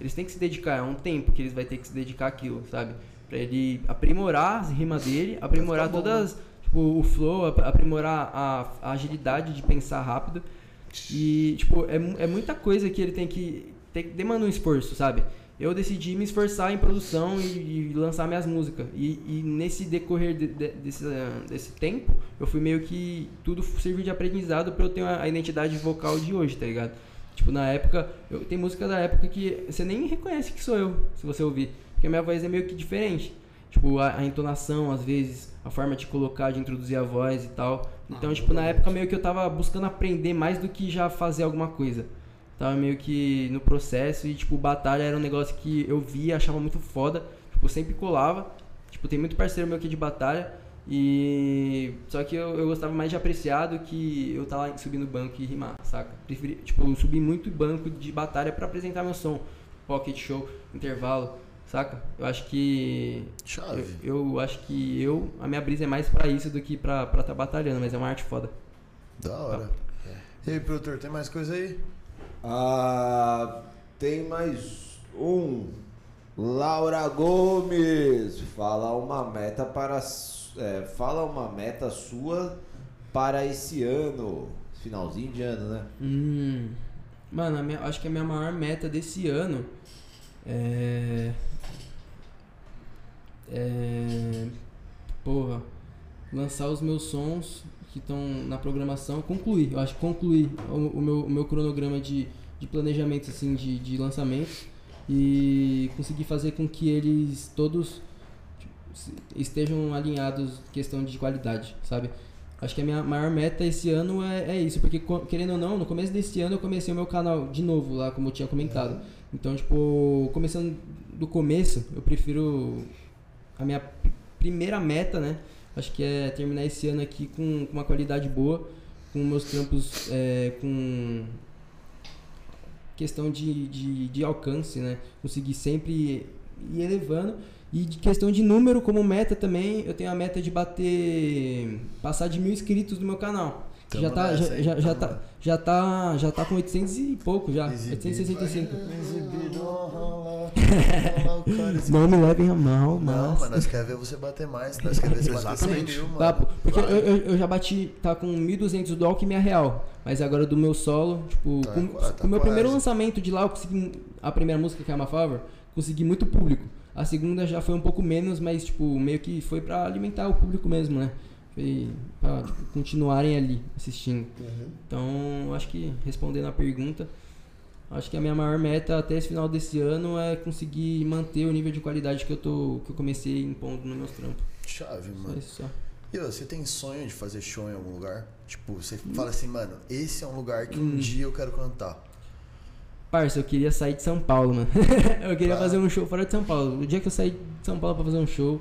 Eles têm que se dedicar, é um tempo que eles vai ter que se dedicar àquilo, sabe? Pra ele aprimorar as rimas dele, aprimorar ficar bom, todas, tipo, o flow, ap- aprimorar a, a agilidade de pensar rápido. E, tipo, é, é muita coisa que ele tem que. Tem, que- demanda um esforço, sabe? Eu decidi me esforçar em produção e, e lançar minhas músicas. E, e nesse decorrer de- de- desse, desse tempo, eu fui meio que. Tudo serviu de aprendizado pra eu ter a identidade vocal de hoje, tá ligado? Tipo, na época. Eu, tem música da época que você nem reconhece que sou eu, se você ouvir. Porque a minha voz é meio que diferente. Tipo, a, a entonação, às vezes, a forma de colocar, de introduzir a voz e tal. Então, Ah, tipo, na época meio que eu tava buscando aprender mais do que já fazer alguma coisa. Tava meio que no processo e, tipo, batalha era um negócio que eu via, achava muito foda. Tipo, sempre colava. Tipo, tem muito parceiro meu aqui de batalha. E. Só que eu, eu gostava mais de apreciar do que eu tá lá subindo banco e rimar, saca? Preferi, tipo, eu subi muito banco de batalha pra apresentar meu som. Pocket show, intervalo, saca? Eu acho que. Chave. Eu, eu acho que eu. A minha brisa é mais pra isso do que pra estar tá batalhando, mas é uma arte foda. Da hora. E aí, produtor, tem mais coisa aí? Ah, tem mais um. Laura Gomes, fala uma meta para é, fala uma meta sua para esse ano, finalzinho de ano, né? Hum. Mano, minha- acho que a minha maior meta desse ano é. É. Porra. Lançar os meus sons que estão na programação. Concluir, eu acho que concluir o, o meu, o meu cronograma de, de planejamento, assim, de, de. E conseguir fazer com que eles todos estejam alinhados questão de qualidade, sabe? Acho que a minha maior meta esse ano é, é isso, porque querendo ou não, no começo desse ano eu comecei o meu canal de novo lá, como eu tinha comentado. Então, tipo, começando do começo, eu prefiro a minha primeira meta, né? Acho que é terminar esse ano aqui com, com uma qualidade boa, com meus trampos, é, com questão de, de, de alcance, né? Conseguir sempre ir elevando. E de questão de número, como meta também, eu tenho a meta de bater. passar de mil inscritos no meu canal. Tamo já, tá, nessa, já, já, já, tá, já, tá, já tá com 800 e pouco já. Exibido. 865. Exibido, rola, rola, o cara exibido. Não me levem a mal, Não, mas. mas nós quer ver você bater mais, nós quer ver você bater 100 Exatamente. mil, mano. Tá, porque eu, eu, eu já bati, tá com 1.200 do Alckmin real. Mas agora do meu solo, tipo, Tá com, tá o meu primeiro quase. lançamento de lá, eu consegui. A primeira música, que é a Favor, consegui muito público. A segunda já foi um pouco menos, mas, tipo, meio que foi pra alimentar o público mesmo, né? Foi pra tipo, continuarem ali assistindo. Então, acho que respondendo a pergunta, acho que a minha maior meta até esse final desse ano é conseguir manter o nível de qualidade que eu tô que eu comecei impondo nos meus trampos. Chave, Só mano. isso só. E você tem sonho de fazer show em algum lugar? Tipo, você fala assim, mano, esse é um lugar que um Hum. dia eu quero cantar. Parça, eu queria sair de São Paulo, mano. [laughs] eu queria Tá. fazer um show fora de São Paulo. O dia que eu sair de São Paulo pra fazer um show,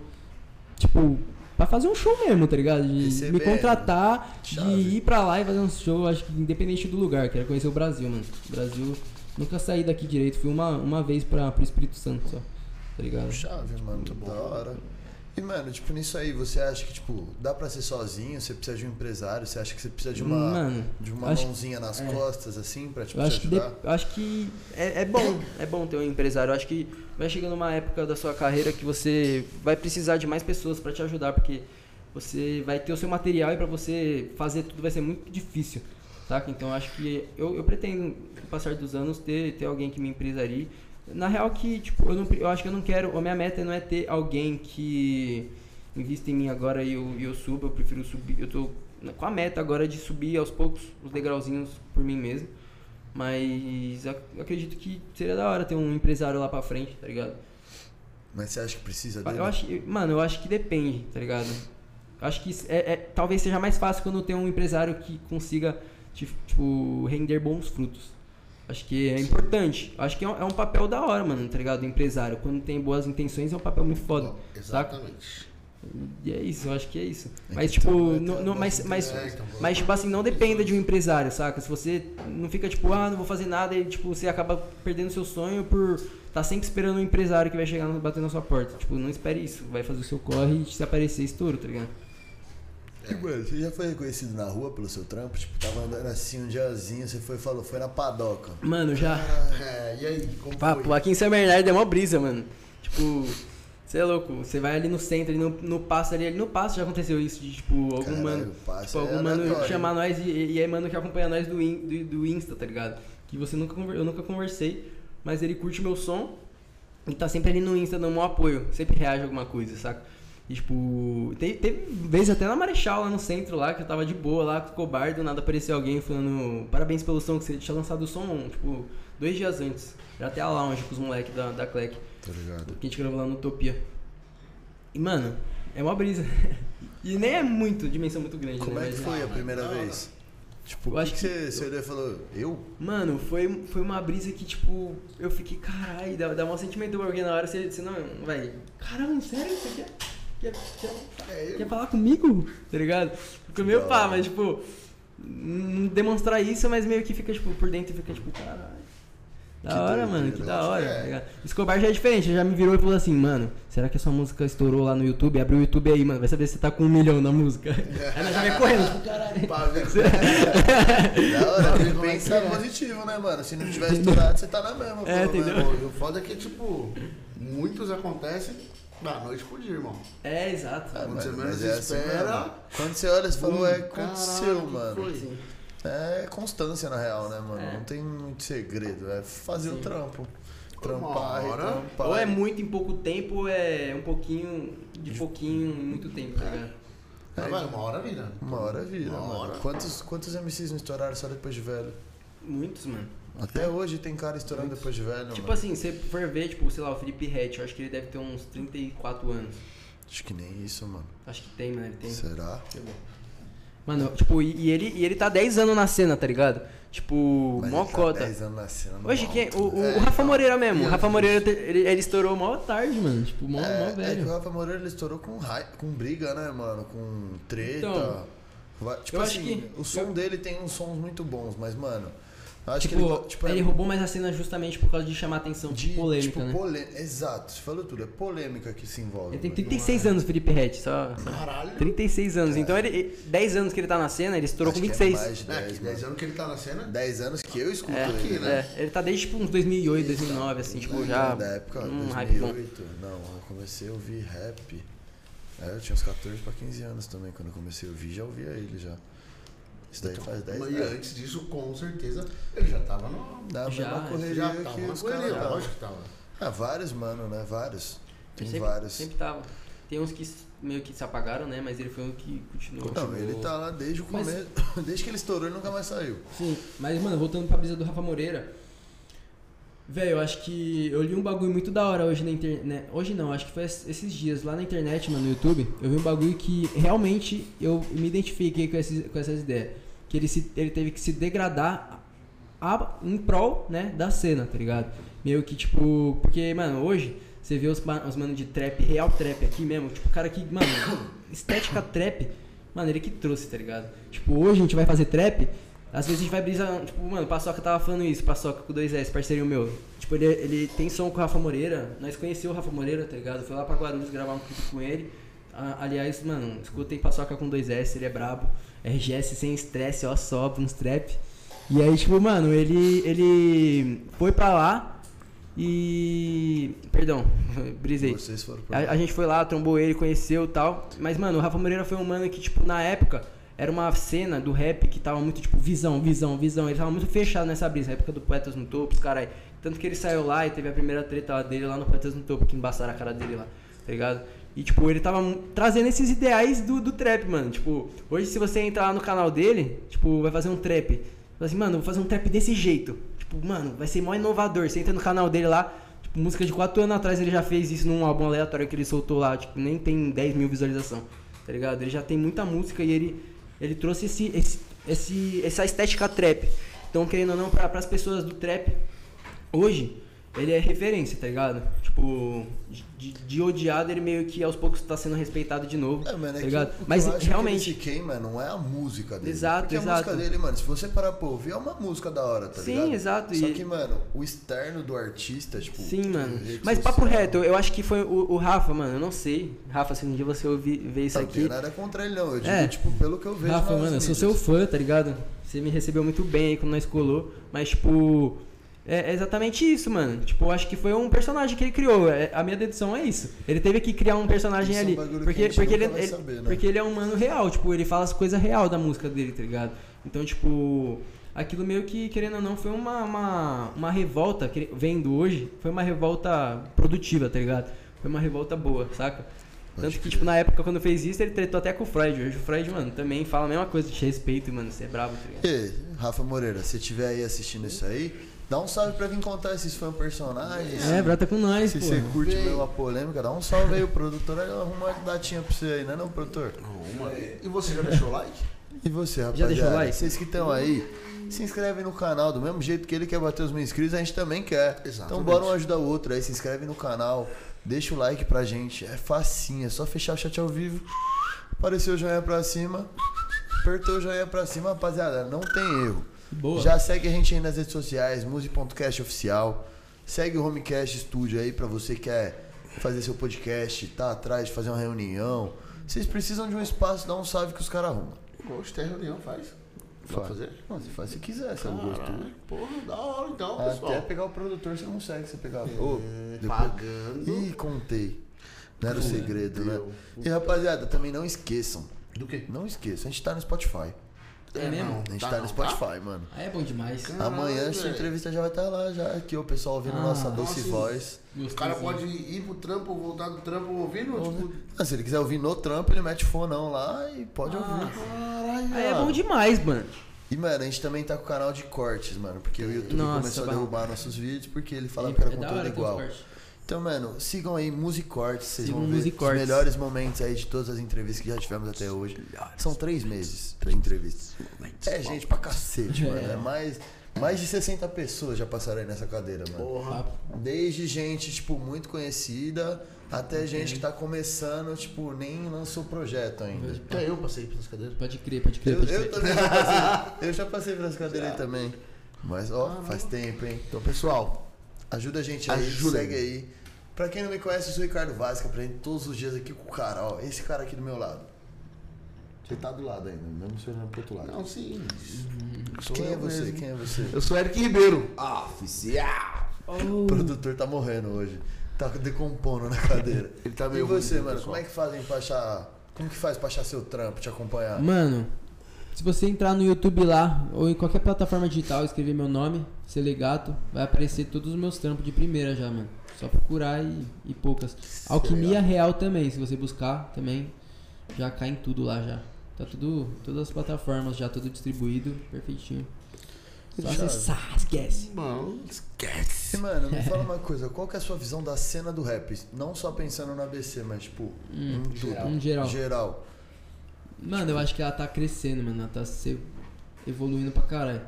tipo, pra fazer um show mesmo, tá ligado? De Receber, me contratar, de Chave. ir pra lá e fazer um show, acho que independente do lugar. Quero conhecer o Brasil, mano. O Brasil, nunca saí daqui direito. Fui uma, uma vez pra, pro Espírito Santo só, tá ligado? Chave, mano, Muito da hora. E, mano, tipo, nisso aí, você acha que, tipo, dá pra ser sozinho? Você precisa de um empresário? Você acha que você precisa de uma, Mano, de uma acho- mãozinha nas é. costas, assim, pra, tipo, Eu te acho que, de- ajudar? eu acho que é, é bom, é bom ter um empresário. Eu acho que vai chegando uma época da sua carreira que você vai precisar de mais pessoas pra te ajudar, porque você vai ter o seu material e pra você fazer tudo vai ser muito difícil, saca? Então eu acho que eu, eu pretendo, com o passar dos anos, ter, ter alguém que me empresarie. Na real que, tipo, eu, não, eu acho que eu não quero, a minha meta não é ter alguém que invista em mim agora e eu, e eu suba, eu prefiro subir, eu tô com a meta agora de subir aos poucos os degrauzinhos por mim mesmo. Mas eu acredito que seria da hora ter um empresário lá pra frente, tá ligado? Mas você acha que precisa dele? Eu acho, que- mano, eu acho que depende, tá ligado? Acho que é, é- talvez seja mais fácil quando tem um empresário que consiga, ti- tipo, render bons frutos. Acho que é importante. Acho que é um, é um papel da hora, mano, tá ligado? O empresário, quando tem boas intenções, é um papel muito foda. saca? Exatamente. E é isso, eu acho que é isso. É Mas, que tipo, não, a mas, mas, É, então, mas, tipo assim, não dependa de um empresário, saca? Se você não fica, tipo, ah, não vou fazer nada e, tipo, você acaba perdendo seu sonho por tá sempre esperando um empresário que vai chegar e bater na sua porta. Tipo, não espere isso. Vai fazer o seu corre e se aparecer, estouro, tá ligado? E, mano, você já foi reconhecido na rua pelo seu trampo? Tipo, tava andando assim um diazinho, você foi e falou, foi na padoca. Mano, já. É, e aí, como Papo, foi? aqui em São Bernardo é mó brisa, mano. Tipo, você é louco. Você vai ali no centro, ali no, no passo ali, ali no passo já aconteceu isso de, tipo, algum Caralho, mano. Tipo, é algum mano aleatório, chamar nós e, e é mano que acompanha nós do, in- do, do Insta, tá ligado? Que você nunca eu nunca conversei, mas ele curte meu som e tá sempre ali no Insta dando um apoio, sempre reage a alguma coisa, saca? E, tipo, teve, teve vezes até na Marechal, lá no centro, lá, que eu tava de boa lá com o Cobar, do nada apareceu alguém falando parabéns pelo som, que você tinha lançado o som, tipo, dois dias antes. Era até a lounge com os moleques da, da Clec, Tá ligado? que a gente gravou lá no Utopia. E, mano, é uma brisa. [laughs] E nem é muito, dimensão muito grande, Como né? é que foi a primeira vez? Tipo, Eu acho que, que você, você olhou e falou, eu? Mano, foi, foi uma brisa que, tipo, eu fiquei, caralho, dá, dá um sentimento porque na hora você, você não, vai, caramba, sério, você quer, quer, quer, quer falar comigo? Tá ligado? Ficou meio da pá, hora. mas, tipo, não demonstrar isso, mas meio que fica, tipo, por dentro fica, tipo, caralho. Da Que hora, doideira, mano, que da hora, que é. tá? Escobar já é diferente, já me virou e falou assim, mano, será que a sua música estourou lá no YouTube? Abre o YouTube aí, mano, vai saber se você tá com um milhão na música. [laughs] Aí nós já vai correndo, tipo, caralho. Pra ver [laughs] Da hora, Sabe tem que como é é? positivo, né, mano? Se não tiver estourado, você tá na mesma. É, pelo entendeu? Pô, e o foda é que, tipo, muitos acontecem da noite pro dia, irmão. É, exato. Ah, Quando mano, você menos mas é assim espera. Quando você olha, você falou, Hum, é, caralho, aconteceu, mano. foi? É constância, na real, né, mano? É. Não tem muito segredo. É fazer o Sim. trampo. Uma Trampar, hora- trampar. Ou é muito em pouco tempo, ou é um pouquinho de pouquinho em muito tempo, tá ligado? Mas vai, uma hora vira. Uma hora vira, Uma mano. hora. Quantos, quantos MCs não estouraram só depois de velho? Muitos, mano. Até hoje tem cara estourando depois de velho, Tipo mano. assim, se você for ver, tipo, sei lá, o Felipe Rett, eu acho que ele deve ter uns 34 anos. Acho que nem isso, mano. Acho que tem, mano, ele tem. Será? Mano, tipo, e, ele, e ele tá 10 anos na cena, tá ligado? Tipo, Mas mó tá cota. 10 anos na cena, Hoje, quem, o, o, né? o Rafa Moreira mesmo. O Meu Rafa. Moreira, ele, ele estourou mó tarde, mano. Tipo, mó, mó É, é que velho. o Rafa Moreira ele estourou com, rai- com briga, né, mano? Com treta. Então, tipo eu acho assim, que- o som eu- dele tem uns sons muito bons, mas, mano, acho tipo, que ele, tipo, é ele roubou mais a cena justamente por causa de chamar atenção, de polêmica, tipo, né? polê- Exato, você falou tudo, é polêmica que se envolve. Ele tem mano. 36 anos, Felipe Rett, só, só. Caralho. 36 anos. Então ele, ele- 10 anos que ele tá na cena, ele estourou Acho com que 26. É mais de É, 10, que 10 anos que ele tá na cena. 10 anos que eu escuto É, ele, né? é, ele tá desde tipo uns 2008, 2009, assim, tipo, já. Da época, um hype bom. 2008. Não, eu comecei a ouvir rap. É, eu tinha uns 14 pra 15 anos também. Quando eu comecei a ouvir, já ouvia ele já. Isso daí faz 10 Mas anos. antes disso, com certeza, ele já tava no. Da Já, mesma correria Já que tava na os caras. lógico que tava. Ah, vários, mano, né? Vários. Tem sempre, vários. Sempre tava. Tem uns que meio que se apagaram, né? Mas ele foi um que continuou. Não, ele tá lá desde o Mas- começo. [laughs] Desde que ele estourou, ele nunca mais saiu. Sim, mas, mano, voltando pra brisa do Rafa Moreira. Velho, eu acho que eu li um bagulho muito da hora hoje na internet. Hoje não, acho que foi es- esses dias lá na internet, mano, no YouTube. Eu vi um bagulho que realmente eu me identifiquei com, esses, com essas ideias. Que ele, se, ele teve que se degradar a, em prol, né, da cena, tá ligado? Meio que tipo. Porque, mano, hoje você vê os, os mano de trap, real trap aqui mesmo. Tipo, cara que, mano, [coughs] estética trap. Mano, ele que trouxe, tá ligado? Tipo, hoje a gente vai fazer trap. Às vezes a gente vai brisar, tipo, mano, o Paçoca tava falando isso, Paçoca com 2S, parceiro meu. Tipo, ele, ele tem som com o Rafa Moreira, nós conheceu o Rafa Moreira, tá ligado? Foi lá pra Guarulhos gravar um clipe com ele. Ah, aliás, mano, escutem Paçoca com 2S, ele é brabo. RGS sem estresse, ó, sobe uns trap. E aí, tipo, mano, ele, ele foi pra lá e. Perdão, [laughs] brisei. Vocês foram pra A, a gente foi lá, trombou ele, conheceu e tal. Mas, mano, o Rafa Moreira foi um mano que, tipo, na época, era uma cena do rap que tava muito, tipo, visão, visão, visão. Ele tava muito fechado nessa brisa, época do Poetas no Topo, os caras. Tanto que ele saiu lá e teve a primeira treta dele lá no Poetas no Topo, que embaçaram a cara dele lá, tá ligado? E, tipo, ele tava trazendo esses ideais do, do trap, mano. Tipo, hoje se você entrar lá no canal dele, tipo, vai fazer um trap. Fala assim, mano, vou fazer um trap desse jeito. Tipo, mano, vai ser mó inovador. Você entra no canal dele lá, tipo, música de 4 anos atrás ele já fez isso num álbum aleatório que ele soltou lá, tipo, nem tem 10 mil visualizações, tá ligado? Ele já tem muita música e ele, ele trouxe esse, esse, esse, essa estética trap. Então, querendo ou não, pra, pras pessoas do trap, hoje, ele é referência, tá ligado? Tipo, de, de odiado, ele meio que aos poucos tá sendo respeitado de novo, É, mano, é tá que ligado? que Mas eu acho realmente, Que ele se queima não é a música dele. Exato, Porque exato. a música dele, mano, se você parar pra ouvir, é uma música da hora, tá Sim, ligado? exato, Só e- que, mano, o externo do artista, tipo. Sim, mano. Mas papo reto, eu acho que foi o, o Rafa, mano, eu não sei. Rafa, se um dia você ouvir, ver isso Não aqui. tenho nada contra ele, não. Eu digo, É. tipo, pelo que eu vejo. Rafa, mano, eu sou seu fã, tá ligado? Você me recebeu muito bem aí quando nós colou. Mas, tipo, é é exatamente isso, mano. Tipo, eu acho que foi um personagem que ele criou. É- A minha dedução é isso. Ele teve que criar um personagem Isso é um ali. que a porque, porque, ele, ele- saber, né? porque ele é um mano real, tipo, ele fala as coisas real da música dele, tá ligado? Então, tipo, aquilo meio que, querendo ou não, foi uma, uma, uma revolta, vendo hoje, foi uma revolta produtiva, tá ligado? Foi uma revolta boa, saca? Tanto que, tipo, na época, quando fez isso, ele tretou até com o Freud. Hoje o Freud, mano, também fala a mesma coisa, te respeito, mano, você é brabo, tá ligado? Ei, Rafa Moreira, se estiver aí assistindo isso aí, dá um salve pra vir contar esses fã personagens. É, brota com nós, Se pô. você curte ver uma polêmica, dá um salve aí, o produtor arruma uma datinha pra você aí, né não, produtor? E você já deixou o like? E você, rapaziada? Já deixou o like? Vocês que estão aí, se inscreve no canal, do mesmo jeito que ele quer bater os mil inscritos, a gente também quer. Então Exatamente. bora um ajudar o outro aí, se inscreve no canal, deixa o like pra gente, é facinho, é só fechar o chat ao vivo, apareceu o joinha pra cima, apertou o joinha pra cima, rapaziada, não tem erro. Boa. Já segue a gente aí nas redes sociais, muse.cast oficial. Segue o Homecast Studio aí pra você que quer fazer seu podcast, tá atrás de fazer uma reunião. Vocês precisam de um espaço, dá um salve que os caras arrumam. Gosto, tem reunião, faz. Pra fazer? Não, você faz se quiser, se é o gosto. Caralho, porra, da hora então, pessoal. Até pegar o produtor você consegue, você pegar. É, depois- Pagando. Ih, contei. Não era o segredo, né? Fudeu. E rapaziada, também não esqueçam. Do quê? Não esqueçam, a gente tá no Spotify. É mesmo? não, A gente tá tá no Spotify, mano. Ah, é bom demais. Caralho, Amanhã essa velho. entrevista já vai estar lá, já aqui o pessoal ouvindo Ah, nossa doce nossa, voz. O cara pode ir pro trampo, voltar do trampo ouvindo? Tipo, Ah, se ele quiser ouvir no trampo, ele mete fonão lá e pode Ah. ouvir. caralho. Aí é bom demais, mano. E, mano, a gente também tá com o canal de cortes, mano. Porque o YouTube Nossa, começou a derrubar nossos vídeos porque ele falava É que era da conteúdo os igual. Então, mano, sigam aí Musicortes, vocês Sigam vão ver os melhores momentos aí de todas as entrevistas que já tivemos até hoje. São três meses de entrevistas. É gente pra cacete, É. mano. É mais, mais de 60 pessoas já passaram aí nessa cadeira, mano. Porra. Papo. Desde gente, tipo, muito conhecida até gente que tá começando, tipo, nem lançou projeto ainda. Até eu passei pelas cadeiras. Pode crer, pode crer, Eu, pode eu crer. também já passei. [laughs] Eu já passei por essa cadeira aí também. Mas, ó, faz tempo, hein? Então, pessoal, Ajuda a gente aí, Ajuda segue aí. Pra quem não me conhece, eu sou o Ricardo Vaz, que aprende todos os dias aqui com o cara, ó. Esse cara aqui do meu lado. Você tá do lado ainda, mesmo você olhando pro outro lado. não, sim. Sou Quem é você? mesmo. Quem é você? Eu sou Eric Ribeiro. Oficial! O produtor tá morrendo hoje. Tá decompondo na cadeira. [laughs] Ele tá e meio você, ruim, mano, pessoal. como é que fazem pra achar. Como que faz pra achar seu trampo, te acompanhar? Mano, se você entrar no YouTube lá, ou em qualquer plataforma digital, escrever meu nome, Selegato, vai aparecer todos os meus trampos de primeira já, mano. Só procurar e, e poucas. Alquimia Real também, se você buscar também, já cai em tudo lá já. Tá tudo, todas as plataformas já, tudo distribuído, perfeitinho. Só acessar, esquece. Mano, esquece. E, mano, me [laughs] fala uma coisa, qual que é a sua visão da cena do rap? Não só pensando no ABC, mas tipo, Hum, em tudo. em geral. Geral. Mano, eu acho que ela tá crescendo, mano. Ela tá se evoluindo pra caralho.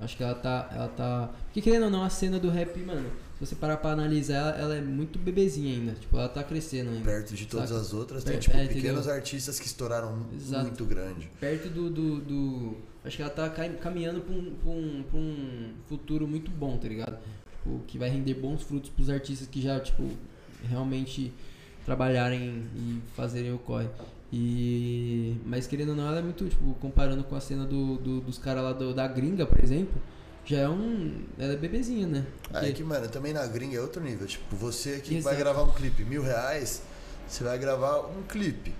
Acho que ela tá. Ela tá. Porque querendo ou não, a cena do rap, mano, se você parar pra analisar, ela, ela é muito bebezinha ainda. Tipo, ela tá crescendo ainda. Perto de todas Saca? as outras, tem tipo é, pequenos artistas que estouraram Exato. muito grande. Perto do. do, do- acho que ela tá caminhando pra um, pra, um, pra um futuro muito bom, tá ligado? Tipo, que vai render bons frutos pros artistas que já, tipo, realmente trabalharem e fazerem o corre. E. Mas querendo ou não, ela é muito, tipo, comparando com a cena do, do- dos caras lá do- da gringa, por exemplo, já é um. Ela é bebezinha, né? Aí Porque- que, mano, também na gringa é outro nível. Tipo, você que Exato. vai gravar um clipe, mil reais, você vai gravar um clipe.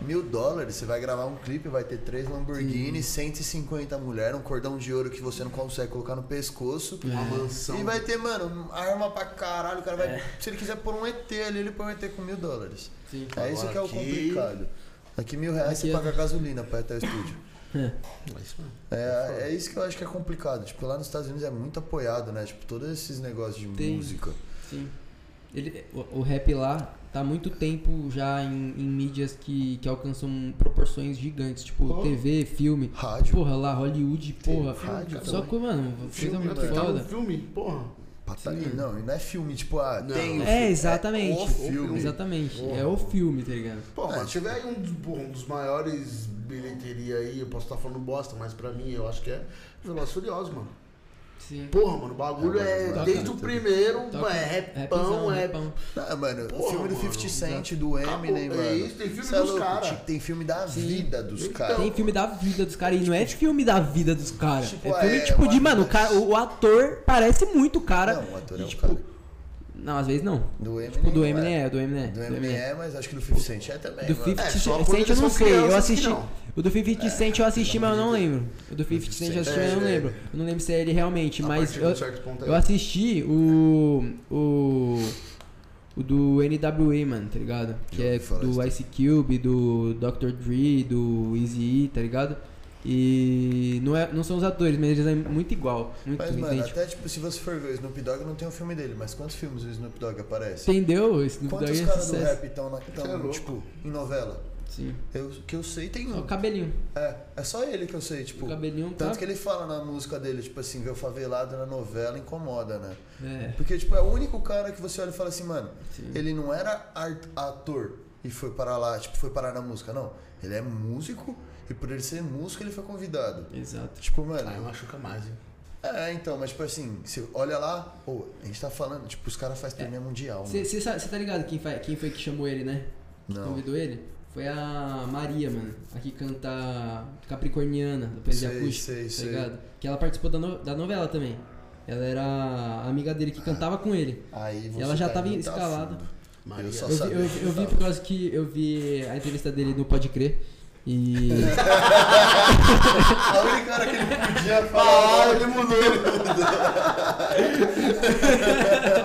Mil dólares, você vai gravar um clipe, vai ter três Lamborghini, 150 mulheres, um cordão de ouro que você não consegue colocar no pescoço. Uma É. mansão. E vai ter, mano, arma pra caralho. O cara vai. Se ele quiser pôr um ET ali, ele põe um ET com mil dólares. Sim. É isso que é o aqui- complicado. Aqui mil reais Aqui você é- paga gasolina pra ir até o estúdio. [laughs] É. É isso mesmo. É, é isso que eu acho que é complicado. Tipo, lá nos Estados Unidos é muito apoiado, né? Tipo, todos esses negócios de Tem. música. Sim. Ele, o, o rap lá tá há muito tempo já em, em mídias que, que alcançam proporções gigantes, tipo Oh. TV, filme. Rádio. Porra, lá, Hollywood, porra. rádio Só que, mano, coisa Filme, muito. Tá no foda. filme, porra. Pata- Sim. Não, e não é filme, tipo, ah, Não. tem o É, filme. exatamente. É o filme. Exatamente. Porra. É o filme, tá ligado? Pô, É, mas tiver aí um dos, porra, um dos maiores bilheteria aí, eu posso estar falando bosta, mas pra mim eu acho que é Velozes e Furiosos, mano. Sim. Porra, mano, o bagulho É, é, mas desde toca, o primeiro, Toca. é repão, é... rapão. Ah, mano, o Porra, filme do mano, 50 Cent, do Acabou. Eminem, É mano. isso, tem filme Cê é dos louco, cara. tipo, Tem filme da Sim. vida dos Então, caras. Tem filme da vida dos caras e não é filme da vida dos caras. Tipo, é filme é, tipo de, mano, o, o, o ator parece muito o cara. Não, o ator é e, o tipo, cara. Não, às vezes não. Do Eminem. Tipo, do Eminem é, do Eminem é. Do Eminem é, mas acho que do 50 Cent é também. Do mano. 50 É, Cent eu não sei, eu assisti. O do 50 Cent eu assisti, mas eu não lembro. O do 50 Cent eu assisti, mas eu não É, lembro. Eu não lembro se é ele realmente, mas eu, assisti o. O. O do NWA, mano, tá ligado? Que é do Ice Cube, do Dr. Dre, do Easy tá ligado? E não, é, não são os atores, mas eles é muito igual. Muito Mas, mano, idêntico. até tipo, se você for ver o Snoop Dogg, não tem o filme dele, mas quantos filmes o Snoop Dogg aparece? Entendeu? Esse Snoop Quantos Dogg é caras do rap estão, é tipo, em novela? Sim. Eu, que eu sei tem Só o um. cabelinho. É, é só ele que eu sei, tipo. o cabelinho tá. Tanto que ele fala na música dele, tipo assim, ver o favelado na novela incomoda, né? É. Porque, tipo, é o único cara que você olha e fala assim, mano, Sim. ele não era art- ator e foi parar lá, tipo, foi parar na música, não. Ele é músico e por ele ser músico ele foi convidado. Exato. Tipo, mano. Aí machuca mais, hein? É, então, mas tipo assim, você olha lá, pô, a gente tá falando, tipo, os caras fazem turnê mundial. Você tá ligado quem, fa- quem foi que chamou ele, né? Que Não. convidou ele? Foi a Maria, mano. A que canta Capricorniana, da poesia Sei, acústica. sei, tá sei. ligado? Que ela participou da, no- da novela também. Ela era a amiga dele que cantava com ele. Aí você ela já tá tava escalada. Maria. Eu só Eu eu, que eu vi por causa que eu vi a entrevista dele no Pode Crer. E. [laughs] A única hora que ele podia falar, ele mudou.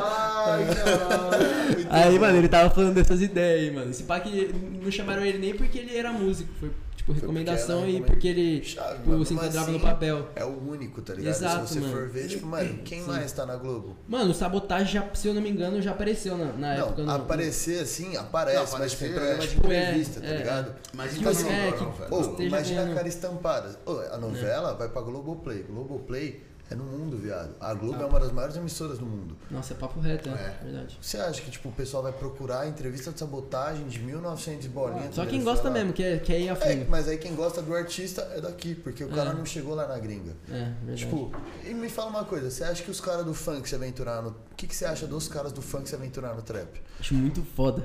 Ai, caralho. Aí, mano, ele tava falando dessas ideias aí, mano. Esse pá que não chamaram ele nem porque ele era músico. Foi, tipo, recomendação era e recomenda- porque ele Chave, tipo, mano, se mas enquadrava no assim, papel. É o único, tá ligado? Exato, Se você mano. for ver, tipo, mano, quem Sim. mais tá na Globo? Mano, o Sabotagem, já, se eu não me engano, já apareceu na, na época. não, no- aparecer assim, aparece, Não, mas tipo, em aparecer, programa é, de tipo, é, entrevista, tá é, ligado? Mas Que então não, é, não, que- não, esteja imagina a cara estampada. Ô, a novela vai pra Globoplay. Globoplay É no mundo, viado. A Globo é uma das maiores emissoras do mundo. Nossa, é papo reto, é, É. verdade. Você acha que, tipo, o pessoal vai procurar entrevista de sabotagem de 1900 e bolinha? Só quem gosta Falar. mesmo, quer, quer ir a É, fundo. mas aí quem gosta do artista é daqui, porque o cara É. não chegou lá na gringa. É, verdade. Tipo, e me fala uma coisa, você acha que os caras do funk se aventuraram no. O que, que você acha dos caras do funk se aventuraram no trap? Acho muito foda.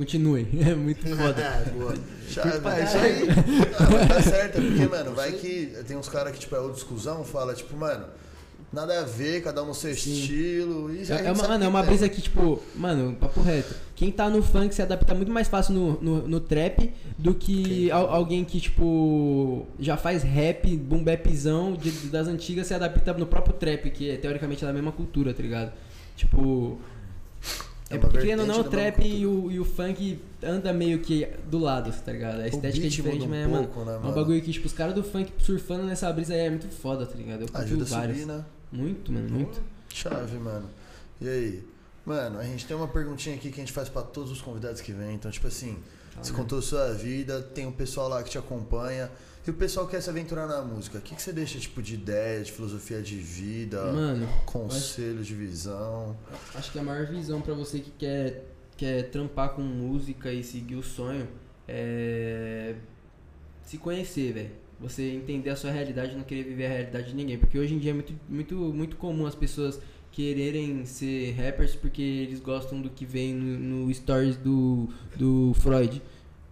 Continuem, [laughs] é muito foda. É, [laughs] boa. Chave, É isso aí. Ah, tá certo, é porque, mano, vai que tem uns caras que, tipo, é o discussão, fala, tipo, mano, nada a ver, cada um no seu Sim. estilo. E É, é uma, mano, é uma brisa que, tipo, mano, papo reto. Quem tá no funk se adapta muito mais fácil no, no, no trap do que al- alguém que, tipo, já faz rap, boom bapzão de- das antigas se adapta no próprio trap, que é teoricamente da mesma cultura, tá ligado? Tipo. É É, porque querendo ou não, o trap e o, e o funk anda meio que do lado, tá ligado? A estética é diferente, um mas, mano, pouco, né, é um mano? bagulho que, tipo, os caras do funk surfando nessa brisa aí é muito foda, tá ligado? Eu Ajuda a subir, né? Muito, mano, muito. Chave, mano. E aí? Mano, a gente tem uma perguntinha aqui que a gente faz pra todos os convidados que vêm. Então, tipo assim, você contou sua vida, tem um pessoal lá que te acompanha. E o pessoal quer se aventurar na música. O que, que você deixa, tipo, de ideia, de filosofia de vida, Mano, conselho de visão? Acho que a maior visão pra você que quer, quer trampar com música e seguir o sonho é se conhecer, velho. Você entender a sua realidade e não querer viver a realidade de ninguém. Porque hoje em dia é muito, muito, muito comum as pessoas quererem ser rappers porque eles gostam do que vem no, no stories do, do Freud.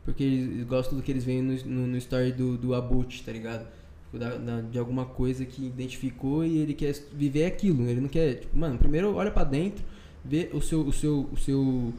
Porque eles gostam do que eles veem no, no, no story do, do Abut, tá ligado? Tipo, da- da- de alguma coisa que identificou e ele quer viver aquilo. Ele não quer, tipo, mano, primeiro olha pra dentro, vê o seu, o seu, o seu,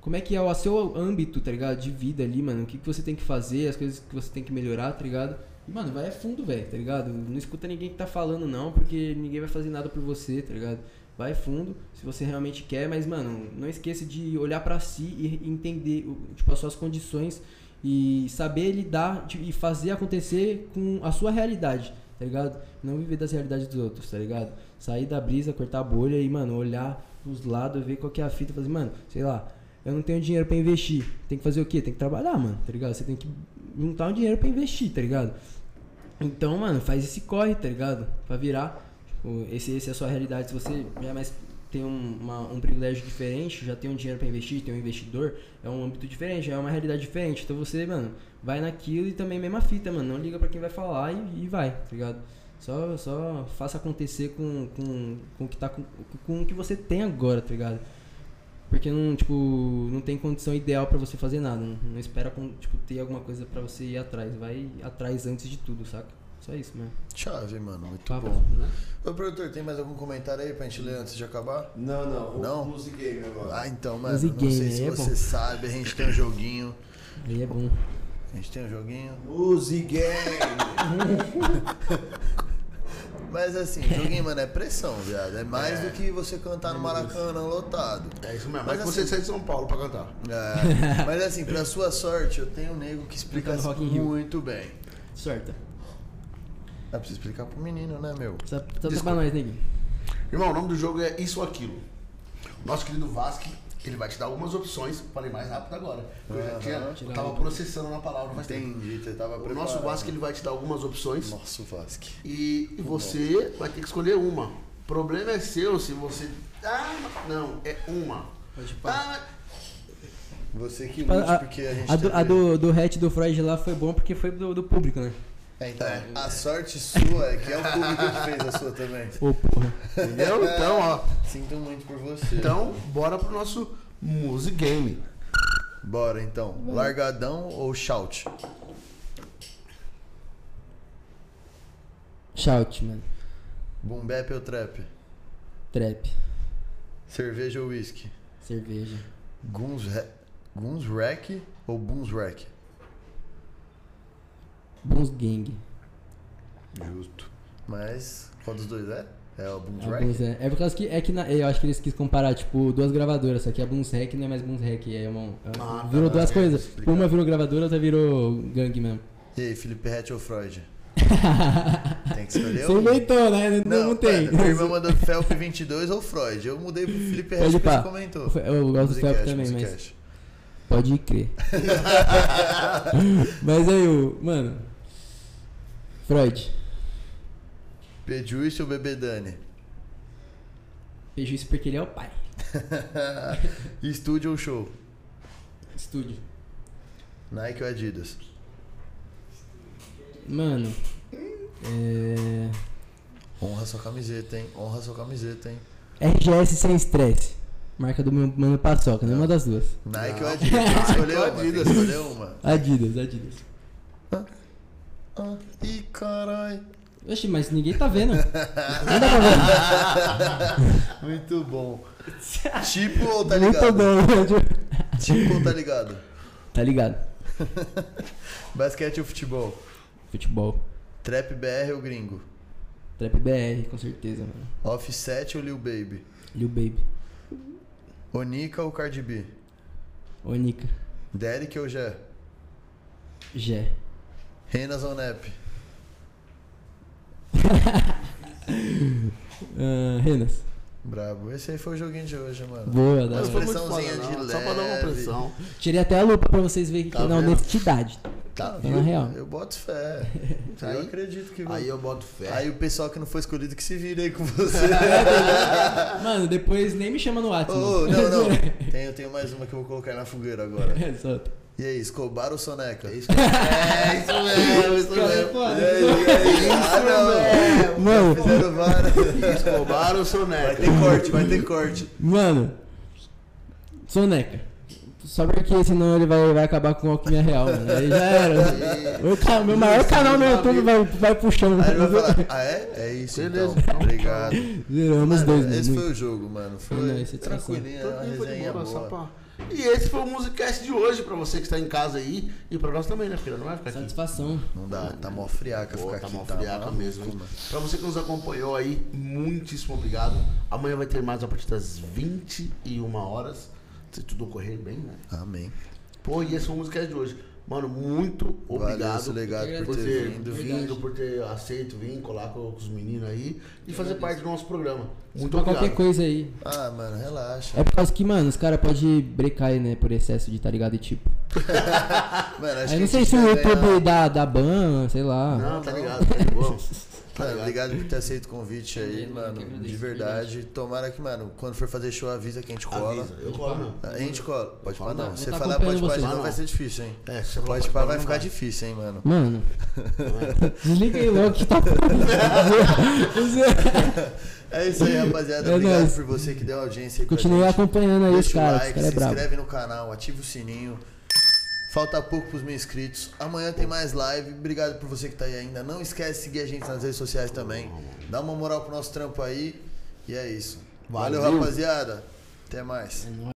como é que é o seu âmbito, tá ligado? De vida ali, mano. O que, que você tem que fazer, as coisas que você tem que melhorar, tá ligado? E, mano, vai a fundo, velho, tá ligado? Não escuta ninguém que tá falando, não, porque ninguém vai fazer nada por você, tá ligado? Vai fundo, se você realmente quer, mas, mano, não esqueça de olhar pra si e entender, tipo, as suas condições e saber lidar tipo, e fazer acontecer com a sua realidade, tá ligado? Não viver das realidades dos outros, tá ligado? Sair da brisa, cortar a bolha e, mano, olhar pros lados, ver qual que é a fita fazer, mano, sei lá, eu não tenho dinheiro pra investir. Tem que fazer o quê? Tem que trabalhar, mano, tá ligado? Você tem que juntar um dinheiro pra investir, tá ligado? Então, mano, faz esse corre, tá ligado? Pra virar. Esse, esse é a sua realidade. Se você já mais tem um, uma- um privilégio diferente, já tem um dinheiro pra investir, tem um investidor, é um âmbito diferente, é uma realidade diferente. Então você, mano, vai naquilo e também mesma fita, mano. Não liga pra quem vai falar e, e vai, tá ligado? Só, só faça acontecer com, com, com o que tá com, com o que você tem agora, tá ligado? Porque não, tipo, não tem condição ideal pra você fazer nada. Não, não espera tipo, ter alguma coisa pra você ir atrás. Vai atrás antes de tudo, saca? Só isso mesmo. Chave, mano. Muito Papo, bom. né? Ô, produtor, tem mais algum comentário aí pra gente ler antes de acabar? Não, não. Não? Music Game agora. Ah, então, mano, Music não sei se é você bom. sabe, a gente tem um joguinho. Aí é bom. A gente tem um joguinho. Music [laughs] Game. Mas assim, joguinho, mano, é pressão, viado. É mais do que você cantar no Maracanã lotado. É isso mesmo. Mas Mas que você assim- sai de São Paulo pra cantar. É, [laughs] mas assim, pra sua sorte, eu tenho um nego que explica muito bem. Sorta. É preciso explicar pro menino, né, meu? Só, só tá Desculpa. pra nós, neguinho. Irmão, o nome do jogo é Isso ou Aquilo. Nosso querido Vasque, ele vai te dar algumas opções. Falei mais rápido agora. Eu já tinha, eu tava o- processando na palavra tempo. Entendi, você tava O preparado. nosso Vasque, ele vai te dar algumas opções. Nosso Vasque. E, e você vai ter que escolher uma. O problema é seu se você. Ah, não, é uma. Pode pá. Ah, Você que lute, a, porque a gente a do, a do, do hatch do Freud lá foi bom porque foi do, do público, né? É, então, a sorte sua é que é o público que fez a sua também. Ô, porra. entendeu? Então, ó. Sinto muito por você. Então, bora pro nosso Music Game. Bora então. Largadão ou shout? Shout, mano. Boom bap ou trap? Trap. Cerveja ou whisky? Cerveja. Guns, Re- Guns Rack ou Boons Rack? Bons gang. Justo. Mas qual dos dois é? É o Boons Rack? Alguns é. É por causa que é que na- eu acho que eles quis comparar, tipo, duas gravadoras, só que a Boons Rec não é mais Boons Rec, é uma. é- Ah, virou tá, duas é, coisas. explicado. Uma virou gravadora, outra virou gangue mesmo. E aí, Felipe Rett ou Freud? [laughs] Tem que escolher Você um. inventou, né? Não, não, tem. Minha irmã mandou Felp 22 ou Freud. Eu mudei pro Felipe porque ele comentou. Eu gosto do Felp Musicast, também, mas. Pode crer. [laughs] [laughs] mas aí, o. Mano. Freud. Pejuice ou Bebê Dani? Prejuízo porque ele é o pai. [laughs] Estúdio ou show? Estúdio. Nike ou Adidas? Mano. É. Honra sua camiseta, hein? Honra sua camiseta, hein? RGS sem estresse. Marca do meu mano Paçoca, nenhuma das duas. Nike ou Adidas? Escolher [laughs] uma, escolher uma. Adidas, Adidas. Ah, ih, carai. Oxi, mas ninguém tá vendo. Não dá pra ver. Muito bom. Tipo ou tá Muito ligado? bom. Tipo ou tá ligado? Tá ligado? [laughs] Basquete ou futebol? Futebol. Trap BR ou gringo? Trap BR, com certeza, mano. Offset ou Lil Baby? Lil Baby. Onika ou Cardi B? Onika. Derek ou Jé? Gé. Renas ou Nep? Ah, [laughs] Renas. Brabo. Esse aí foi o joguinho de hoje, mano. Boa, foi muito pressãozinha de não. Só pra dar uma leve. pressão. Tirei até a lupa pra vocês verem que Tá na honestidade. Tá, Tá na real. Eu boto fé. [laughs] Eu Aí- acredito que Aí eu boto fé. Aí o pessoal que não foi escolhido que se vira aí com você. [laughs] Mano, depois nem me chama no WhatsApp. Ô, não, não. Tenho, tenho mais uma que eu vou colocar na fogueira agora. Solta. E aí, Escobar ou Soneca? É isso é isso mesmo, isso mesmo. Ah, não. Mano. Escobar ou Vai Soneca? ter corte, vai ter corte. mano. Soneca. Só porque senão ele vai, vai acabar com o Alquimia Real, mano. Aí já era. O ca- meu maior canal no YouTube vai, vai puxando. Aí ele vai falar, ah é? É isso Beleza. então. Obrigado. Zeramos Mano, dois, esse foi o jogo, mano. Foi é tranquilinho, foi de resenha boa, só boa. pra- E esse foi o Musicast de hoje pra você que está em casa aí e pra nós também, né, filha? Não vai ficar aqui. Satisfação. Não dá, tá mó friaca Pô, ficar tá aqui. mó tá friaca mesmo, hein? Pra você que nos acompanhou aí, muitíssimo obrigado. Amanhã vai ter mais a partir das 21 horas. Se tudo correr bem, né? Amém. Pô, e esse foi o Musicast de hoje. Mano, muito Valeu, obrigado. Sulegado, por por ter ter vindo. Vindo, por ter aceito vir, colar com, com os meninos aí e fazer agradeço. parte do nosso programa. Muito pra obrigado. qualquer coisa aí. Ah, mano, relaxa. É por causa que, mano, os caras podem brecar aí, né, por excesso de, tá ligado? E tipo. [laughs] Mano, acho Aí não sei se o YouTube dá, dá ban, sei lá. Não, tá ligado, tá de boa. [laughs] Tá Mano, obrigado por ter aceito o convite aí, mano, De verdade. Tomara que, mano, quando for fazer show, avisa que a gente cola. Avisa, eu colo. A gente cola. Pode falar não. você tá falar pode vocês. não, vai ser difícil, hein? É, se você falar Pode pá, vai ficar difícil, hein, mano. Mano, [laughs] desliga aí logo que tá. [laughs] É isso aí, rapaziada. É Obrigado nóis. por você que deu audiência aí Continue acompanhando aí os Deixa o caras, os like, caras é se brabo. inscreve no canal, ativa o sininho. Falta pouco pros mil inscritos. Amanhã tem mais live. Obrigado por você que tá aí ainda. Não esquece de seguir a gente nas redes sociais também. Dá uma moral pro nosso trampo aí. E é isso. Valeu, Valeu. rapaziada. Até mais. É nóis.